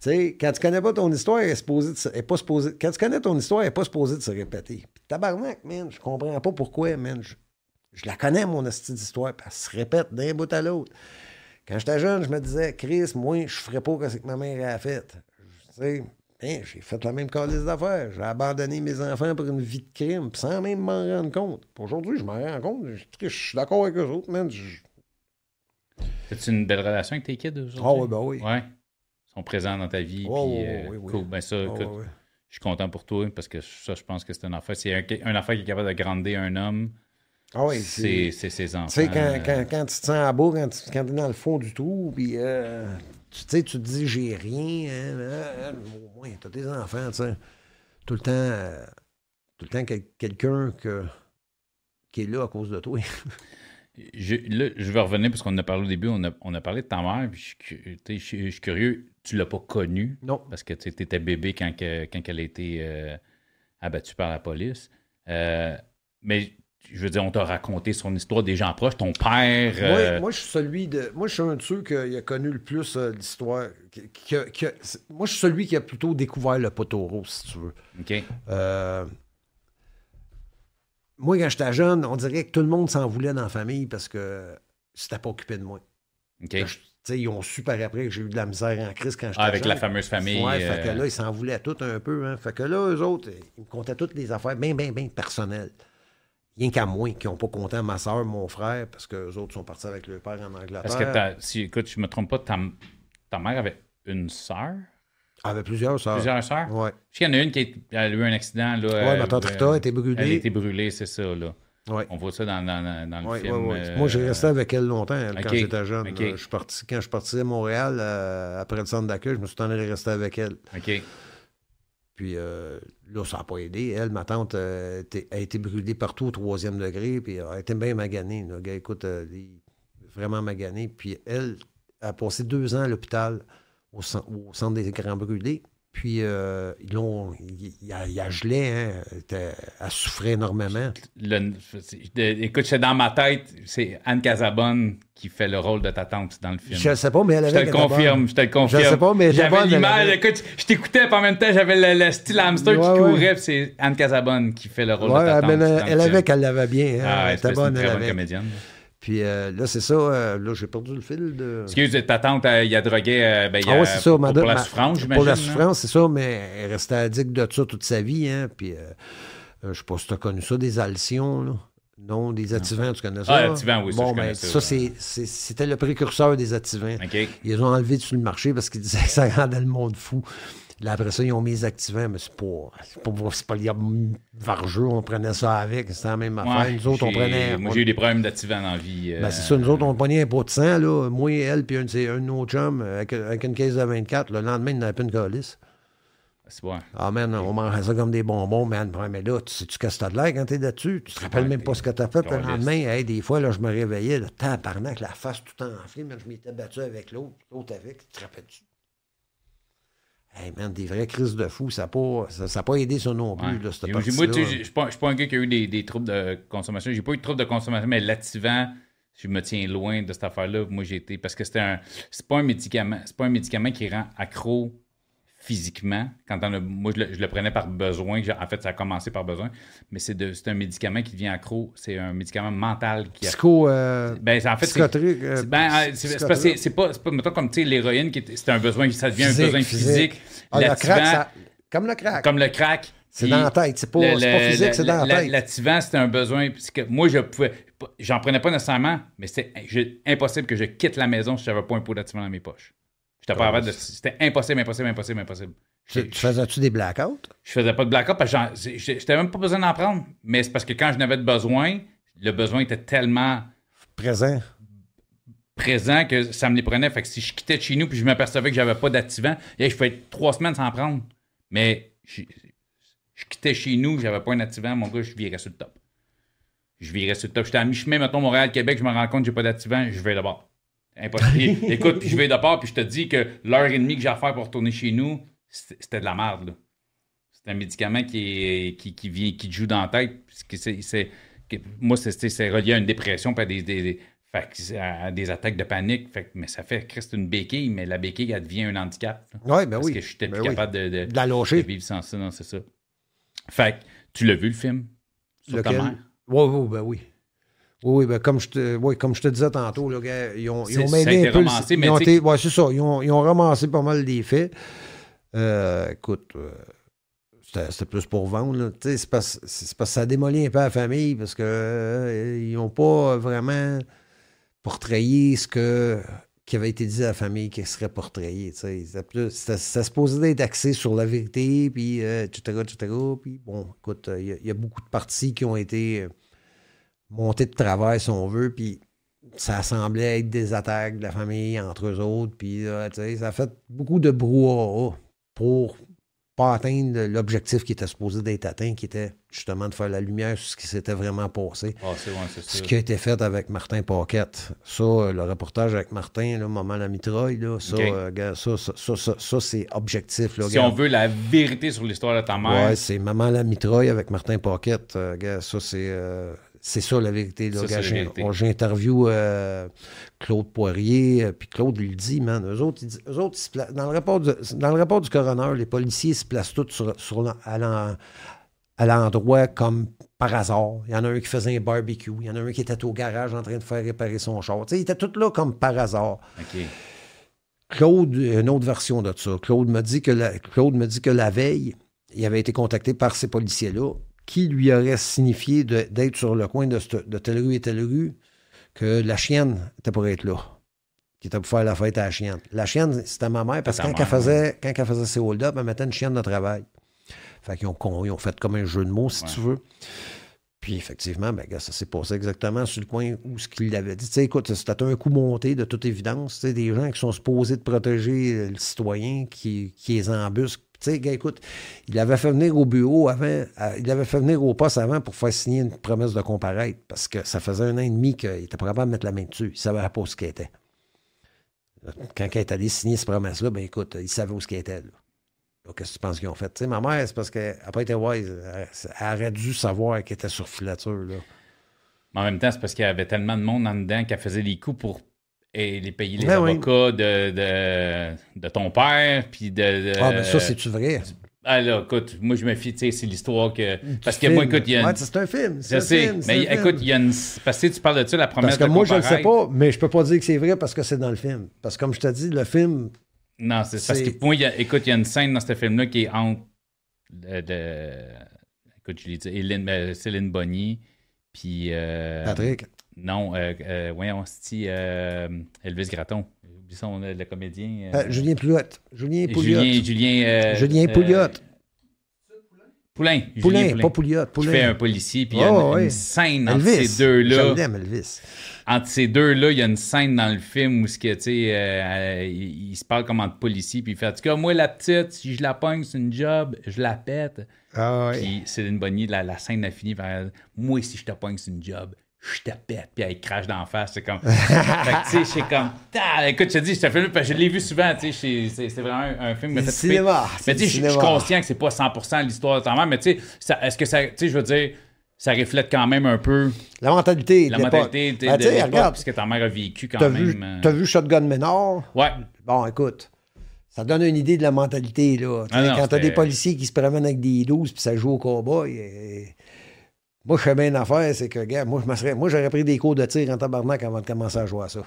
tu sais, quand tu connais pas ton histoire, elle est, supposée de elle est pas supposée. Quand tu connais ton histoire, elle n'est pas supposée de se répéter. Puis tabarnak, man, je comprends pas pourquoi, man. Je, je la connais, mon esti d'histoire, puis elle se répète d'un bout à l'autre. Quand j'étais jeune, je me disais, Chris, moi, je ferais pas ce que ma mère a fait. Tu sais, hein, j'ai fait la même calice d'affaires. J'ai abandonné mes enfants pour une vie de crime, sans même m'en rendre compte. Aujourd'hui, je m'en rends compte. Je, suis d'accord avec eux autres, man. Je- As-tu une belle relation avec tes kids aujourd'hui Ah ouais, ben oui. Ouais. Sont présents dans ta vie. Ouais, puis, ouais, euh. Cool. Ben ça, écoute, je suis content pour toi parce que ça, je pense que c'est un affaire. C'est un, un affaire qui est capable de grandir un homme. Ah c'est c'est ses enfants. Tu sais, quand, quand, quand tu te sens à bout, quand tu quand es dans le fond du trou, puis euh, tu sais, tu te dis j'ai rien, hein, au moins, t'as tes enfants, tu sais. Tout le temps, euh, tout le temps, quel- quelqu'un que, qui est là à cause de toi. Je, là, je vais revenir parce qu'on en a parlé au début, on a, on a parlé de ta mère, puis je, suis je je curieux, tu l'as pas connue? Non. parce que tu étais bébé quand, que- quand elle a été euh, abattue par la police. Euh, mais je veux dire, on t'a raconté son histoire des gens proches, ton père. euh, Moi, moi, je suis celui de. Moi, je suis un de ceux qui a connu le plus euh, l'histoire. c'est- moi, je suis celui qui a plutôt découvert le poteau rose, si tu veux. OK. Moi, quand j'étais jeune, on dirait que tout le monde s'en voulait dans la famille parce que c'était pas occupé de moi. Ils ont su par après que j'ai eu de la misère en crise quand j'étais Ah, avec jeune. la fameuse famille. Ouais, fait que euh, là, ils s'en voulaient tout un peu. Hein. Fait que là, eux autres, ils me comptaient toutes les affaires bien, bien, bien personnelles. Rien qu'à moi, qui n'ont pas compté à ma soeur, mon frère, parce qu'eux autres sont partis avec leur père en Angleterre. Parce que, si, écoute, je me trompe pas, ta, ta mère avait une sœur, Elle avait plusieurs sœurs. plusieurs sœurs? Je sais qu'il y en a une qui a, elle a eu un accident. Euh, ma tante euh, Rita a été brûlée. Elle a été brûlée, c'est ça. Là. Ouais. On voit ça dans, dans- le Ouais, film. ouais, euh, Moi, j'ai resté avec elle longtemps, elle, quand j'étais jeune. Je suis parti, quand je suis parti à Montréal, euh, après le centre d'accueil, je me suis en allé rester avec elle. OK. Puis euh, là, ça n'a pas aidé. Elle, ma tante, a été brûlée partout au troisième degré, puis elle a été bien maganée. Le gars, écoute, il- vraiment maganée. Puis elle a passé deux ans à l'hôpital au, au centre des grands brûlés. Puis euh, ils l'ont- il, a, gelé, hein. Elle, souffrait énormément. Le- écoute, c'est dans ma tête, c'est Anne Casabonne qui fait le rôle de ta tante dans le film. Je ne sais pas, mais elle Je avait te le confirme, je te le confirme. Je sais pas, mais j'avais l'image. Écoute, je t'écoutais, puis en même temps, j'avais le, le style hamster qui Ouais, courait, c'est Anne Casabonne qui fait le rôle Ouais, de ta tante. mais elle, avait qu'elle l'avait bien. hein. Ah, elle était une bonne, très elle bonne avait. comédienne. Puis euh, là, c'est ça. Euh, là, j'ai perdu le fil de. Excuse, ta tante, il a drogué. ben, ah, ouais, c'est ça. Pour, pour, la souffrance, j'imagine. Pour la souffrance, c'est ça, mais elle restait addict de ça toute sa vie. Hein, puis, je sais pas si tu as connu ça, des alcions, là. Non, des activants, tu connais ça? Ah, activants, oui, bon, ça, ben, ça, c'était le précurseur des activants. Ils ont enlevé sur le marché parce qu'ils disaient que ça rendait le monde fou. Là, après ça, ils ont mis les activants, mais c'est pas, c'est pas, c'est pas vargeux, on prenait ça avec, c'était la même affaire. nous autres, on prenait. Moi, j'ai eu des problèmes d'activants dans la vie. Ben, c'est ça, nous autres, on prenait un pot de sang, là, moi et elle, puis un, un de nos chums, avec, une caisse de 24, le lendemain, il n'avait pas une calice. C'est bon. Ah, man, on mangeait ça comme des bonbons, man. Mais là, tu sais-tu qu'est-ce que t'as de l'air quand t'es là-dessus? Tu te rappelles même pas ce que t'as fait le lendemain? Hey, des fois, là, je me réveillais, le tabarnak, la face tout enflée, mais je m'étais battu avec l'autre, l'autre avec. Tu te rappelles-tu? Hey man, des vraies crises de fou, ça n'a pas, ça, pas aidé ça non plus, là, cette Moi, je ne suis pas, un gars qui a eu des, des troubles de consommation. J'ai pas eu de troubles de consommation, mais l'activant, je me tiens loin de cette affaire-là. Moi, j'ai été. Parce que c'était un. C'est pas un médicament. C'est pas un médicament qui rend accro physiquement. Quand on moi, je le, prenais par besoin. En fait, ça a commencé par besoin. Mais c'est, un médicament qui devient accro. C'est un médicament mental qui a... Psycho... Euh, ben, en fait, c'est, euh, ben, c'est, pas, c'est, pas, mettons, comme, l'héroïne, qui c'est un besoin, ça devient un besoin physique. Ah, le crack, comme le crack. Comme le crack. C'est dans la tête, c'est pas, pas physique, c'est dans la tête. L'activant, c'était un besoin. Que moi, je pouvais. J'en prenais pas nécessairement, mais c'était impossible que je quitte la maison si j'avais pas un pot d'activant dans mes poches. C'était impossible, impossible, impossible, impossible. Tu, faisais-tu des blackouts? Je faisais pas de blackout parce que j'étais même pas besoin d'en prendre. Mais c'est parce que quand je n'avais de besoin, le besoin était tellement. Présent. Présent que ça me les prenait. Fait que si je quittais de chez nous puis je m'apercevais que j'avais pas d'activant, je pouvais être trois semaines sans prendre. Mais je, quittais chez nous, j'avais pas un activant, mon gars, je virais sur le top. Je virais sur le top. J'étais à mi-chemin, mettons, Montréal-Québec, je me rends compte que j'ai pas d'activant, je vais là-bas. Impossible. Écoute, puis je vais de part, puis je te dis que l'heure et demie que j'ai à faire pour retourner chez nous, c'était de la merde. C'est un médicament qui, qui, qui, vient, qui te joue dans la tête. C'est, moi, c'est, relié à une dépression, pas des, des, à des attaques de panique. Fait, mais ça fait c'est une béquille, mais la béquille, elle devient un handicap. Oui, ben parce oui. que je suis ben capable de, de, de, vivre sans ça. Non, c'est ça. Fait tu l'as vu, le film? Sur ta mère? Oui, oui, ben oui. Oui, ben comme, je te, oui, comme je te disais tantôt, là, ils ont, ils ont mêlé un peu. Ramassé, ils, ont été, ouais, c'est ça. Ils ont, ils ont, ramassé pas mal des faits. Euh, écoute, euh, c'était plus pour vendre. C'est parce, parce, que ça démolit un peu la famille parce qu'ils euh, n'ont pas vraiment portrayé ce que, qui avait été dit à la famille qui serait portrayé. Ça se posait d'être axé sur la vérité, puis etc., etc. Puis bon, écoute, il y, y, a beaucoup de parties qui ont été montée de travail, si on veut, puis ça semblait être des attaques de la famille entre eux autres, puis ça a fait beaucoup de brouhaha pour pas atteindre l'objectif qui était supposé d'être atteint, qui était justement de faire la lumière sur ce qui s'était vraiment passé. Ah, ce qui a été fait avec Martin Paquette. Ça, le reportage avec Martin, là, Maman la mitraille, là, ça, euh, ça, ça, ça, ça c'est objectif. Là, si on veut la vérité sur l'histoire de ta mère. Ouais, c'est Maman la mitraille avec Martin Paquette. Euh, ça, c'est... Euh, c'est ça la vérité. J'ai interviewé euh, Claude Poirier, euh, puis Claude lui dit, man, eux autres, eux autres dans, le rapport dans le rapport du coroner, les policiers se placent tous sur, à l'endroit comme par hasard. Il y en a un qui faisait un barbecue, il y en a un qui était au garage en train de faire réparer son char. ils étaient tous là comme par hasard. Claude, une autre version de ça. Claude me dit que la, Claude me dit que la veille, il avait été contacté par ces policiers-là qui lui aurait signifié d'être sur le coin de, de, telle rue et telle rue que la chienne était pour être là. Qui était pour faire la fête à la chienne. La chienne, c'était ma mère, parce que quand, elle faisait, quand elle faisait ses hold-up, elle mettait une chienne de travail. Fait qu'ils ont, ils ont fait comme un jeu de mots, si tu veux. Puis effectivement, ben, ça s'est passé exactement sur le coin où ce qu'il avait dit. Tu sais, écoute, c'était un coup monté de toute évidence. Tu sais, des gens qui sont supposés de protéger le citoyen, qui, qui les embusquent tu sais, écoute, il avait fait venir au bureau avant, euh, il avait fait venir au poste avant pour faire signer une promesse de comparaître parce que ça faisait un an et demi qu'il était pas capable de mettre la main dessus. Il savait pas où ce qu'il était. Quand il est allé signer cette promesse-là, ben écoute, il savait où ce qu'il était. Qu'est-ce que tu penses qu'ils ont fait? Tu sais, ma mère, c'est parce qu'elle n'a pas été wise. Elle, aurait dû savoir qu'elle était sur filature. Là. Mais en même temps, c'est parce qu'il y avait tellement de monde en dedans qu'elle faisait les coups pour et les payer les ben avocats de, de, de, ton père, puis de, Ah, ben ça, c'est-tu vrai? Ah là, écoute, moi je me fie, tu sais, c'est l'histoire que. Parce que moi, écoute, il y a. Ouais, c'est un film. Je sais, mais écoute, il y a une. Parce que tu parles de ça la première Parce que moi, je ne sais pas, mais je peux pas dire que c'est vrai parce que c'est dans le film. Parce que comme je te dis, le film. Non, c'est parce que moi, il y a... écoute, il y a une scène dans ce film-là qui est entre. De... Écoute, je l'ai dit, ben, Céline Bonny, puis. Euh... Patrick. Non, euh, euh, voyons, euh, Elvis Gratton. Son, le comédien. Euh, Julien Pouliot. Julien Pouliot. Julien, Julien, Julien Pouliot. Poulain. Poulain, pas Pouliot. Poulain. Qui fait un policier, puis il y a une, une, scène entre ces deux-là. Elvis. Entre ces deux-là, il y a une scène dans le film où que, euh, il, il, se parle comme entre policiers, puis il fait En tout cas, moi, la petite, si je la pogne, c'est une job, je la pète. Ah, ouais. Puis Céline Bonnier, la, la scène a fini par Moi, si je te pogne, c'est une job, je te pète, puis elle crache d'en face. C'est comme. fait que, tu sais, c'est comme. Écoute, je te dis, je, film, je l'ai vu souvent, tu sais, c'est vraiment un, un film qui m'a fait cinéma. Mais tu sais, je suis conscient que c'est pas 100% l'histoire de ta mère, mais tu sais, est-ce que ça. Tu sais, je veux dire, ça reflète quand même un peu. La mentalité. La mentalité de, ben, de, de regarde, parce que ta mère a vécu quand as même. Vu, T'as vu Shotgun Ménard? Ouais. Bon, écoute. Ça donne une idée de la mentalité, là. Ah non, quand t'as des policiers qui se promènent avec des 12 puis ça joue au cowboy. Et... Moi, je fais bien une affaire, c'est que, gars, moi, moi, j'aurais pris des cours de tir en tabarnak avant de commencer à jouer à ça.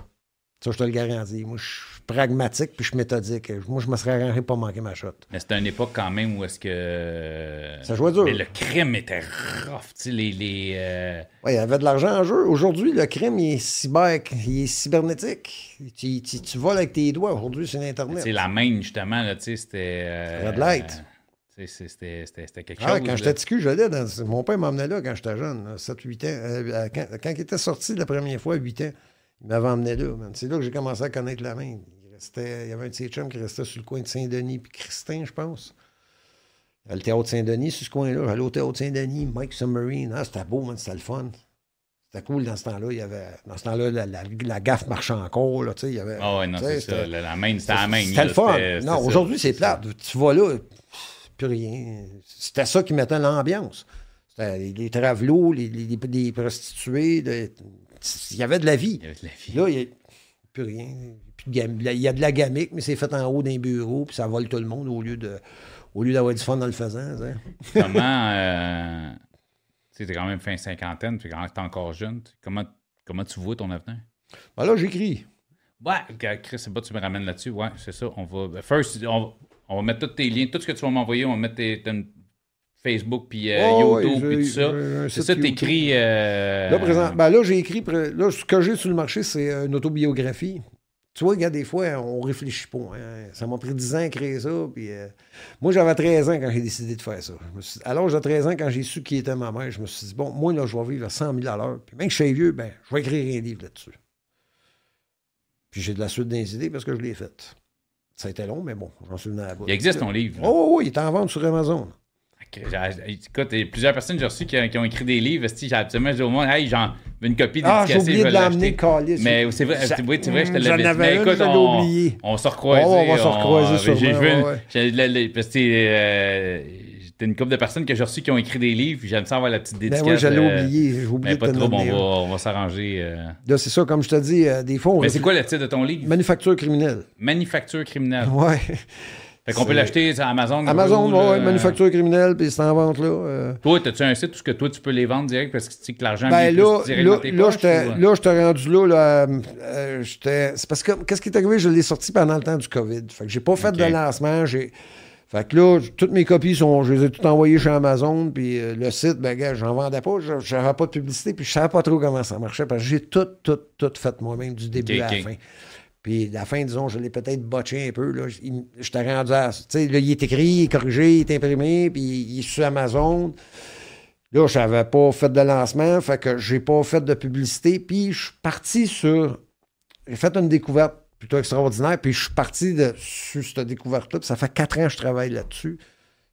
Ça, je te le garantis. Moi, je suis pragmatique puis je suis méthodique. Moi, je me serais arrangé pas manquer ma shot. Mais c'était une époque quand même où est-ce que. Ça jouait dur. Mais le crime était rough. Tu sais, les. les euh... Oui, il y avait de l'argent en jeu. Aujourd'hui, le crime, il est, cyber... il est cybernétique. Tu, tu, tu voles avec tes doigts. Aujourd'hui, c'est l'Internet. C'est la main, justement, là, tu sais, c'était. Euh... Red light. C'était quelque ah, chose. Quand j'étais petit j'allais dans... Mon père m'emmenait là quand j'étais jeune, 7-8 ans. Euh, quand, quand, il était sorti la première fois, 8 ans, il m'avait emmené là. C'est là que j'ai commencé à connaître la main. Il, restait... il y avait un de ses chums qui restait sur le coin de Saint-Denis puis Christin, je pense. Le théâtre Saint-Denis, sur ce coin-là. J'allais au théâtre Saint-Denis, Mike Submarine. Ah, c'était beau, c'était le fun. C'était cool dans ce temps-là. Il y avait, dans ce temps-là, la, la, la, gaffe marchait encore. Là, il y avait, ah ouais, non, c'est ça. La, la main, c'était la main. C'était le fun. Non, aujourd'hui, c'est plate. Tu vas là, plus rien. C'était ça qui mettait l'ambiance. C'était les, les travelots, les, les, les prostituées. De, il y avait de la vie. Il y avait de la vie. Là, il n'y a plus rien. Il y a de la gamique, mais c'est fait en haut d'un bureau, puis ça vole tout le monde au lieu de au lieu d'avoir du fun dans le faisant. Comment. Euh, tu sais, quand même fin cinquantaine, tu es encore jeune. Comment, comment tu vois ton avenir? Ben là, j'écris. Ouais, Chris, c'est pas tu me ramènes là-dessus. Ouais, c'est ça. On va. First, on, on, va mettre tous tes liens, tout ce que tu vas m'envoyer, on va mettre tes, tes Facebook, puis euh, oh, YouTube, puis tout ça. C'est ça, t'écris. Euh... Là, présent, ben là, j'ai écrit. Là, ce que j'ai sur le marché, c'est une autobiographie. Tu vois, regarde, des fois, on réfléchit pas. Hein. Ça m'a pris 10 ans à créer ça. Puis, euh... moi, j'avais 13 ans quand j'ai décidé de faire ça. Suis... À l'âge de 13 ans, quand j'ai su qui était ma mère, je me suis dit, bon, moi, là, je vais vivre à 100 000 à l'heure. Puis même que je suis vieux, ben, je vais écrire un livre là-dessus. Puis j'ai de la suite des idées parce que je l'ai faite. Ça a été long, mais bon, j'en suis venu à la bout. Il existe ton livre. Là. Oh, oui, il est en vente sur Amazon. Écoute, il y a plusieurs personnes que j'ai reçues qui, qui, ont écrit des livres. J'ai absolument dit au monde, hey, j'en veux une copie Ah, j'ai oublié de l'amener. Mais c'est vrai, c'est vrai, je te l'avais dit. Mais écoute, on, on se recroise. Oh, on va se recroiser sur J'ai vu, euh, j'étais une couple de personnes que j'ai reçues qui ont écrit des livres. J'aime ça avoir la petite dédicace. Ben oui, j'allais oublier. Oublié mais pas de trop, on va, on va s'arranger. Euh... Là, c'est ça, comme je te dis, euh, des fois. Mais c'est quoi le titre de ton livre? Manufacture criminelle. Manufacture criminelle. Ouais. Fait qu'on peut l'acheter sur Amazon. Amazon, Google, ouais, manufacture criminelle, puis c'est en vente là. Euh... Toi, as-tu un site où que toi, tu peux les vendre direct parce que tu sais que l'argent ben, vient là, plus direct là, dans tes là, poches? j'étais, ou... là, j'étais rendu là, euh. C'est parce que, qu'est-ce qui est arrivé? Je l'ai sorti pendant le temps du COVID. Fait que j'ai pas fait de lancement, j'ai... Fait que là, toutes mes copies sont, je les ai toutes envoyées chez Amazon, puis euh, le site, ben gars, j'en vendais pas, je j'avais pas de publicité, puis je savais pas trop comment ça marchait, parce que j'ai tout, tout, tout fait moi-même, du début à la fin. Puis la fin, disons, je l'ai peut-être botché un peu. Là. J'étais rendu à. Tu sais, là, il est écrit, il est corrigé, il est imprimé, puis il est sur Amazon. Là, je n'avais pas fait de lancement, fait que j'ai pas fait de publicité. Puis je suis parti sur. J'ai fait une découverte plutôt extraordinaire, puis je suis parti de, sur cette découverte-là. Puis ça fait quatre ans que je travaille là-dessus.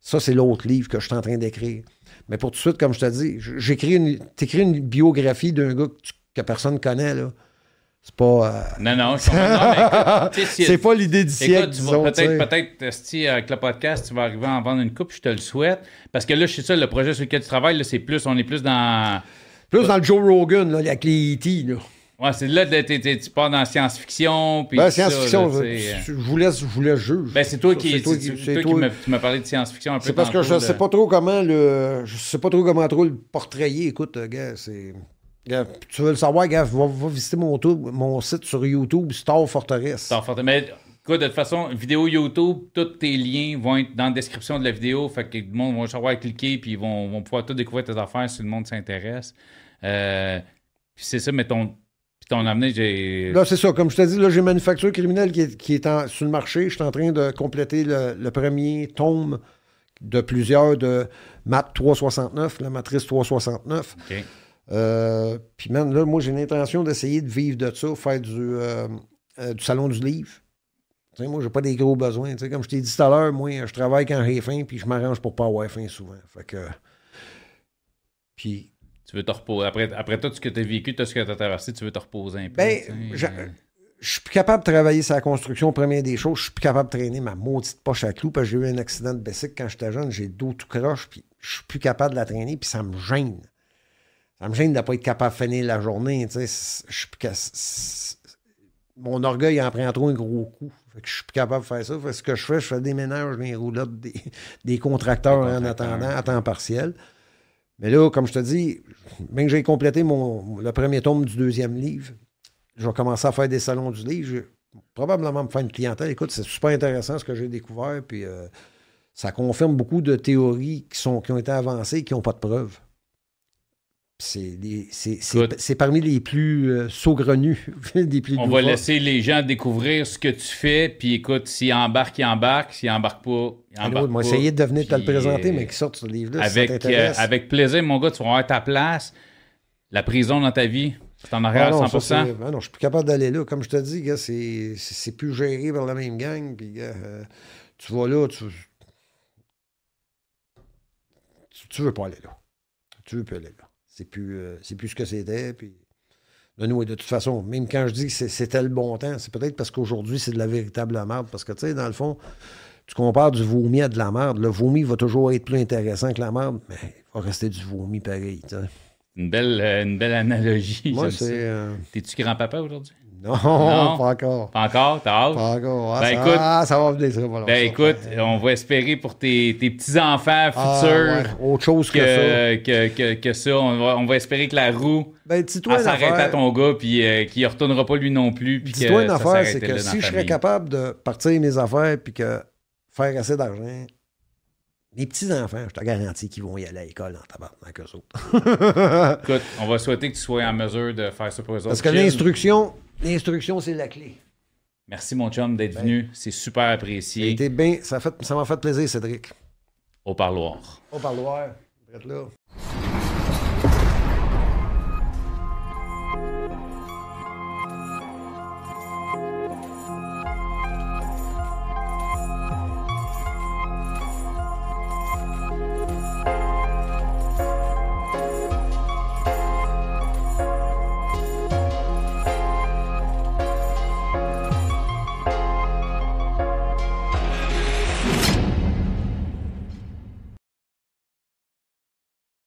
Ça, c'est l'autre livre que je suis en train d'écrire. Mais pour tout de suite, comme je te dis, j'écris une, t'écris une biographie d'un gars que, tu- que personne connaît, là. C'est pas. euh, Non, non, je comprends. Si- c'est pas l'idée du siècle, peut-être, peut-être, si avec le podcast, tu vas arriver à en vendre une coupe, je te le souhaite. Parce que là, je sais ça, le projet sur lequel tu travailles, là, c'est plus, on est plus dans. Plus dans le Joe Rogan, là, avec les E.T., là. Ouais, c'est là que tu pars dans la science-fiction. Ben, science-fiction, je, vous laisse, je vous laisse juger. Ben, c'est toi qui, toi, qui, m'as parlé de science-fiction un peu. C'est parce que je ne sais pas trop comment le. Je sais pas trop comment trop le portrayer. Écoute, euh, gars, c'est. tu veux le savoir, gars, va, visiter mon, mon site sur YouTube, Star Fortress. Star Fortress. Mais écoute, de toute façon, vidéo YouTube, tous tes liens vont être dans la description de la vidéo. Fait que le monde va savoir cliquer, puis ils vont, vont pouvoir tout découvrir tes affaires si le monde s'intéresse. Euh, puis c'est ça, mais ton ton j'ai. Là, c'est ça. Comme je t'ai dit, là, j'ai Manufacture criminelle qui est, qui est sur le marché. Je suis en train de compléter le, premier tome de plusieurs de MAT 369, la matrice 369. Euh, puis même là, moi, j'ai l'intention d'essayer de vivre de ça, faire du, euh, euh, du salon du livre. Moi, moi, j'ai pas des gros besoins. comme je t'ai dit tout à l'heure, moi, je travaille quand j'ai faim, puis je m'arrange pour pas avoir faim souvent. Fait que. Puis tu veux te reposer. Après, après tout ce que tu as vécu, tout ce que tu as traversé, tu veux te reposer un peu. Ben, je, suis plus capable de travailler sur la construction, première des choses. Je suis plus capable de traîner ma maudite poche à clous parce que j'ai eu un accident de bicycle quand j'étais jeune. J'ai le dos tout croche, puis je suis plus capable de la traîner, puis ça me gêne. Ça me gêne de ne pas être capable de finir la journée. Je suis Mon orgueil en prend trop un gros coup. Fait que je suis plus capable de faire ça. ce que je fais, je fais des ménages, des roulottes, des, des contracteurs en attendant, à temps partiel. Mais là, comme je te dis, même que j'ai complété mon, le premier tome du deuxième livre, je vais commencer à faire des salons du livre. Je vais probablement me faire une clientèle. Écoute, c'est super intéressant ce que j'ai découvert. Puis euh, ça confirme beaucoup de théories qui, sont, qui ont été avancées et qui n'ont pas de preuves. C'est parmi les plus euh, saugrenus, des plus On va laisser les gens découvrir ce que tu fais, puis écoute, s'ils embarquent, ils embarquent, s'ils embarquent pas, ils embarquent pas. essayer de venir te le présenter, mais qui sortent ce livre-là, avec, euh, avec plaisir, mon gars, tu vas avoir ta place. La prison dans ta vie, c'est en arrière à 100%. Ah ah non, je suis plus capable d'aller là. Comme je te dis, c'est plus géré par la même gang, puis euh, tu vas là, tu, tu, veux pas aller là. Tu veux pas aller là. C'est plus, euh, c'est plus ce que c'était. Puis... De nous, et de toute façon, même quand je dis que c'était le bon temps, c'est peut-être parce qu'aujourd'hui, c'est de la véritable merde. Parce que, tu sais, dans le fond, tu compares du vomi à de la merde. Le vomi va toujours être plus intéressant que la merde, mais il va rester du vomi pareil. Une belle, euh, une belle analogie. Moi, c'est. Euh, T'es-tu grand-papa aujourd'hui? Non, pas encore. Pas encore, t'as hâte? Pas encore. Ah, ben, ça, écoute, ah, ça va venir, ça va Ben écoute, on va espérer pour tes, tes petits-enfants ah, futurs. Autre chose que, ça. Que, que, que, ça. On va, on va espérer que la roue ben, s'arrête à ton gars puis euh, qu'il ne retournera pas lui non plus. Dis-toi une affaire, c'est que si je serais capable de partir mes affaires puis que faire assez d'argent, les petits-enfants, je te garantis qu'ils vont y aller à l'école en tabarnak eux autres. Écoute, on va souhaiter que tu sois en mesure de faire ça pour eux autres. Parce que l'instruction, L'instruction, c'est la clé. Merci, mon chum, d'être ben, venu. C'est super apprécié. bien, ça m'a fait, fait plaisir, Cédric. Au parloir. Au parloir. là.